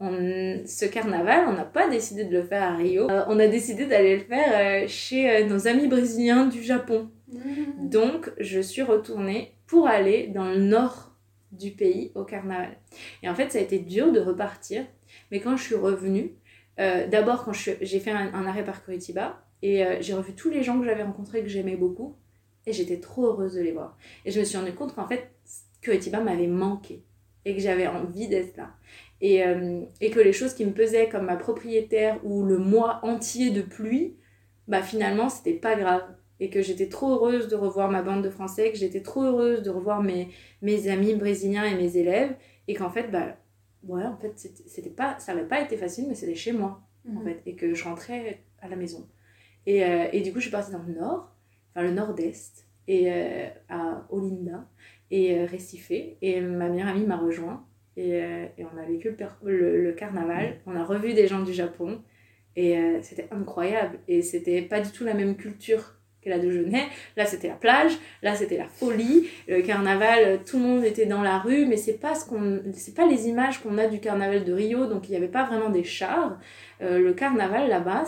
on, ce carnaval, on n'a pas décidé de le faire à Rio, euh, on a décidé d'aller le faire euh, chez nos amis brésiliens du Japon. Mmh. Donc, je suis retournée pour aller dans le nord du pays au carnaval. Et en fait, ça a été dur de repartir, mais quand je suis revenue, d'abord quand j'ai fait un, un, arrêt par Curitiba, et j'ai revu tous les gens que j'avais rencontrés que j'aimais beaucoup, et j'étais trop heureuse de les voir. Et je me suis rendu compte qu'en fait, Curitiba m'avait manqué et que j'avais envie d'être là. Et, euh, et, que les choses qui me pesaient comme ma propriétaire ou le mois entier de pluie, bah finalement, c'était pas grave. Et que j'étais trop heureuse de revoir ma bande de français, que j'étais trop heureuse de revoir mes, mes amis brésiliens et mes élèves. Et qu'en fait, bah, ouais, en fait, c'était pas, ça n'avait pas été facile, mais c'était chez moi, en mhm. fait. Et que je rentrais à la maison. Et, euh, et du coup, je suis partie dans le nord enfin le nord-est, et euh, à Olinda et euh, Recife. Et ma meilleure amie m'a rejoint et, euh, et, on a vécu le, le, carnaval. On a revu des gens du Japon et c'était incroyable. Et c'était pas du tout la même culture que la de Genève. Là, c'était la plage, là, c'était la folie. Le carnaval, tout le monde était dans la rue, mais c'est pas ce qu'on, c'est pas les images qu'on a du carnaval de Rio, donc il n'y avait pas vraiment des chars. le carnaval là-bas,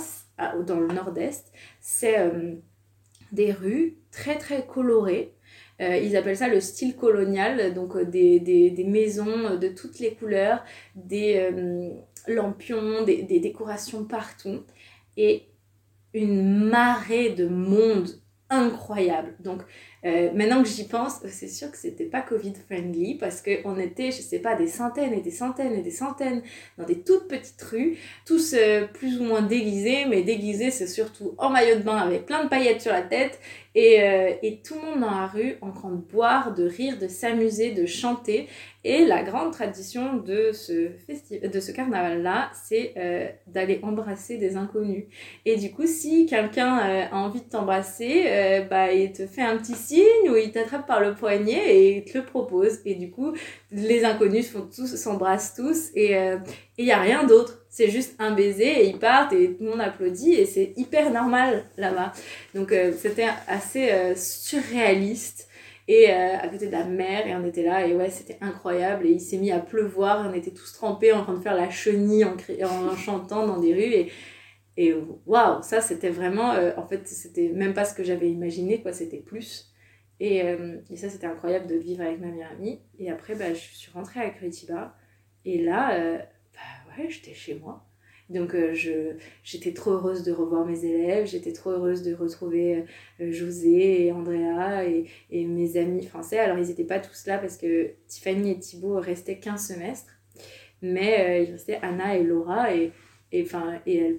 dans le nord-est, c'est des rues très très colorées. Euh, ils appellent ça le style colonial, donc euh, des, maisons de toutes les couleurs, des euh, lampions, des, des, décorations partout et une marée de monde incroyable. Donc euh, maintenant que j'y pense, c'est sûr que c'était pas Covid friendly parce qu'on était, je sais pas, des centaines et des centaines et des centaines dans des toutes petites rues, tous euh, plus ou moins déguisés, mais déguisés c'est surtout en maillot de bain avec plein de paillettes sur la tête et, euh, et tout le monde dans la rue en train boire, de rire, de s'amuser, de chanter. Et la grande tradition de ce, carnaval-là, c'est euh, d'aller embrasser des inconnus. Et du coup, si quelqu'un euh, a envie de t'embrasser, bah, il te fait un petit signe ou il t'attrape par le poignet et il te le propose. Et du coup, les inconnus font tous, s'embrassent tous et il n'y a rien d'autre c'est juste un baiser et ils partent et tout le monde applaudit et c'est hyper normal là-bas. Donc euh, c'était assez euh, surréaliste et euh, à côté de la mer, et on était là, et ouais, c'était incroyable, et il s'est mis à pleuvoir, on était tous trempés en train de faire la chenille en, en, chantant dans des rues, et, et waouh, ça c'était vraiment, en fait, c'était même pas ce que j'avais imaginé, quoi, c'était plus. Et, et ça, c'était incroyable de vivre avec ma meilleure amie. Et après, bah, je suis rentrée à Curitiba, et là, j'étais chez moi. Donc euh, j'étais trop heureuse de revoir mes élèves, j'étais trop heureuse de retrouver euh, José et Andrea et, et, mes amis français. Alors ils n'étaient pas tous là parce que Tiffany et Thibaut restaient qu'un semestre, mais euh, il restait Anna et Laura et, et, enfin, et elles,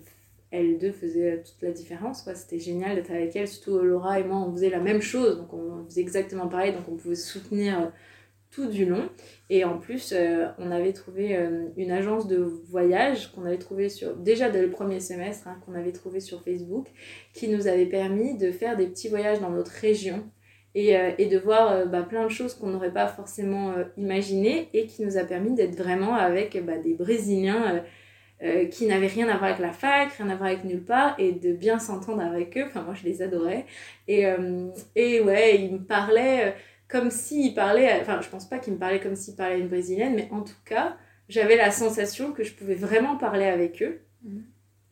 elles deux faisaient toute la différence. Quoi. C'était génial d'être avec elles, surtout Laura et moi on faisait la même chose, donc on faisait exactement pareil, donc on pouvait soutenir tout du long. Et en plus, euh, on avait trouvé euh, une agence de voyage qu'on avait trouvé sur, déjà dès le premier semestre, hein, qu'on avait trouvé sur Facebook, qui nous avait permis de faire des petits voyages dans notre région et, euh, et de voir bah, plein de choses qu'on n'aurait pas forcément imaginées et qui nous a permis d'être vraiment avec bah, des Brésiliens. qui n'avaient rien à voir avec la fac, rien à voir avec nulle part, et de bien s'entendre avec eux. Enfin, moi, je les adorais. Et, et ouais, ils me parlaient comme s'il parlait, enfin je pense pas qu'il me parlait comme s'il parlait une brésilienne, mais en tout cas, j'avais la sensation que je pouvais vraiment parler avec eux. Mhm.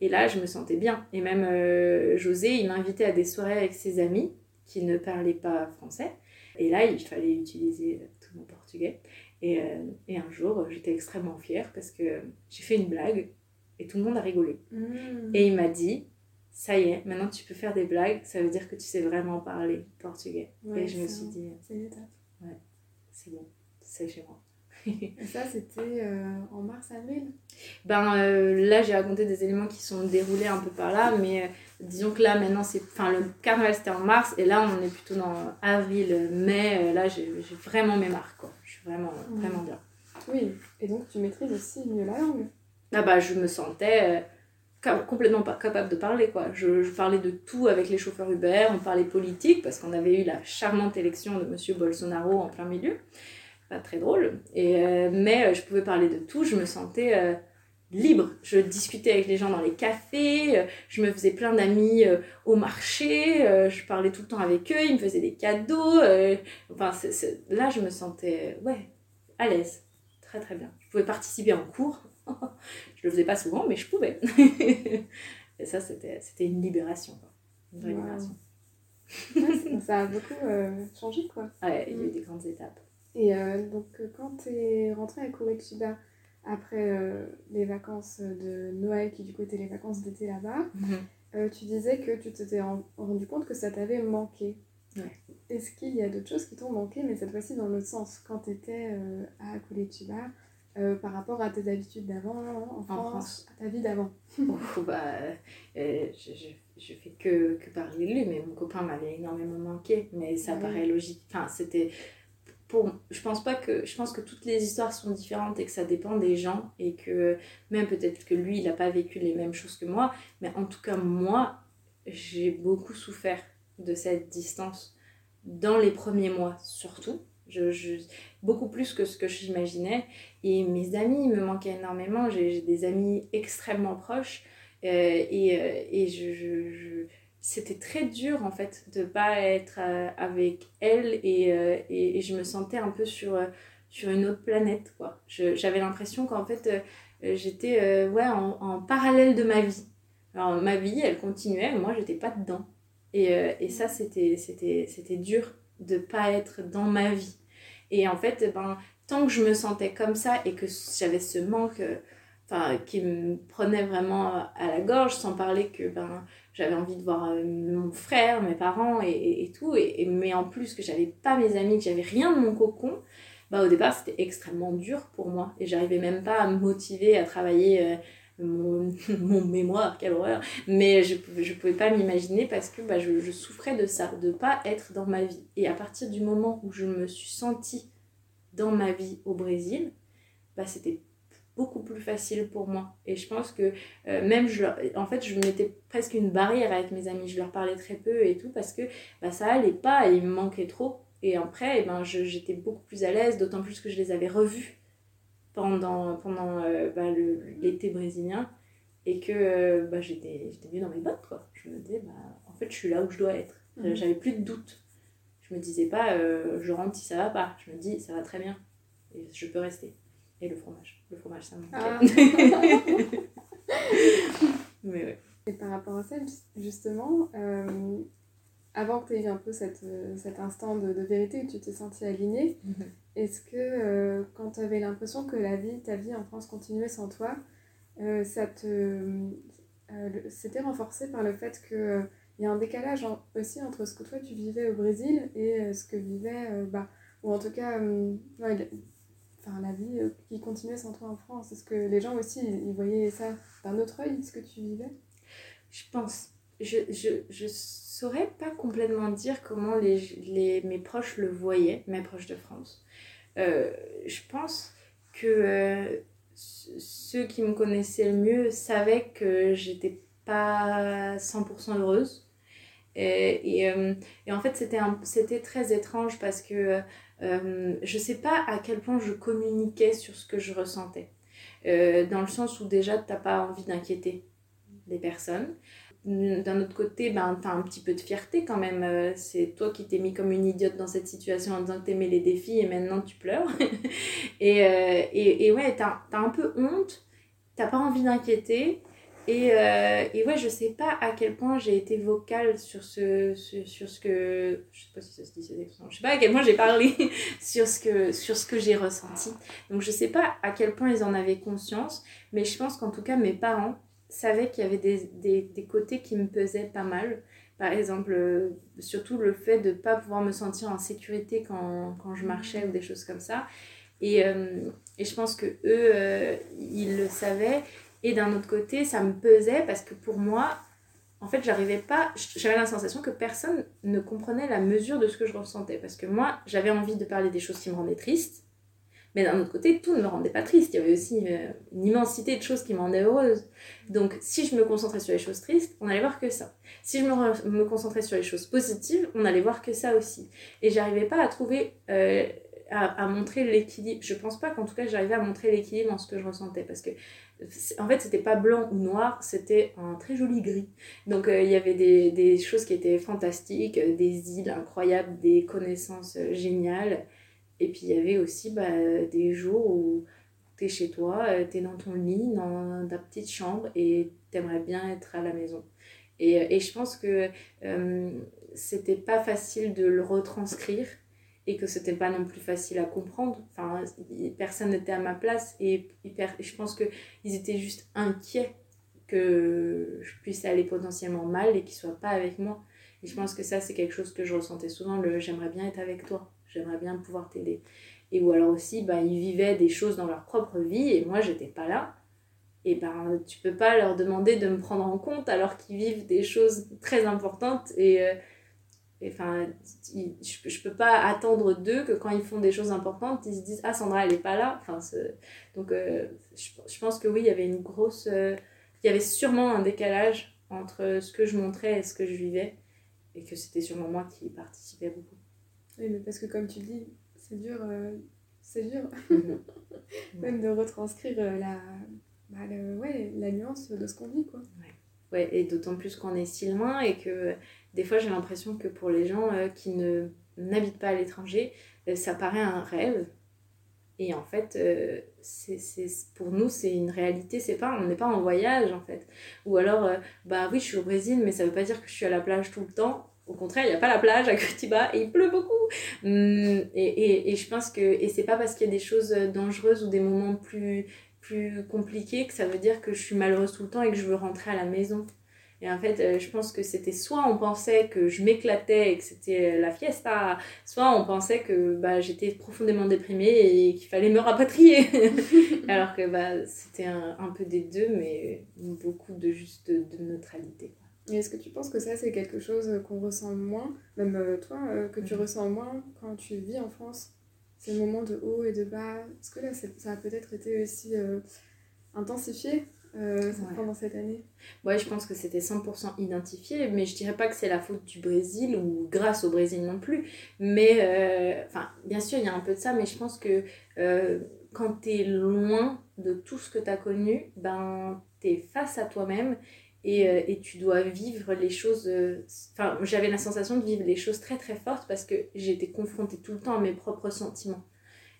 Et là, je me sentais bien. Et même euh, José, il m'invitait à des soirées avec ses amis qui ne parlaient pas français. Et là, il fallait utiliser tout mon portugais. Et, euh, et un jour, j'étais extrêmement fière parce que j'ai fait une blague et tout le monde a rigolé. Mhm. Et il m'a dit, ça y est, maintenant tu peux faire des blagues, ça veut dire que tu sais vraiment parler portugais. et je me suis dit, c'est une étape. Ouais, c'est bon, c'est chez moi. et ça, c'était euh, en mars-avril Ben euh, là, j'ai raconté des éléments qui sont déroulés un peu par là, mais euh, disons que là, maintenant, c'est. Enfin, le carnaval c'était en mars, et là, on est plutôt dans avril, mai. là, j'ai vraiment mes marques, quoi. Je suis vraiment, vraiment bien. Oui, et donc tu maîtrises aussi mieux la langue? Ah bah, je me sentais complètement pas capable de parler quoi. Je, parlais de tout avec les chauffeurs Uber, on parlait politique parce qu'on avait eu la charmante élection de monsieur Bolsonaro en plein milieu. Pas très drôle. Et, euh, mais euh, je pouvais parler de tout, je me sentais euh, libre. Je discutais avec les gens dans les cafés, je me faisais plein d'amis au marché, je parlais tout le temps avec eux, ils me faisaient des cadeaux. enfin, là, je me sentais ouais, à l'aise. Très très bien. Je pouvais participer en cours je le faisais pas souvent, mais je pouvais. et ça, c'était une libération. Une vraie libération. ça a beaucoup euh, changé, quoi. Ouais, il y a eu mm. des grandes étapes. Et euh, donc, euh, quand tu es rentrée à Curitiba après les vacances de Noël, qui du coup étaient les vacances d'été là-bas, mhm. tu disais que tu t'étais rendu compte que ça t'avait manqué. Ouais. Est-ce qu'il y a d'autres choses qui t'ont manqué, mais cette fois-ci dans l'autre sens? Quand tu étais à Curitiba, euh, par rapport à tes habitudes d'avant en, France, à ta vie d'avant bah, euh, je, je, je, fais que, que parler de lui, mais mon copain m'avait énormément manqué, mais ça paraît logique. Enfin, c'était. Pour, je pense pas que je pense que toutes les histoires sont différentes et que ça dépend des gens et que même peut-être que lui il n'a pas vécu les mêmes choses que moi mais en tout cas moi j'ai beaucoup souffert de cette distance dans les premiers mois surtout je, je, beaucoup plus que ce que j'imaginais. Et mes amis me manquaient énormément. J'ai des amis extrêmement proches. Euh, et, euh, et je, c'était très dur en fait de pas être euh, avec elle et, et, je me sentais un peu sur, sur une autre planète. quoi. J'avais l'impression qu'en fait j'étais ouais, en, en, parallèle de ma vie. Alors ma vie elle continuait, mais moi j'étais pas dedans. Et, et ça c'était dur de pas être dans ma vie. Et en fait, ben, tant que je me sentais comme ça et que j'avais ce manque enfin, qui me prenait vraiment à la gorge, sans parler que ben, j'avais envie de voir euh, mon frère, mes parents et, et, tout, et, mais en plus que j'avais pas mes amis, que j'avais rien de mon cocon, bah, au départ c'était extrêmement dur pour moi et j'arrivais même pas à me motiver à travailler. Euh, mon, mon, mémoire, quelle horreur. Mais je ne pouvais pas m'imaginer parce que bah, je, je, souffrais de ça, de pas être dans ma vie. Et à partir du moment où je me suis sentie dans ma vie au Brésil, bah, c'était beaucoup plus facile pour moi. Et je pense que euh, même, je en fait, je mettais presque une barrière avec mes amis. Je leur parlais très peu et tout parce que bah, ça allait pas et il me manquait trop. Et après, eh ben, j'étais beaucoup plus à l'aise, d'autant plus que je les avais revus pendant, pendant euh, bah, l'été brésilien et que euh, bah, j'étais mieux dans mes bottes. Quoi. Je me disais, bah, en fait, je suis là où je dois être. Mhm. J'avais plus de doute. Je me disais pas, euh, je rentre si ça va pas. Je me dis, ça va très bien. Et je peux rester. Et le fromage. Le fromage, ça me Ah. Mais ouais. Et par rapport à ça, justement, euh, avant que tu aies eu un peu cette, euh, cet instant de, de vérité où tu t'es senti alignée, est-ce que euh, quand tu avais l'impression que la vie, ta vie en France continuait sans toi, euh, ça te, c'était renforcé par le fait que il y a un décalage aussi entre ce que toi tu vivais au Brésil et euh, ce que vivait, euh, bah, ou en tout cas, euh, enfin, la vie qui continuait sans toi en France. Est-ce que les gens aussi, ils, voyaient ça d'un autre œil, ce que tu vivais? Je pense. Je, je, je saurais pas complètement dire comment les, les, mes proches le voyaient, mes proches de France. Je pense que ceux qui me connaissaient le mieux savaient que j'étais pas 100% heureuse. Et, et, euh, et en fait, c'était très étrange parce que euh, je sais pas à quel point je communiquais sur ce que je ressentais. Euh, dans le sens où déjà, t'as pas envie d'inquiéter les personnes. D'un autre côté, ben, tu as un petit peu de fierté quand même. C'est toi qui t'es mis comme une idiote dans cette situation en disant que t'aimais les défis et maintenant tu pleures. et, et, et ouais, t'as as un peu honte, t'as pas envie d'inquiéter. Et, euh, et ouais, je sais pas à quel point j'ai été vocale sur ce, sur, sur ce que. Je sais pas si ça se dit cette expression. Je sais pas à quel point j'ai parlé sur ce que, que j'ai ressenti. Donc je sais pas à quel point ils en avaient conscience, mais je pense qu'en tout cas mes parents savaient qu'il y avait des, des, des côtés qui me pesaient pas mal. Par exemple, euh, surtout le fait de ne pas pouvoir me sentir en sécurité quand, quand je marchais ou des choses comme ça. Et, euh, et je pense que eux, euh, ils le savaient. Et d'un autre côté, ça me pesait parce que pour moi, en fait, j'arrivais pas. J'avais la sensation que personne ne comprenait la mesure de ce que je ressentais. Parce que moi, j'avais envie de parler des choses qui me rendaient triste. Mais d'un autre côté, tout ne me rendait pas triste. Il y avait aussi euh, une immensité de choses qui me rendaient heureuse. Donc, si je me concentrais sur les choses tristes, on allait voir que ça. Si je me, me concentrais sur les choses positives, on allait voir que ça aussi. Et j'arrivais pas à trouver, euh, à, à montrer l'équilibre. Je pense pas qu'en tout cas, j'arrivais à montrer l'équilibre dans ce que je ressentais. Parce que, en fait, c'était pas blanc ou noir, c'était un très joli gris. Donc, euh, il y avait des, des choses qui étaient fantastiques, euh, des îles incroyables, des connaissances euh, géniales. Et puis, il y avait aussi bah, des jours où t'es chez toi, euh, t'es dans ton lit, dans ta petite chambre et t'aimerais bien être à la maison. Et, et je pense que c'était pas facile de le retranscrire et que c'était pas non plus facile à comprendre. Enfin, personne n'était à ma place et, je pense qu'ils étaient juste inquiets que je puisse aller potentiellement mal et qu'ils soient pas avec moi. Et je pense que ça, c'est quelque chose que je ressentais souvent, le j'aimerais bien être avec toi, j'aimerais bien pouvoir t'aider. Et ou alors aussi, bah, ils vivaient des choses dans leur propre vie et moi, j'étais pas là. Et ben, tu peux pas leur demander de me prendre en compte alors qu'ils vivent des choses très importantes. Et euh, enfin, je, je peux pas attendre d'eux que quand ils font des choses importantes, ils se disent Ah, Sandra, elle est pas là. Enfin, donc, euh, je, je pense que oui, il y avait une grosse. euh, il y avait sûrement un décalage entre ce que je montrais et ce que je vivais. Et que c'était sûrement moi qui participais beaucoup. Oui, mais parce que comme tu dis, c'est dur, euh, c'est dur Mhm. même de retranscrire la, bah, le- ouais, la nuance de ce qu'on vit, quoi. Ouais, et d'autant plus qu'on est si loin et que des fois j'ai l'impression que pour les gens euh, qui ne n'habitent pas à l'étranger, euh, ça paraît un rêve. Et en fait, euh, pour nous, c'est une réalité. C'est pas, on n'est pas en voyage en fait. Ou alors, bah oui, je suis au Brésil, mais ça veut pas dire que je suis à la plage tout le temps. Au contraire, il n'y a pas la plage à Curitiba et il pleut beaucoup. Hum, et, et, et je pense que et c'est pas parce qu'il y a des choses dangereuses ou des moments plus plus compliqués que ça veut dire que je suis malheureuse tout le temps et que je veux rentrer à la maison. Et en fait, euh, je pense que c'était soit on pensait que je m'éclatais et que c'était la fiesta, soit on pensait que bah, j'étais profondément déprimée et qu'il fallait me rapatrier. Alors que bah, c'était un, un peu des deux, mais beaucoup de juste de neutralité. Et est-ce que tu penses que ça, c'est quelque chose qu'on ressent moins, même euh, toi, euh, que tu ressens moins quand tu vis en France Ces moments de haut et de bas? Est-ce que là, ça a peut-être été aussi euh, intensifié? Euh, pendant cette année Ouais, je pense que c'était 100% identifié, mais je dirais pas que c'est la faute du Brésil ou grâce au Brésil non plus. Mais, euh, enfin, bien sûr, il y a un peu de ça, mais je pense que euh, quand t'es loin de tout ce que t'as connu, ben, t'es face à toi-même et, euh, et tu dois vivre les choses. Enfin, j'avais la sensation de vivre les choses très très fortes parce que j'étais confrontée tout le temps à mes propres sentiments.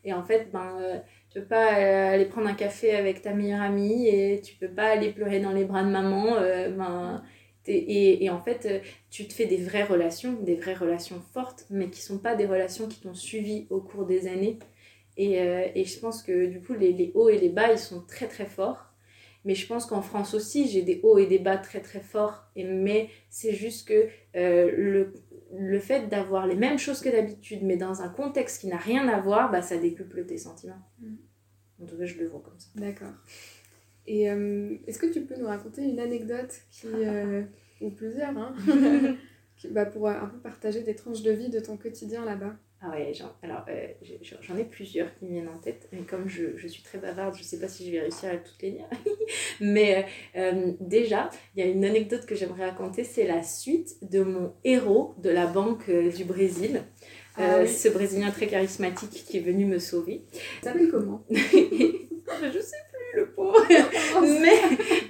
Et en fait, ben, peux pas euh, aller prendre un café avec ta meilleure amie et tu peux pas aller pleurer dans les bras de maman. euh, ben, et, et en fait, euh, tu te fais des vraies relations, des vraies relations fortes, mais qui sont pas des relations qui t'ont suivi au cours des années. Et, euh, et je pense que du coup, les, les hauts et les bas, ils sont très très forts. Mais je pense qu'en France aussi, j'ai des hauts et des bas très très forts. Mais c'est juste que le, le fait d'avoir les mêmes choses que d'habitude, mais dans un contexte qui n'a rien à voir, bah, ça décuple tes sentiments. Mm. En tout cas, je le vois comme ça. D'accord. Et euh, est-ce que tu peux nous raconter une anecdote qui, euh, ou plusieurs, hein, qui- bah, pour euh, un peu partager des tranches de vie de ton quotidien là-bas? Ah ouais, j'en, alors euh, j'en ai plusieurs qui me viennent en tête. Et comme je, je suis très bavarde, je sais pas si je vais réussir à toutes les lire. Mais euh, euh, déjà, il y a une anecdote que j'aimerais raconter, c'est la suite de mon héros de la banque du Brésil. Ah Euh, oui. Ce Brésilien très charismatique qui est venu me sauver. Ça s'appelle comment? Je sais plus le pauvre. mais,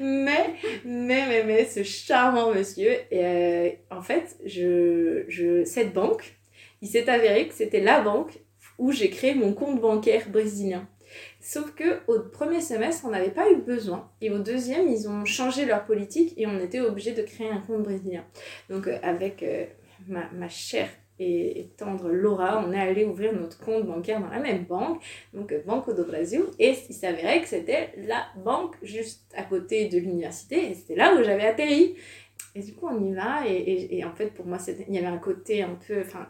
mais, mais, mais, mais, ce charmant monsieur, et, en fait, je, je, cette banque, il s'est avéré que c'était la banque où j'ai créé mon compte bancaire brésilien. Sauf que au premier semestre, on n'avait pas eu besoin. Et au deuxième, ils ont changé leur politique et on était obligé de créer un compte brésilien. Donc, euh, avec euh, ma, ma chère et, tendre Laura, on est allé ouvrir notre compte bancaire dans la même banque, donc euh, Banco do Brasil. Et il s'avérait que c'était la banque juste à côté de l'université et c'était là où j'avais atterri. Et du coup, on y va. Et, et, et en fait, pour moi, il y avait un côté un peu. Enfin,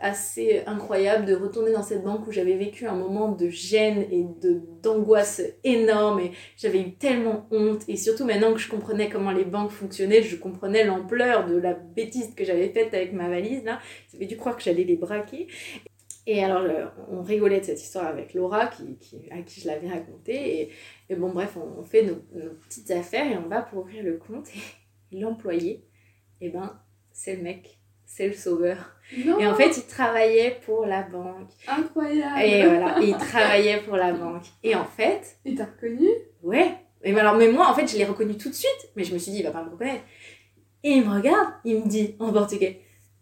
assez incroyable de retourner dans cette banque où j'avais vécu un moment de gêne et de d'angoisse énorme et j'avais eu tellement honte. Et surtout maintenant que je comprenais comment les banques fonctionnaient je comprenais l'ampleur de la bêtise que j'avais faite avec ma valise là. J'avais dû croire que j'allais les braquer. Et alors on rigolait de cette histoire avec Laura qui, à qui je l'avais racontée. Et, bon bref on, fait nos, nos petites affaires et on va pour ouvrir le compte. Et l'employé et ben c'est le mec c'est le sauveur Non et en fait, il travaillait pour la banque. Incroyable Et voilà, il travaillait pour la banque. Et en fait, Et t'as reconnu? ouais. Et alors, mais moi, en fait, je l'ai reconnu tout de suite. Mais je me suis dit, il va pas me reconnaître. Et il me regarde, il me dit en portugais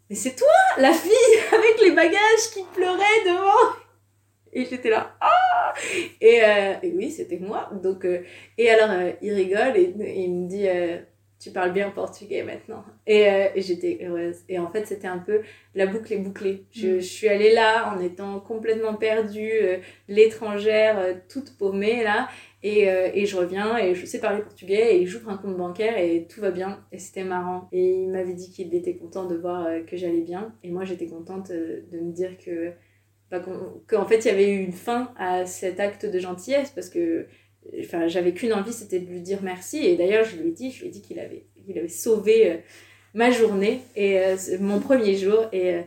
Mais c'est toi, la fille avec les bagages qui pleurait devant Et j'étais là, ah et, euh, et oui, c'était moi. Donc, euh, et alors, euh, il rigole et, et il me dit Tu parles bien portugais maintenant. Et, euh, et j'étais heureuse. Et en fait, c'était un peu la boucle est bouclée. Je, Mm. je suis allée là en étant complètement perdue, euh, l'étrangère, euh, toute paumée là. Et, et je reviens et je sais parler portugais et j'ouvre un compte bancaire et tout va bien. Et c'était marrant. Et il m'avait dit qu'il était content de voir que j'allais bien. Et moi, j'étais contente de me dire que bah, qu'en qu'en fait, il y avait eu une fin à cet acte de gentillesse parce que enfin, j'avais qu'une envie, c'était de lui dire merci. Et d'ailleurs, je lui ai dit, je lui ai dit qu'il avait, qu'il avait sauvé euh, ma journée et euh, mon premier jour. Et euh,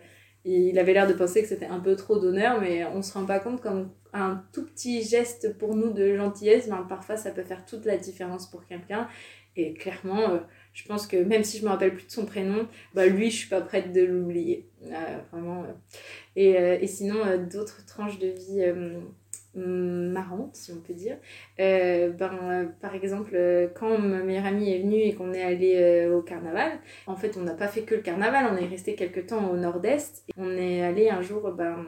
il avait l'air de penser que c'était un peu trop d'honneur, mais on se rend pas compte comme un tout petit geste pour nous de gentillesse, ben, parfois ça peut faire toute la différence pour quelqu'un. Et clairement, je pense que même si je me rappelle plus de son prénom, bah lui, je suis pas prête de l'oublier. Vraiment. Et, et sinon, d'autres tranches de vie marrantes, si on peut dire. Euh, ben, euh, par exemple, euh, quand ma meilleure amie est venue et qu'on est allé au carnaval, en fait, on n'a pas fait que le carnaval, on est resté quelques temps au nord-est. On est allé un jour, ben,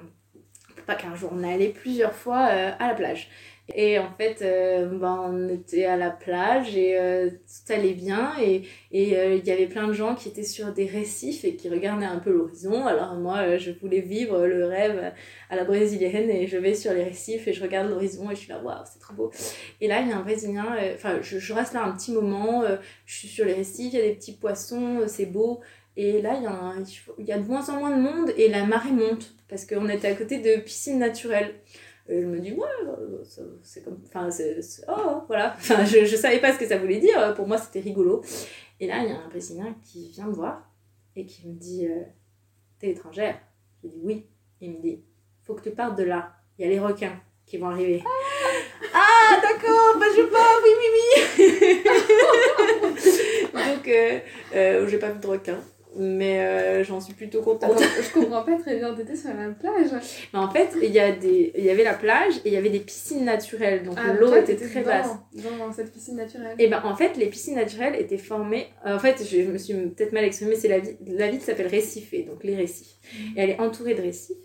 pas qu'un jour, on est allé plusieurs fois euh, à la plage. Et en fait, euh, ben, on était à la plage et euh, tout allait bien. Et et euh, il y avait plein de gens qui étaient sur des récifs et qui regardaient un peu l'horizon. Alors moi, je voulais vivre le rêve à la brésilienne et je vais sur les récifs et je regarde l'horizon et je suis là, waouh, c'est trop beau. Et là, il y a un Brésilien, enfin, je, je reste là un petit moment, je suis sur les récifs, il y a des petits poissons, c'est beau. Et là, il y, a y de moins en moins de monde et la marée monte parce qu'on était à côté de piscines naturelles. Et je me dis, ouais, euh, c'est comme. Enfin, c'est- Oh, voilà. Enfin, je, je savais pas ce que ça voulait dire. Pour moi, c'était rigolo. Et là, il y a un Brésilien qui vient me voir et qui me dit euh, T'es étrangère? Je dis Oui. Il me dit Faut que tu partes de là. Il y a les requins qui vont arriver. Ah, d'accord, bah je pars, oui, oui, oui. Donc, euh, euh, j'ai pas vu de requins. Mais euh, j'en suis plutôt contente. Je comprends pas très bien, t'étais sur la plage. Mais en fait, il y, a des... il y avait la plage et il y avait des piscines naturelles, donc Ah, l'eau était très dans- basse. Dans cette piscine naturelle. Et ben en fait, les piscines naturelles étaient formées. En fait, je me suis peut-être mal exprimée, c'est la, vi- la ville s'appelle Récifé, donc les récifs. Et elle est entourée de récifs.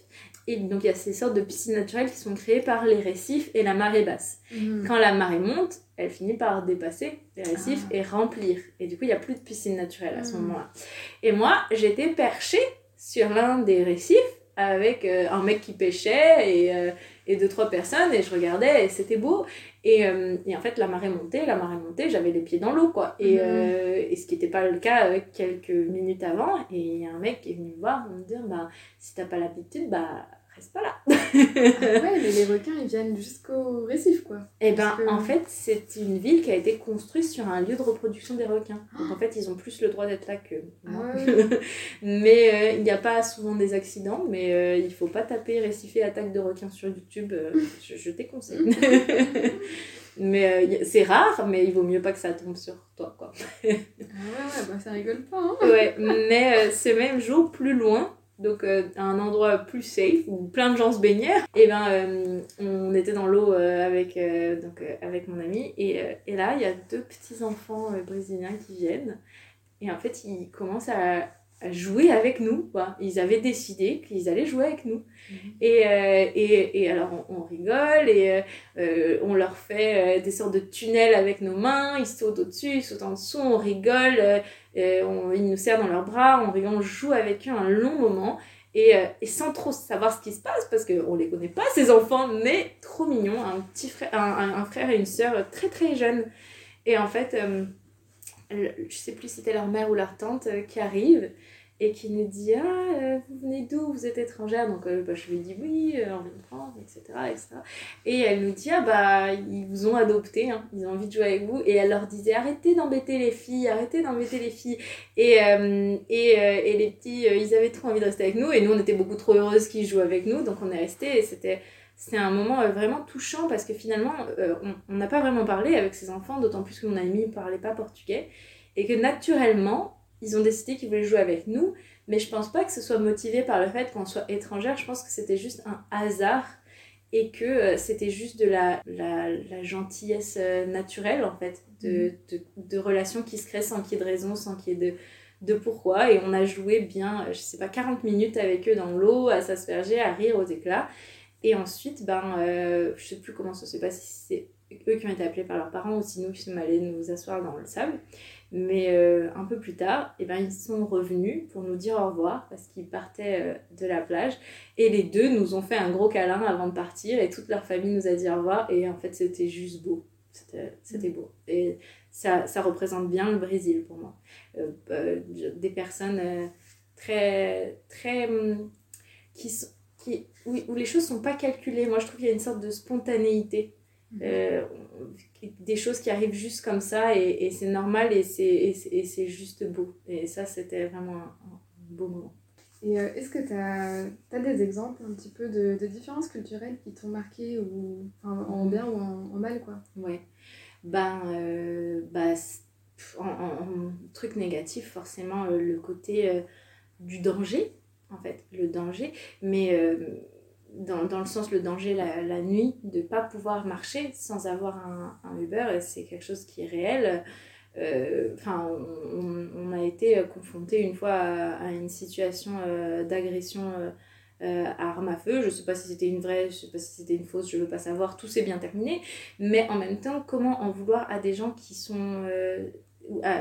Et donc il y a ces sortes de piscines naturelles qui sont créées par les récifs et la marée basse. Mhm. Quand la marée monte, elle finit par dépasser les récifs Ah. et remplir. Et du coup, il n'y a plus de piscine naturelle à ce Mm. moment-là. Et moi, j'étais perchée sur l'un des récifs avec euh, un mec qui pêchait et, euh, et deux, trois personnes et je regardais et c'était beau. Et, euh, et en fait, la marée montait, la marée montait, j'avais les pieds dans l'eau, quoi. Et, Mhm. et ce qui n'était pas le cas quelques minutes avant. Et il y a un mec qui est venu me voir me dire, bah, si t'as pas l'habitude, bah, reste pas là. Ah ouais, mais les requins ils viennent jusqu'au récif quoi. Et ben, que- en fait, c'est une ville qui a été construite sur un lieu de reproduction des requins. Donc, en fait, ils ont plus le droit d'être là que moi. Ah ouais. mais euh, il n'y a pas souvent des accidents, mais euh, il faut pas taper récifé attaque de requins sur YouTube. euh, je, je déconseille. mais euh, c'est rare, mais il vaut mieux pas que ça tombe sur toi, quoi. Ah ouais, ouais, bah ça rigole pas hein. Ouais, mais ce même jour, plus loin, donc euh, un endroit plus safe où plein de gens se baignaient, et ben euh, on était dans l'eau euh, avec, donc, avec mon ami, et, et là il y a deux petits enfants brésiliens qui viennent, et en fait ils commencent à jouer avec nous, quoi. Ils avaient décidé qu'ils allaient jouer avec nous. Et, euh, et, et alors on, on rigole et euh, euh, on leur fait euh, des sortes de tunnels avec nos mains, ils sautent au-dessus, ils sautent en dessous, on rigole, on- ils nous serrent dans leurs bras, on joue avec eux un long moment. Et, et sans trop savoir ce qui se passe, parce qu'on les connaît pas, ces enfants, mais trop mignons, un petit frère, un, un- un frère et une sœur très très jeunes. Et en fait, je sais plus si c'était leur mère ou leur tante euh, qui arrive et qui nous dit Ah, euh, vous venez d'où? Vous êtes étrangère Donc euh, bah, je lui dis Oui, euh, on vient de France, etc., etc. Et elle nous dit Ah, bah, ils vous ont adopté, hein, ils ont envie de jouer avec vous. Et elle leur disait Arrêtez d'embêter les filles, arrêtez d'embêter les filles. Et, et, les petits, ils avaient trop envie de rester avec nous. Et nous, on était beaucoup trop heureuses qu'ils jouent avec nous. Donc on est restés et c'était. C'était un moment euh, vraiment touchant parce que finalement, euh, on n'a pas vraiment parlé avec ces enfants, d'autant plus que mon ami ne parlait pas portugais. Et que naturellement, ils ont décidé qu'ils voulaient jouer avec nous, mais je pense pas que ce soit motivé par le fait qu'on soit étrangère, je pense que c'était juste un hasard et que euh, c'était juste de la, la, la gentillesse naturelle en fait, de, de, de relations qui se créent sans qu'il y ait de raison, sans qu'il y ait de, de pourquoi. Et on a joué bien, je sais pas, 40 minutes avec eux dans l'eau, à s'asperger, à rire aux éclats. Et ensuite, ben, euh, je sais plus comment ça s'est passé, si c'est eux qui ont été appelés par leurs parents ou si nous qui sommes allés nous asseoir dans le sable. Mais euh, un peu plus tard, eh ben, ils sont revenus pour nous dire au revoir parce qu'ils partaient euh, de la plage. Et les deux nous ont fait un gros câlin avant de partir et toute leur famille nous a dit au revoir. Et en fait, c'était juste beau. C'était beau. Et ça, ça représente bien le Brésil pour moi. Euh, des personnes très, très. hum, qui sont, qui, où, où les choses sont pas calculées. Moi, je trouve qu'il y a une sorte de spontanéité. Euh, des choses qui arrivent juste comme ça et, et c'est normal et c'est et c'est- et c'est juste beau. Et ça, c'était vraiment un, un beau moment. Et euh, est-ce que tu as, des exemples un petit peu de, de différences culturelles qui t'ont marqué ou, enfin, en bien ou en, en mal quoi? Ouais. Ben, euh, pff, en, en- en truc négatif, forcément, le côté du danger, en fait, le danger, mais euh, dans, le sens le danger la, nuit, de pas pouvoir marcher sans avoir un, un Uber, c'est quelque chose qui est réel. Euh, Enfin, on, a été confronté une fois à, une situation euh, d'agression à arme à feu. Je sais pas si c'était une vraie, je sais pas si c'était une fausse, je veux pas savoir. Tout s'est bien terminé. Mais en même temps, comment en vouloir à des gens qui sont.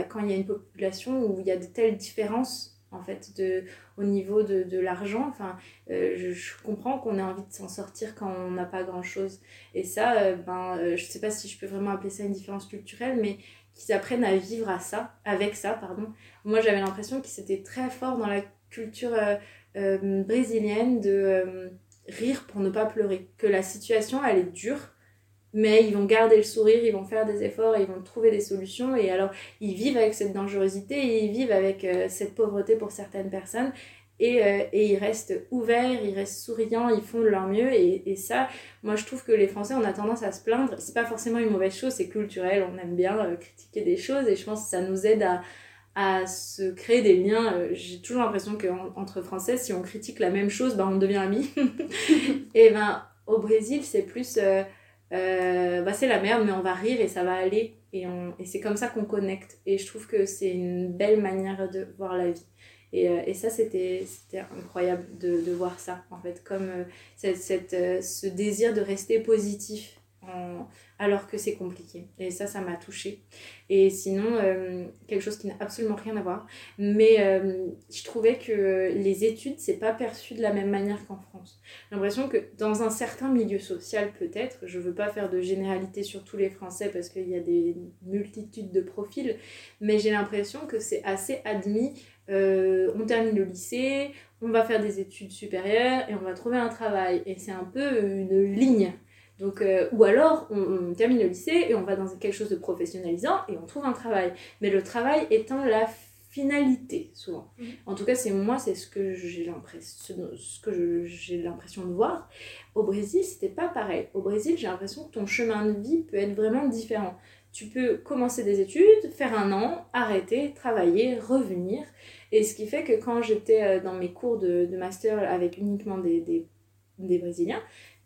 quand il y a une population où il y a de telles différences, en fait, de, au niveau de, de l'argent. Enfin, euh, je, comprends qu'on ait envie de s'en sortir quand on n'a pas grand-chose. Et ça, euh, ben, euh, je sais pas si je peux vraiment appeler ça une différence culturelle, mais qu'ils apprennent à vivre à ça, avec ça, pardon. Moi, j'avais l'impression que c'était très fort dans la culture brésilienne de rire pour ne pas pleurer. Que la situation, elle est dure, mais ils vont garder le sourire, ils vont faire des efforts, ils vont trouver des solutions. Et alors, ils vivent avec cette dangerosité, ils vivent avec euh, cette pauvreté pour certaines personnes. Et, euh, et ils restent ouverts, ils restent souriants, ils font de leur mieux. Et, et ça, moi, je trouve que les Français, on a tendance à se plaindre. C'est pas forcément une mauvaise chose, c'est culturel, on aime bien euh, critiquer des choses. Et je pense que ça nous aide à, à se créer des liens. J'ai toujours l'impression qu'entre Français, si on critique la même chose, ben, on devient amis. et ben, au Brésil, c'est plus. Euh, euh, bah, c'est la merde, mais on va rire et ça va aller. Et, on, et c'est comme ça qu'on connecte. Et je trouve que c'est une belle manière de voir la vie. Et, et ça, c'était, incroyable de, de, voir ça, en fait, comme cette, cette, ce désir de rester positif alors que c'est compliqué. Et ça, ça m'a touchée. Et sinon, euh, quelque chose qui n'a absolument rien à voir. Mais euh, je trouvais que les études, c'est pas perçu de la même manière qu'en France. J'ai l'impression que dans un certain milieu social, peut-être, je veux pas faire de généralité sur tous les Français parce qu'il y a des multitudes de profils, mais j'ai l'impression que c'est assez admis. Euh, on termine le lycée, on va faire des études supérieures et on va trouver un travail. Et c'est un peu une ligne donc, euh, ou alors, on, termine le lycée et on va dans quelque chose de professionnalisant et on trouve un travail. Mais le travail étant la finalité, souvent. Mhm. En tout cas, c'est moi, c'est ce que j'ai l'impression, ce que j'ai l'impression de voir. Au Brésil, c'était pas pareil. Au Brésil, j'ai l'impression que ton chemin de vie peut être vraiment différent. Tu peux commencer des études, faire un an, arrêter, travailler, revenir. Et ce qui fait que quand j'étais euh, dans mes cours de, de master avec uniquement des, des, des Brésiliens,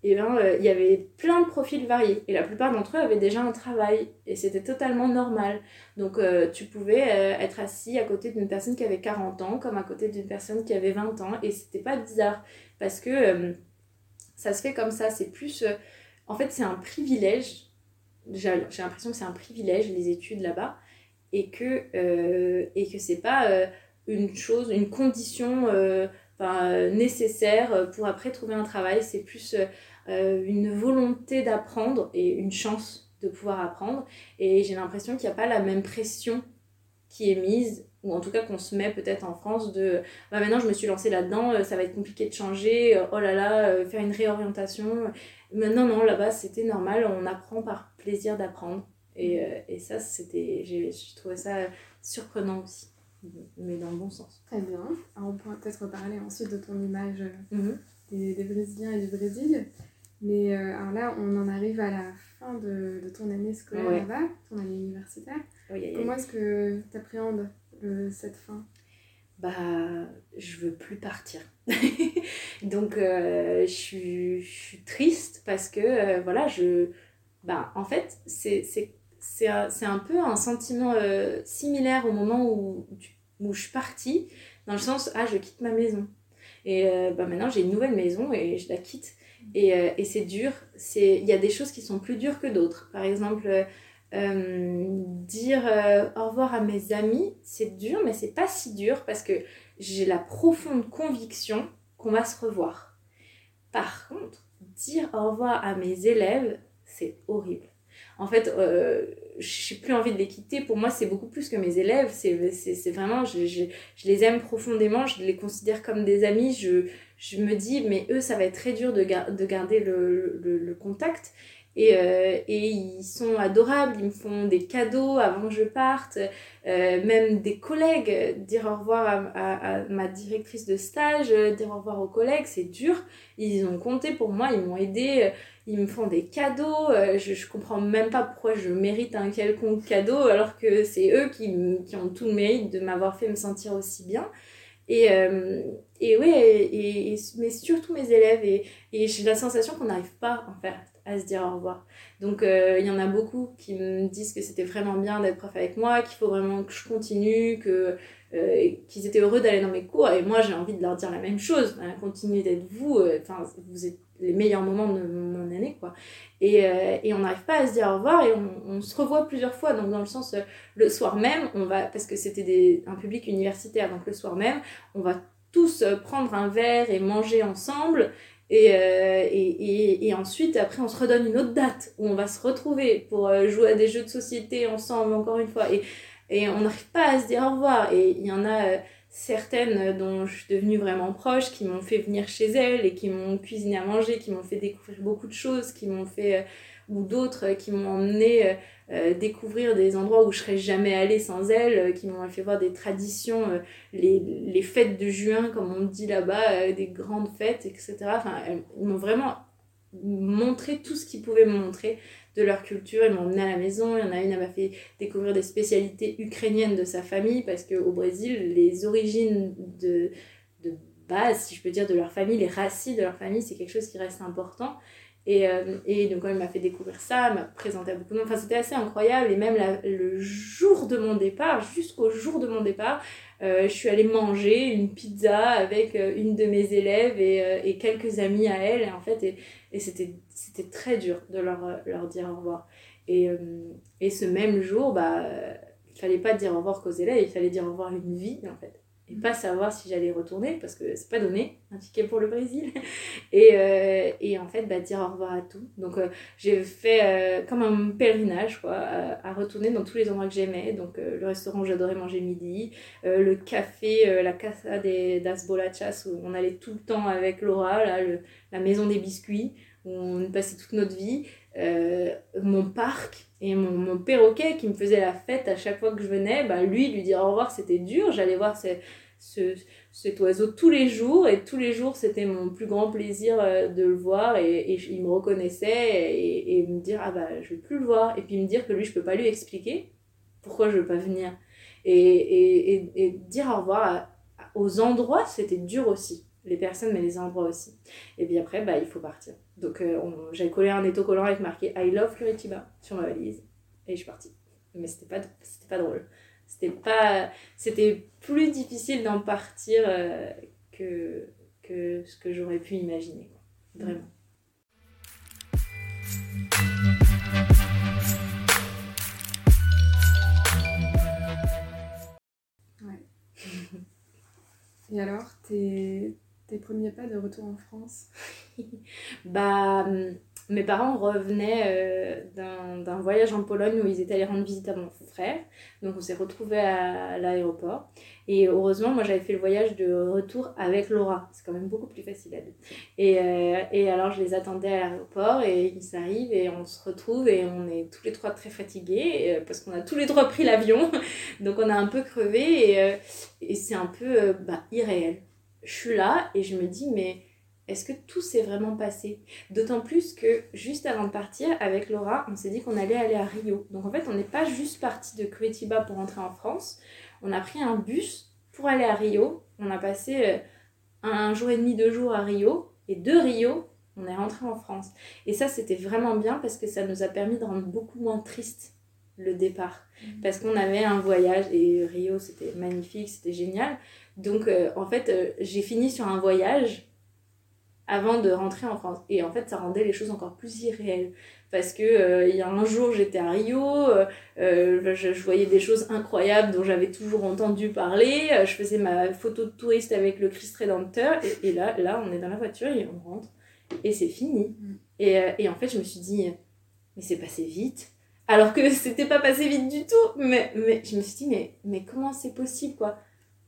et ben, euh, il y avait plein de profils variés. Et la plupart d'entre eux avaient déjà un travail. Et c'était totalement normal. Donc euh, tu pouvais euh, être assis à côté d'une personne qui avait 40 ans, comme à côté d'une personne qui avait 20 ans. Et c'était pas bizarre. Parce que ça se fait comme ça. C'est plus. en fait, c'est un privilège. J'ai l'impression que c'est un privilège, les études là-bas. Et que, et que c'est pas une chose, une condition. nécessaire pour après trouver un travail, c'est plus une volonté d'apprendre et une chance de pouvoir apprendre. Et j'ai l'impression qu'il n'y a pas la même pression qui est mise, ou en tout cas qu'on se met peut-être en France de bah maintenant je me suis lancée là-dedans, euh, ça va être compliqué de changer, euh, oh là là, faire une réorientation. Mais non, non, là-bas c'était normal, on apprend par plaisir d'apprendre. Et, et ça, c'était, j'ai trouvé ça surprenant aussi, mais dans le bon sens. Très bien. Alors on pourra peut-être reparler ensuite de ton image mhm. des, des, Brésiliens et du Brésil. Mais euh, alors là, on en arrive à la fin de, de ton année scolaire là-bas, ton année universitaire. Comment est-ce que tu appréhendes cette fin? Bah, je veux plus partir. Donc, euh, je, suis, je, suis, triste parce que, euh, voilà, je. Bah, en fait, c'est un, un peu un sentiment similaire au moment où, où je suis partie, dans le sens, ah, je quitte ma maison. Et bah, maintenant, j'ai une nouvelle maison et je la quitte. Et, euh, et c'est dur. Il y a des choses qui sont plus dures que d'autres. Par exemple, euh, dire euh, au revoir à mes amis, c'est dur, mais c'est pas si dur parce que j'ai la profonde conviction qu'on va se revoir. Par contre, dire au revoir à mes élèves, c'est horrible. En fait, j'ai plus envie de les quitter. Pour moi, c'est beaucoup plus que mes élèves. C'est vraiment, je, je, je, les aime profondément, je les considère comme des amis. Je, je me dis, mais eux, ça va être très dur de, de garder le, le, le contact. Et, euh, et, ils sont adorables, ils me font des cadeaux avant que je parte, euh, même des collègues, dire au revoir à, ma directrice de stage, dire au revoir aux collègues, c'est dur. Ils ont compté pour moi, ils m'ont aidé, ils me font des cadeaux, euh, je, je comprends même pas pourquoi je mérite un quelconque cadeau alors que c'est eux qui, qui ont tout le mérite de m'avoir fait me sentir aussi bien. Et, euh, et oui, et, mais surtout mes élèves. Et, et j'ai la sensation qu'on n'arrive pas en fait à se dire au revoir. Donc euh, il y en a beaucoup qui me disent que c'était vraiment bien d'être prof avec moi, qu'il faut vraiment que je continue, que euh, qu'ils étaient heureux d'aller dans mes cours. Et moi j'ai envie de leur dire la même chose. Ben, continuez d'être vous. Enfin vous êtes les meilleurs moments de mon année quoi. Et, et on n'arrive pas à se dire au revoir et on, se revoit plusieurs fois. Donc dans le sens le soir même on va parce que c'était un public universitaire donc le soir même on va tous euh, prendre un verre et manger ensemble. Et, euh, et, et, et, ensuite, après, on se redonne une autre date où on va se retrouver pour euh, jouer à des jeux de société ensemble, encore une fois. Et, et on n'arrive pas à se dire au revoir. Et il y en a certaines dont je suis devenue vraiment proche, qui m'ont fait venir chez elles et qui m'ont cuisiné à manger, qui m'ont fait découvrir beaucoup de choses, qui m'ont fait ou d'autres qui m'ont emmené euh, euh, découvrir des endroits où je serais jamais allée sans elles, euh, qui m'ont fait voir des traditions, les, les fêtes de juin, comme on dit là-bas, des grandes fêtes, etc. Enfin, elles m'ont vraiment montré tout ce qu'ils pouvaient me montrer de leur culture. Ils m'ont emmené à la maison. Il y en a une, elle m'a fait découvrir des spécialités ukrainiennes de sa famille parce qu'au Brésil, les origines de, de base, si je peux dire, de leur famille, les racines de leur famille, c'est quelque chose qui reste important. Et, euh, et donc, quand il m'a fait découvrir ça, m'a présenté à beaucoup de monde. Enfin, c'était assez incroyable. Et même le jour de mon départ, jusqu'au jour de mon départ, euh, je suis allée manger une pizza avec euh, une de mes élèves et, et, quelques amis à elle. Et en fait, et, et c'était très dur de leur, leur dire au revoir. Et, et ce même jour, bah, il fallait pas dire au revoir qu'aux élèves, il fallait dire au revoir à une vie, en fait et pas savoir si j'allais retourner parce que c'est pas donné un ticket pour le Brésil. Et, euh, et en fait bah, dire au revoir à tout. Donc euh, j'ai fait euh, comme un pèlerinage quoi à, retourner dans tous les endroits que j'aimais. Donc le restaurant où j'adorais manger midi. Le café la casa des das bolachas où on allait tout le temps avec Laura la maison des biscuits où on passait toute notre vie. Mon parc et mon, mon, perroquet qui me faisait la fête à chaque fois que je venais, bah lui, lui dire au revoir, c'était dur. J'allais voir ce, ce, cet oiseau tous les jours et tous les jours, c'était mon plus grand plaisir euh, de le voir et, et il me reconnaissait et, et, me dire ah bah je vais plus le voir et puis me dire que lui, je peux pas lui expliquer pourquoi je veux pas venir. Et, et dire au revoir aux endroits, c'était dur aussi les personnes, mais les endroits aussi. Et puis après, bah, il faut partir. Donc euh, j'ai collé un autocollant avec marqué I love Curitiba sur ma valise et je suis partie. Mais c'était pas, c'était pas drôle. C'était pas, c'était plus difficile d'en partir euh, que, que ce que j'aurais pu imaginer. Vraiment. Ouais. Et alors, t'es tes premiers pas de retour en France? Bah, mes parents revenaient euh, d'un voyage en Pologne où ils étaient allés rendre visite à mon frère. Donc on s'est retrouvés à, l'aéroport. Et heureusement, moi j'avais fait le voyage de retour avec Laura. C'est quand même beaucoup plus facile à deux. Et, euh, et alors je les attendais à l'aéroport et ils arrivent et on se retrouve et on est tous les trois très fatigués euh, parce qu'on a tous les trois pris l'avion. Donc on a un peu crevé et, et c'est un peu bah, irréel je suis là et je me dis, mais est-ce que tout s'est vraiment passé? D'autant plus que juste avant de partir, avec Laura, on s'est dit qu'on allait aller à Rio. Donc en fait, on n'est pas juste parti de Curitiba pour rentrer en France. On a pris un bus pour aller à Rio. On a passé euh, un jour et demi, deux jours à Rio. Et de Rio, on est rentré en France. Et ça, c'était vraiment bien parce que ça nous a permis de rendre beaucoup moins triste le départ. Mmh. Parce qu'on avait un voyage et Rio, c'était magnifique, c'était génial. Donc, euh, en fait, euh, j'ai fini sur un voyage avant de rentrer en France. Et en fait, ça rendait les choses encore plus irréelles. Parce que euh, il y a un jour, j'étais à Rio, je, je, voyais des choses incroyables dont j'avais toujours entendu parler. je faisais ma photo de touriste avec le Christ Rédempteur. Et, et, là, là, on est dans la voiture et on rentre. Et c'est fini. Mm. Et, et en fait, je me suis dit, mais c'est passé vite. Alors que c'était pas passé vite du tout. Mais, mais je me suis dit, mais, mais comment c'est possible, quoi?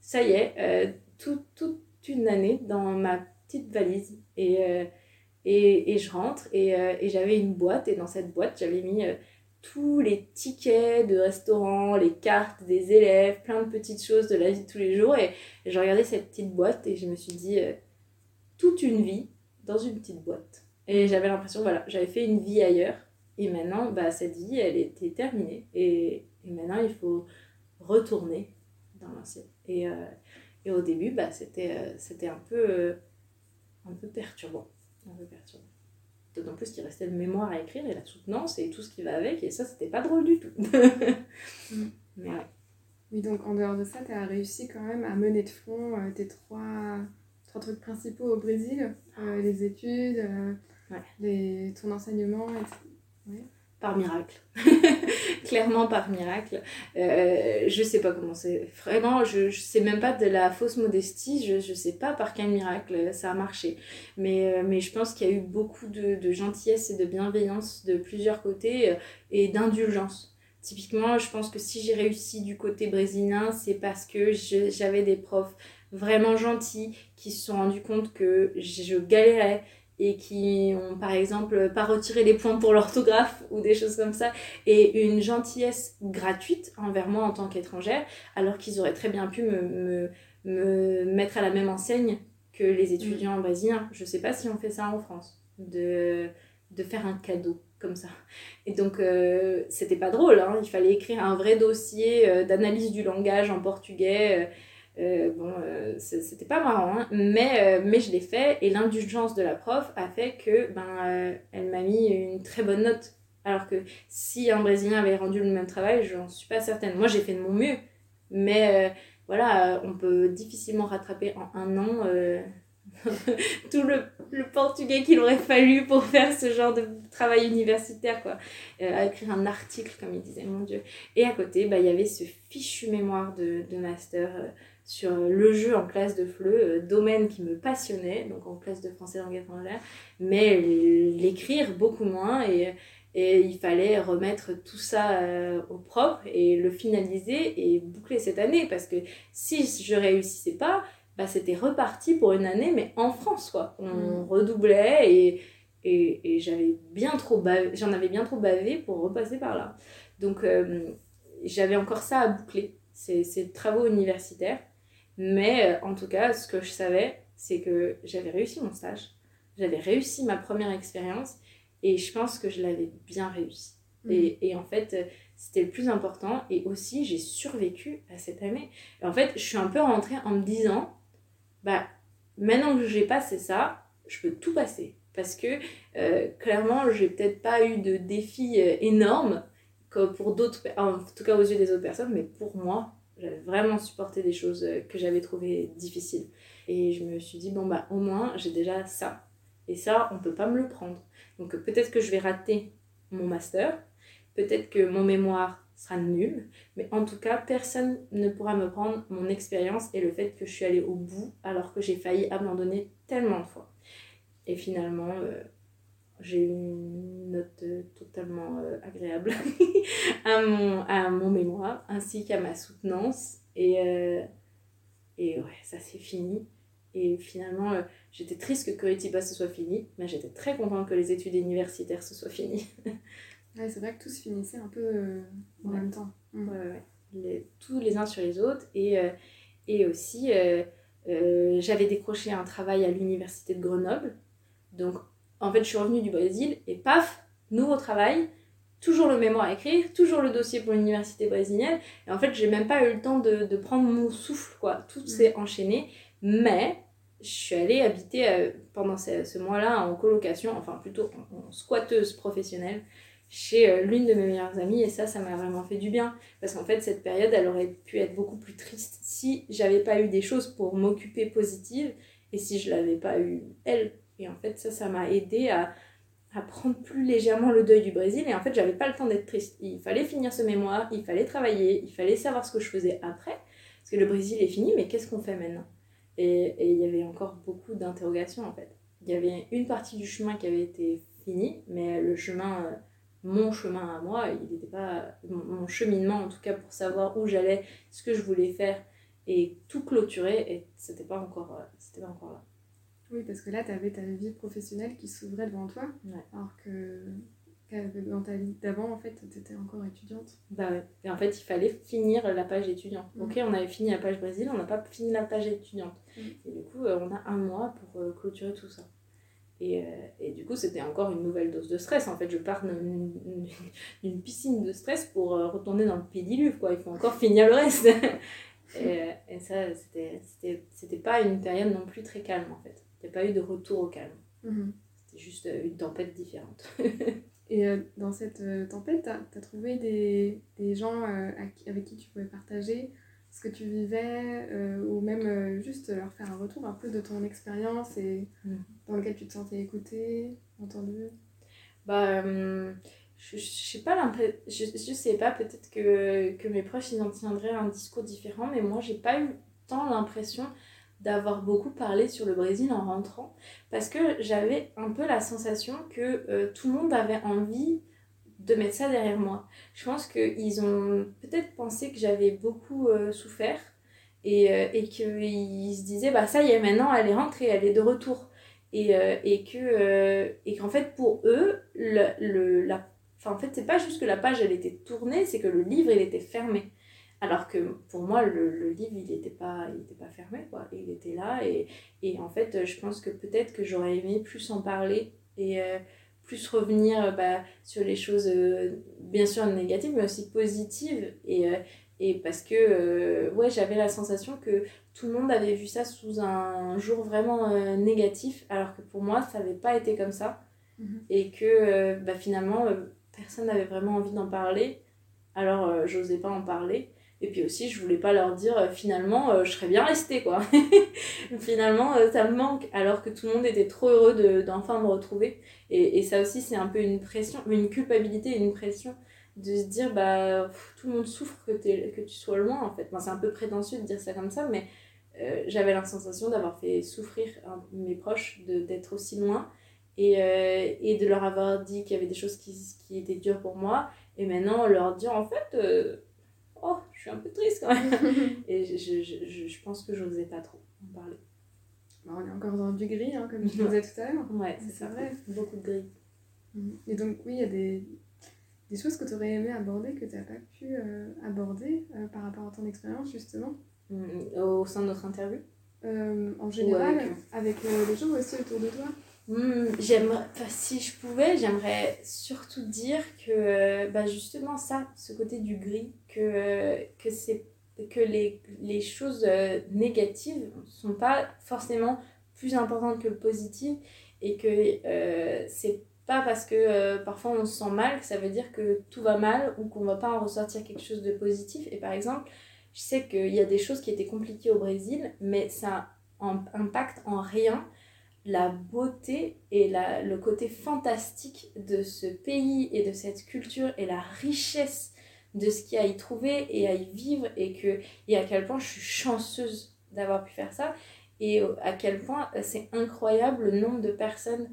Ça y est, euh, toute une année dans ma petite valise. Et, euh, et, et, je rentre et, euh, et j'avais une boîte et dans cette boîte, j'avais mis tous les tickets de restaurant, les cartes des élèves, plein de petites choses de la vie de tous les jours. Et, j'ai regardé cette petite boîte et je me suis dit, toute une vie dans une petite boîte. Et j'avais l'impression, voilà, j'avais fait une vie ailleurs. Et maintenant, bah, cette vie, elle était terminée. Et, et maintenant, il faut retourner dans l'ancienne. Et, euh, et au début, bah, c'était, euh, c'était un peu, euh, un peu perturbant. Un peu perturbant. D'autant plus qu'il restait le mémoire à écrire et la soutenance et tout ce qui va avec, et ça, c'était pas drôle du tout. Mm. Mais ouais. Oui, donc en dehors de ça, tu as réussi quand même à mener de front tes trois, trois trucs principaux au Brésil les études, les, ton enseignement, etc par miracle. Clairement par miracle. Euh, je sais pas comment c'est. Vraiment, je, sais même pas de la fausse modestie. Je, je sais pas par quel miracle ça a marché. Mais, euh, mais je pense qu'il y a eu beaucoup de, de, gentillesse et de bienveillance de plusieurs côtés euh, et d'indulgence. Typiquement, je pense que si j'ai réussi du côté brésilien, c'est parce que j'avais des profs vraiment gentils qui se sont rendus compte que je galérais et qui ont par exemple pas retiré les points pour l'orthographe ou des choses comme ça et une gentillesse gratuite envers moi en tant qu'étrangère alors qu'ils auraient très bien pu me, me, me, mettre à la même enseigne que les étudiants brésiliens. Je sais pas si on fait ça en France. de, de faire un cadeau comme ça. Et donc, euh, c'était pas drôle, hein. il fallait écrire un vrai dossier euh, d'analyse du langage en portugais. Euh, bon, c'était pas marrant, hein. mais, mais je l'ai fait et l'indulgence de la prof a fait que ben, elle m'a mis une très bonne note. Alors que si un Brésilien avait rendu le même travail, j'en suis pas certaine. Moi, j'ai fait de mon mieux, mais voilà, on peut difficilement rattraper en un an tout le, le portugais qu'il aurait fallu pour faire ce genre de travail universitaire, quoi. Euh, écrire un article, comme il disait, mon Dieu. Et à côté, bah, il y avait ce fichu mémoire de, de master euh, sur le jeu en classe de FLE, euh, domaine qui me passionnait, donc en classe de français langue étrangère, mais l'écrire beaucoup moins et, et il fallait remettre tout ça au propre et le finaliser et boucler cette année parce que si je réussissais pas, bah, c'était reparti pour une année, mais en France, quoi. On mm. redoublait et, et, et j'avais bien trop j'en avais bien trop bavé pour repasser par là. Donc, euh, j'avais encore ça à boucler, ces, ces travaux universitaires. Mais euh, en tout cas, ce que je savais, c'est que j'avais réussi mon stage, j'avais réussi ma première expérience et je pense que je l'avais bien réussi. Mm. Et, et, en fait, c'était le plus important. Et aussi, j'ai survécu à cette année. en fait, je suis un peu rentrée en me disant, bah, maintenant que j'ai passé ça, je peux tout passer. Parce que euh, clairement, j'ai peut-être pas eu de défis euh, énormes comme pour d'autres, en tout cas aux yeux des autres personnes, mais pour moi, j'avais vraiment supporté des choses euh, que j'avais trouvées difficiles. Et je me suis dit, bon, bah au moins, j'ai déjà ça. Et ça, on peut pas me le prendre. Donc peut-être que je vais rater mon master, peut-être que mon mémoire sera nul. Mais en tout cas, personne ne pourra me prendre mon expérience et le fait que je suis allée au bout alors que j'ai failli abandonner tellement de fois. Et finalement, euh, j'ai eu une note euh, totalement euh, agréable à, mon, à mon mémoire ainsi qu'à ma soutenance. Et, et ouais, ça c'est fini. Et finalement, j'étais triste que Curitiba se soit fini, mais j'étais très contente que les études universitaires se soient finies. Ouais, c'est vrai que tout se finissait un peu euh, en même temps. Mm. Les, tous les uns sur les autres. Et, euh, et aussi, euh, j'avais décroché un travail à l'université de Grenoble. Donc, en fait, je suis revenue du Brésil et paf, nouveau travail. Toujours le mémoire à écrire, toujours le dossier pour l'université brésilienne. Et en fait, j'ai même pas eu le temps de, de prendre mon souffle, quoi. Tout mm. s'est enchaîné. Mais je suis allée habiter pendant ce, ce mois-là en colocation, enfin plutôt en, en squatteuse professionnelle chez euh, l'une de mes meilleures amies et ça ça m'a vraiment fait du bien parce qu'en fait cette période elle aurait pu être beaucoup plus triste si j'avais pas eu des choses pour m'occuper positive et si je l'avais pas eu elle et en fait ça ça m'a aidé à, à prendre plus légèrement le deuil du Brésil. Et en fait j'avais pas le temps d'être triste. Il fallait finir ce mémoire il fallait travailler il fallait savoir ce que je faisais après. Parce que le Brésil est fini mais qu'est-ce qu'on fait maintenant? Et il y avait encore beaucoup d'interrogations en fait. Il y avait une partie du chemin qui avait été fini mais le chemin euh, mon chemin à moi, il n'était pas mon cheminement en tout cas pour savoir où j'allais, ce que je voulais faire et tout clôturer et c'était pas encore euh, c'était pas encore là. Oui, parce que là tu avais ta vie professionnelle qui s'ouvrait devant toi alors que dans ta vie d'avant en fait tu étais encore étudiante. Bah ouais. Et en fait, il fallait finir la page étudiante. Mm. OK, on avait fini la page Brésil, on n'a pas fini la page étudiante. Mm. Et du coup, euh, on a un mois pour euh, clôturer tout ça. Et, euh, et, du coup, c'était encore une nouvelle dose de stress. En fait, je pars d'une piscine de stress pour retourner dans le pédiluve, quoi. Il faut encore finir le reste. et, et, ça, c'était pas une période non plus très calme, en fait. Il n'y a pas eu de retour au calme. Mhm. C'était juste une tempête différente. et dans cette tempête, tu as, trouvé des, des gens avec qui tu pouvais partager ce que tu vivais euh, ou même euh, juste leur faire un retour un peu de ton expérience et mm. dans lequel tu te sentais écouté, entendu Bah, euh, je, je sais pas je, je sais pas, peut-être que, que mes proches ils en tiendraient un discours différent, mais moi j'ai pas eu tant l'impression d'avoir beaucoup parlé sur le Brésil en rentrant parce que j'avais un peu la sensation que tout le monde avait envie de mettre ça derrière moi. Je pense qu'ils ont peut-être pensé que j'avais beaucoup euh, souffert et, euh, et qu'ils se disaient, bah ça y est, maintenant elle est rentrée, elle est de retour. Et, euh, et que et qu'en fait pour eux, le, le, la... en fait c'est pas juste que la page elle était tournée, c'est que le livre il était fermé. Alors que pour moi, le, le livre, il n'était pas, il était pas fermé, quoi. Il était là. Et, et en fait, je pense que peut-être que j'aurais aimé plus en parler et plus revenir bah, sur les choses, bien sûr négatives, mais aussi positives. Et, et parce que, ouais, j'avais la sensation que tout le monde avait vu ça sous un jour vraiment négatif, alors que pour moi, ça n'avait pas été comme ça. Mhm. Et que bah, finalement, personne n'avait vraiment envie d'en parler. Alors, j'osais pas en parler. Et puis aussi, je voulais pas leur dire euh, finalement, euh, je serais bien restée quoi. finalement, euh, ça me manque. Alors que tout le monde était trop heureux d'enfin me retrouver. Et, et ça aussi, c'est un peu une pression, une culpabilité une pression de se dire, bah, tout le monde souffre que, es, que tu sois loin en fait. c'est un peu prétentieux de dire ça comme ça, mais j'avais la sensation d'avoir fait souffrir mes proches d'être aussi loin. Et, et de leur avoir dit qu'il y avait des choses qui, qui étaient dures pour moi. Et maintenant, leur dire en fait oh, je suis un peu triste quand même. et je, je, je, je, pense que je n'osais pas trop en parler. Bah, on est encore dans du gris, hein, comme je disais tout à l'heure. Ouais, c'est vrai. Beaucoup de gris. Mhm. Et donc, oui, il y a des, des choses que tu aurais aimé aborder que tu n'as pas pu euh, aborder euh, par rapport à ton expérience, justement? Mm, Au sein de notre interview? Euh, En général, avec, avec les gens aussi autour de toi? Hmm, j'aimerais, si je pouvais, j'aimerais surtout dire que bah justement ça, ce côté du gris, que, que, c'est, que les, les choses euh, négatives ne sont pas forcément plus importantes que le positif et que euh, c'est pas parce que euh, parfois on se sent mal que ça veut dire que tout va mal ou qu'on va pas en ressortir quelque chose de positif. Et par exemple, je sais qu'il y a des choses qui étaient compliquées au Brésil, mais ça impacte en rien la beauté et la, le côté fantastique de ce pays et de cette culture et la richesse de ce qu'il y a à y trouver et à y vivre et, que, et à quel point je suis chanceuse d'avoir pu faire ça et à quel point c'est incroyable le nombre de personnes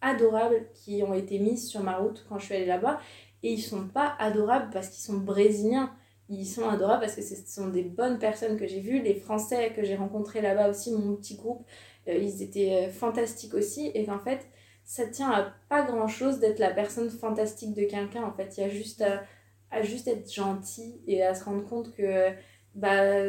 adorables qui ont été mises sur ma route quand je suis allée là-bas et ils sont pas adorables parce qu'ils sont brésiliens. Ils sont adorables parce que ce sont des bonnes personnes que j'ai vues. Les français que j'ai rencontrés là-bas aussi mon petit groupe euh, ils étaient euh, fantastiques aussi, et qu'en fait, ça tient à pas grand chose d'être la personne fantastique de quelqu'un, en fait. Il y a juste à, juste être gentil et à se rendre compte que, bah,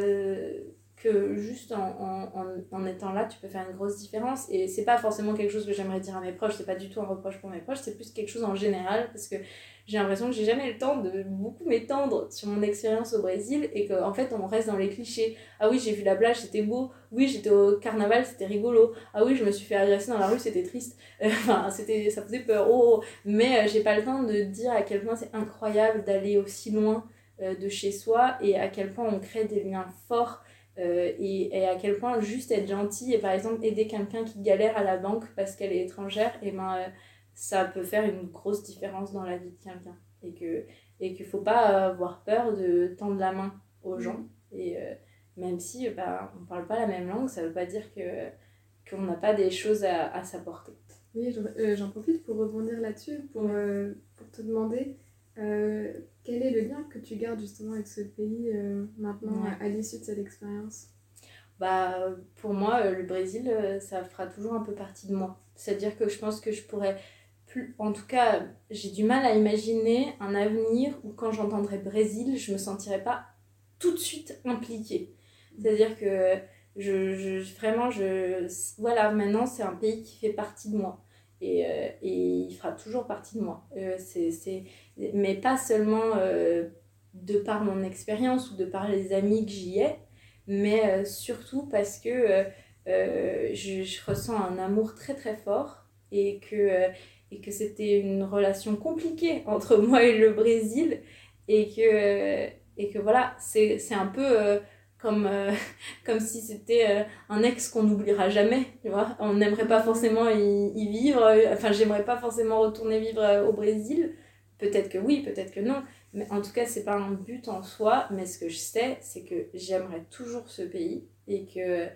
que juste en, en, en, étant là, tu peux faire une grosse différence. Et c'est pas forcément quelque chose que j'aimerais dire à mes proches, c'est pas du tout un reproche pour mes proches, c'est plus quelque chose en général, parce que j'ai l'impression que j'ai jamais le temps de beaucoup m'étendre sur mon expérience au Brésil et qu'en en fait on reste dans les clichés. Ah oui, j'ai vu la plage, c'était beau. Oui, j'étais au carnaval, c'était rigolo. Ah oui, je me suis fait agresser dans la rue, c'était triste. enfin, c'était ça faisait peur. Oh, mais euh, j'ai pas le temps de dire à quel point c'est incroyable d'aller aussi loin euh, de chez soi et à quel point on crée des liens forts. Euh, et, et, à quel point juste être gentil et par exemple aider quelqu'un qui galère à la banque parce qu'elle est étrangère, et ben ça peut faire une grosse différence dans la vie de quelqu'un. Et que et qu'il faut pas avoir peur de tendre la main aux gens. Mm. Et euh, même si bah, on parle pas la même langue, ça veut pas dire que qu'on n'a pas des choses à, à s'apporter. Oui, euh, j'en profite pour rebondir là-dessus, pour, euh, pour te demander quel est le lien que tu gardes justement avec ce pays maintenant à, l'issue de cette expérience? Bah, Pour moi, le Brésil, ça fera toujours un peu partie de moi. C'est-à-dire que je pense que je pourrais en tout cas, j'ai du mal à imaginer un avenir où quand j'entendrai Brésil, je me sentirais pas tout de suite impliquée. C'est-à-dire que je, je, vraiment, je, voilà, maintenant c'est un pays qui fait partie de moi. Et, euh, et il fera toujours partie de moi. Euh, c'est, c'est, mais pas seulement euh, de par mon expérience ou de par les amis que j'y ai, mais surtout parce que je, je, ressens un amour très très fort et que et que c'était une relation compliquée entre moi et le Brésil et que, et que voilà, c'est un peu comme, euh, comme si c'était euh, un ex qu'on n'oubliera jamais, tu vois. On n'aimerait pas forcément y, y vivre, enfin j'aimerais pas forcément retourner vivre au Brésil, peut-être que oui, peut-être que non, mais en tout cas c'est pas un but en soi, mais ce que je sais c'est que j'aimerais toujours ce pays et que,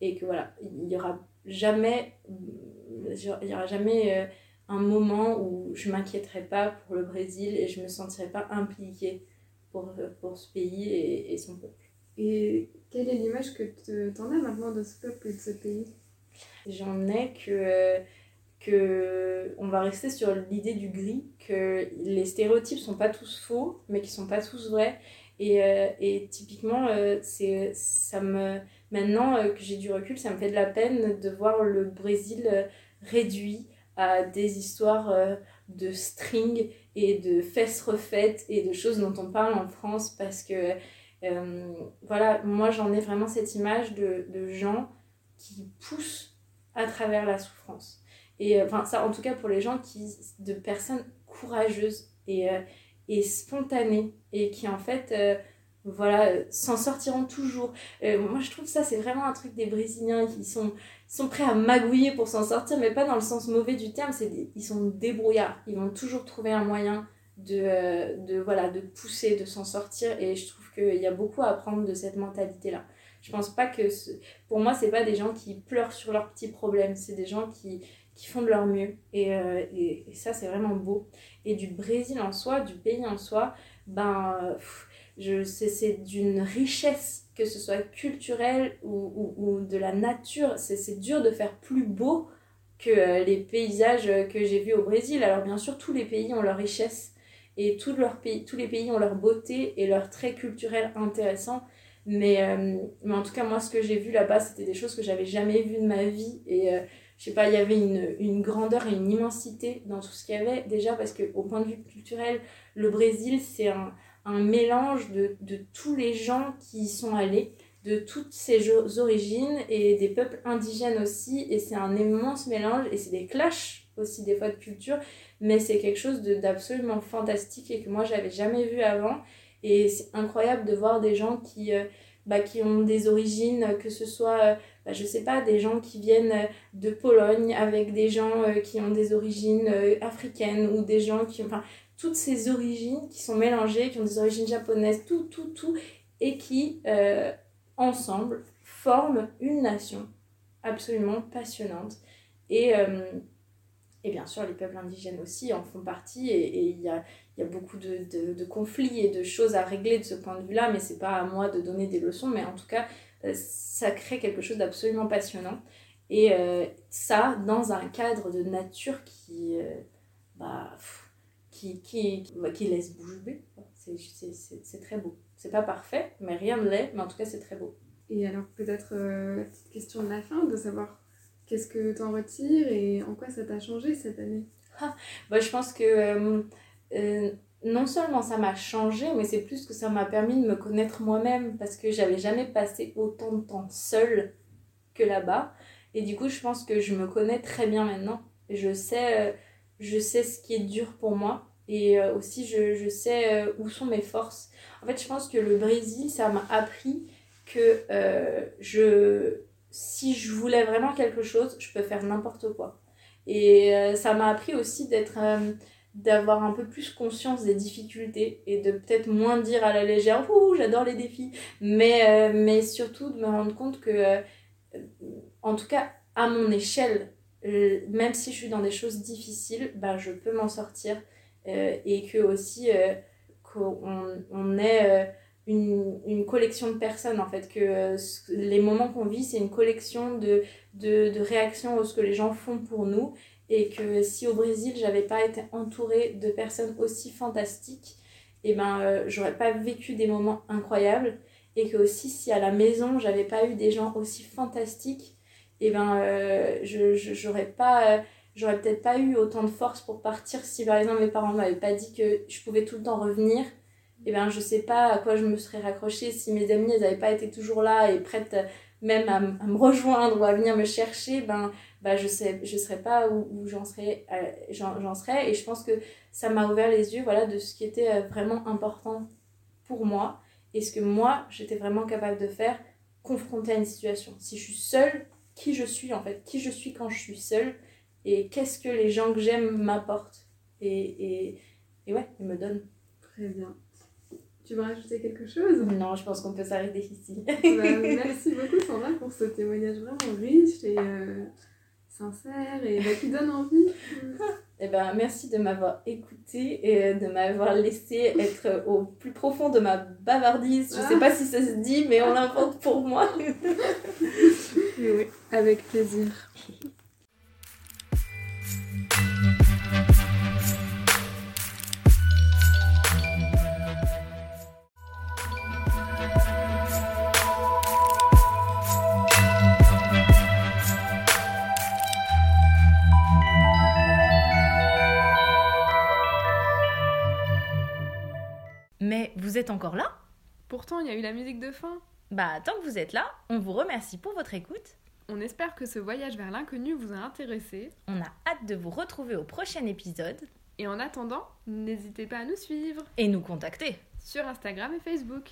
et que voilà, il y aura jamais, il y aura jamais un moment où je m'inquiéterais pas pour le Brésil et je me sentirais pas impliquée pour, pour ce pays et, et son peuple. Et quelle est l'image que tu en as maintenant de ce peuple et de ce pays? J'en ai que, que on va rester sur l'idée du gris, que les stéréotypes sont pas tous faux, mais qui sont pas tous vrais. Et, euh, et typiquement, euh, c'est, ça me, maintenant euh, que j'ai du recul, ça me fait de la peine de voir le Brésil réduit à des histoires de string et de fesses refaites et de choses dont on parle en France parce que euh, voilà, moi j'en ai vraiment cette image de, de, gens qui poussent à travers la souffrance. Et enfin, ça en tout cas pour les gens qui, de personnes courageuses et, et spontanées et qui en fait voilà, euh, s'en sortiront toujours. Euh, moi, je trouve ça, c'est vraiment un truc des Brésiliens qui sont, sont prêts à magouiller pour s'en sortir, mais pas dans le sens mauvais du terme, c'est ils sont débrouillards. Ils vont toujours trouver un moyen de, euh, de, voilà, de pousser, de s'en sortir, et je trouve qu'il y a beaucoup à apprendre de cette mentalité-là. Je pense pas que, pour moi, c'est pas des gens qui pleurent sur leurs petits problèmes, c'est des gens qui, qui font de leur mieux, et, et, ça, c'est vraiment beau. Et du Brésil en soi, du pays en soi, ben c'est d'une richesse, que ce soit culturelle ou, ou, de la nature. C'est dur de faire plus beau que euh, les paysages que j'ai vus au Brésil. Alors bien sûr, tous les pays ont leur richesse et tous, pays, tous les pays ont leur beauté et leur trait culturel intéressant. Mais, euh, mais en tout cas, moi, ce que j'ai vu là-bas, c'était des choses que j'avais jamais vues de ma vie. Et euh, je sais pas, il y avait une, une, grandeur et une immensité dans tout ce qu'il y avait. Déjà parce qu'au point de vue culturel, le Brésil, c'est un, un mélange de, de, tous les gens qui y sont allés, de toutes ces origines et des peuples indigènes aussi. Et c'est un immense mélange et c'est des clashs aussi des fois de culture, mais c'est quelque chose d'absolument fantastique et que moi j'avais jamais vu avant. Et c'est incroyable de voir des gens qui, euh, bah, qui ont des origines, que ce soit, euh, bah, je sais pas, des gens qui viennent de Pologne avec des gens euh, qui ont des origines africaines ou des gens qui... Enfin, toutes ces origines qui sont mélangées, qui ont des origines japonaises, tout, tout, tout, et qui, euh, ensemble, forment une nation absolument passionnante. Et, euh, et bien sûr, les peuples indigènes aussi en font partie, et il y a, y a, beaucoup de, de, conflits et de choses à régler de ce point de vue-là, mais c'est pas à moi de donner des leçons, mais en tout cas, euh, ça crée quelque chose d'absolument passionnant. Et ça, dans un cadre de nature qui... bah, qui, qui, qui laisse bouche bée. C'est très beau. C'est pas parfait, mais rien ne l'est, mais en tout cas, c'est très beau. Et alors, peut-être euh, petite question de la fin, de savoir qu'est-ce que tu en retires et en quoi ça t'a changé cette année? Ah, bah, Je pense que euh, euh, non seulement ça m'a changé, mais c'est plus que ça m'a permis de me connaître moi-même parce que j'avais jamais passé autant de temps seule que là-bas. Et du coup, je pense que je me connais très bien maintenant. Je sais je sais ce qui est dur pour moi et euh, aussi je, je sais euh, où sont mes forces. En fait, je pense que le Brésil, ça m'a appris que euh, je, si je voulais vraiment quelque chose, je peux faire n'importe quoi. Et ça m'a appris aussi d'être d'avoir un peu plus conscience des difficultés et de peut-être moins dire à la légère ouh j'adore les défis mais mais surtout de me rendre compte que en tout cas à mon échelle euh, même si je suis dans des choses difficiles, bah, je peux m'en sortir. Euh, et que aussi, euh, qu'on on est une, une, collection de personnes, en fait. Que les moments qu'on vit, c'est une collection de, de, de réactions à ce que les gens font pour nous. Et que si au Brésil, j'avais pas été entourée de personnes aussi fantastiques, et eh ben, j'aurais pas vécu des moments incroyables. Et que aussi, si à la maison, j'avais pas eu des gens aussi fantastiques, et eh ben euh, je j'aurais pas euh, j'aurais peut-être pas eu autant de force pour partir si par exemple mes parents m'avaient pas dit que je pouvais tout le temps revenir eh ben je sais pas à quoi je me serais raccrochée si mes amis elles avaient pas été toujours là et prêtes même à, me rejoindre ou à venir me chercher ben bah je sais je serais pas où, où j'en serais euh, serais et je pense que ça m'a ouvert les yeux voilà de ce qui était vraiment important pour moi et ce que moi j'étais vraiment capable de faire confronté à une situation si je suis seule qui je suis en fait, qui je suis quand je suis seule? Et qu'est-ce que les gens que j'aime m'apportent? Et, et, et, ouais, ils me donnent. Très bien. Tu veux rajouter quelque chose? Non, je pense qu'on peut s'arrêter ici. bah, merci beaucoup Sandra pour ce témoignage vraiment riche et euh, sincère et bah, qui donne envie. Eh ben, merci de m'avoir écouté et de m'avoir laissé être au plus profond de ma bavardise. Je sais pas si ça se dit, mais on l'invente pour moi. oui, avec plaisir. Vous êtes encore là Pourtant, il y a eu la musique de fin. Bah, tant que vous êtes là, on vous remercie pour votre écoute. On espère que ce voyage vers l'inconnu vous a intéressé. On a hâte de vous retrouver au prochain épisode. Et en attendant, n'hésitez pas à nous suivre Et nous contacter sur Instagram et Facebook.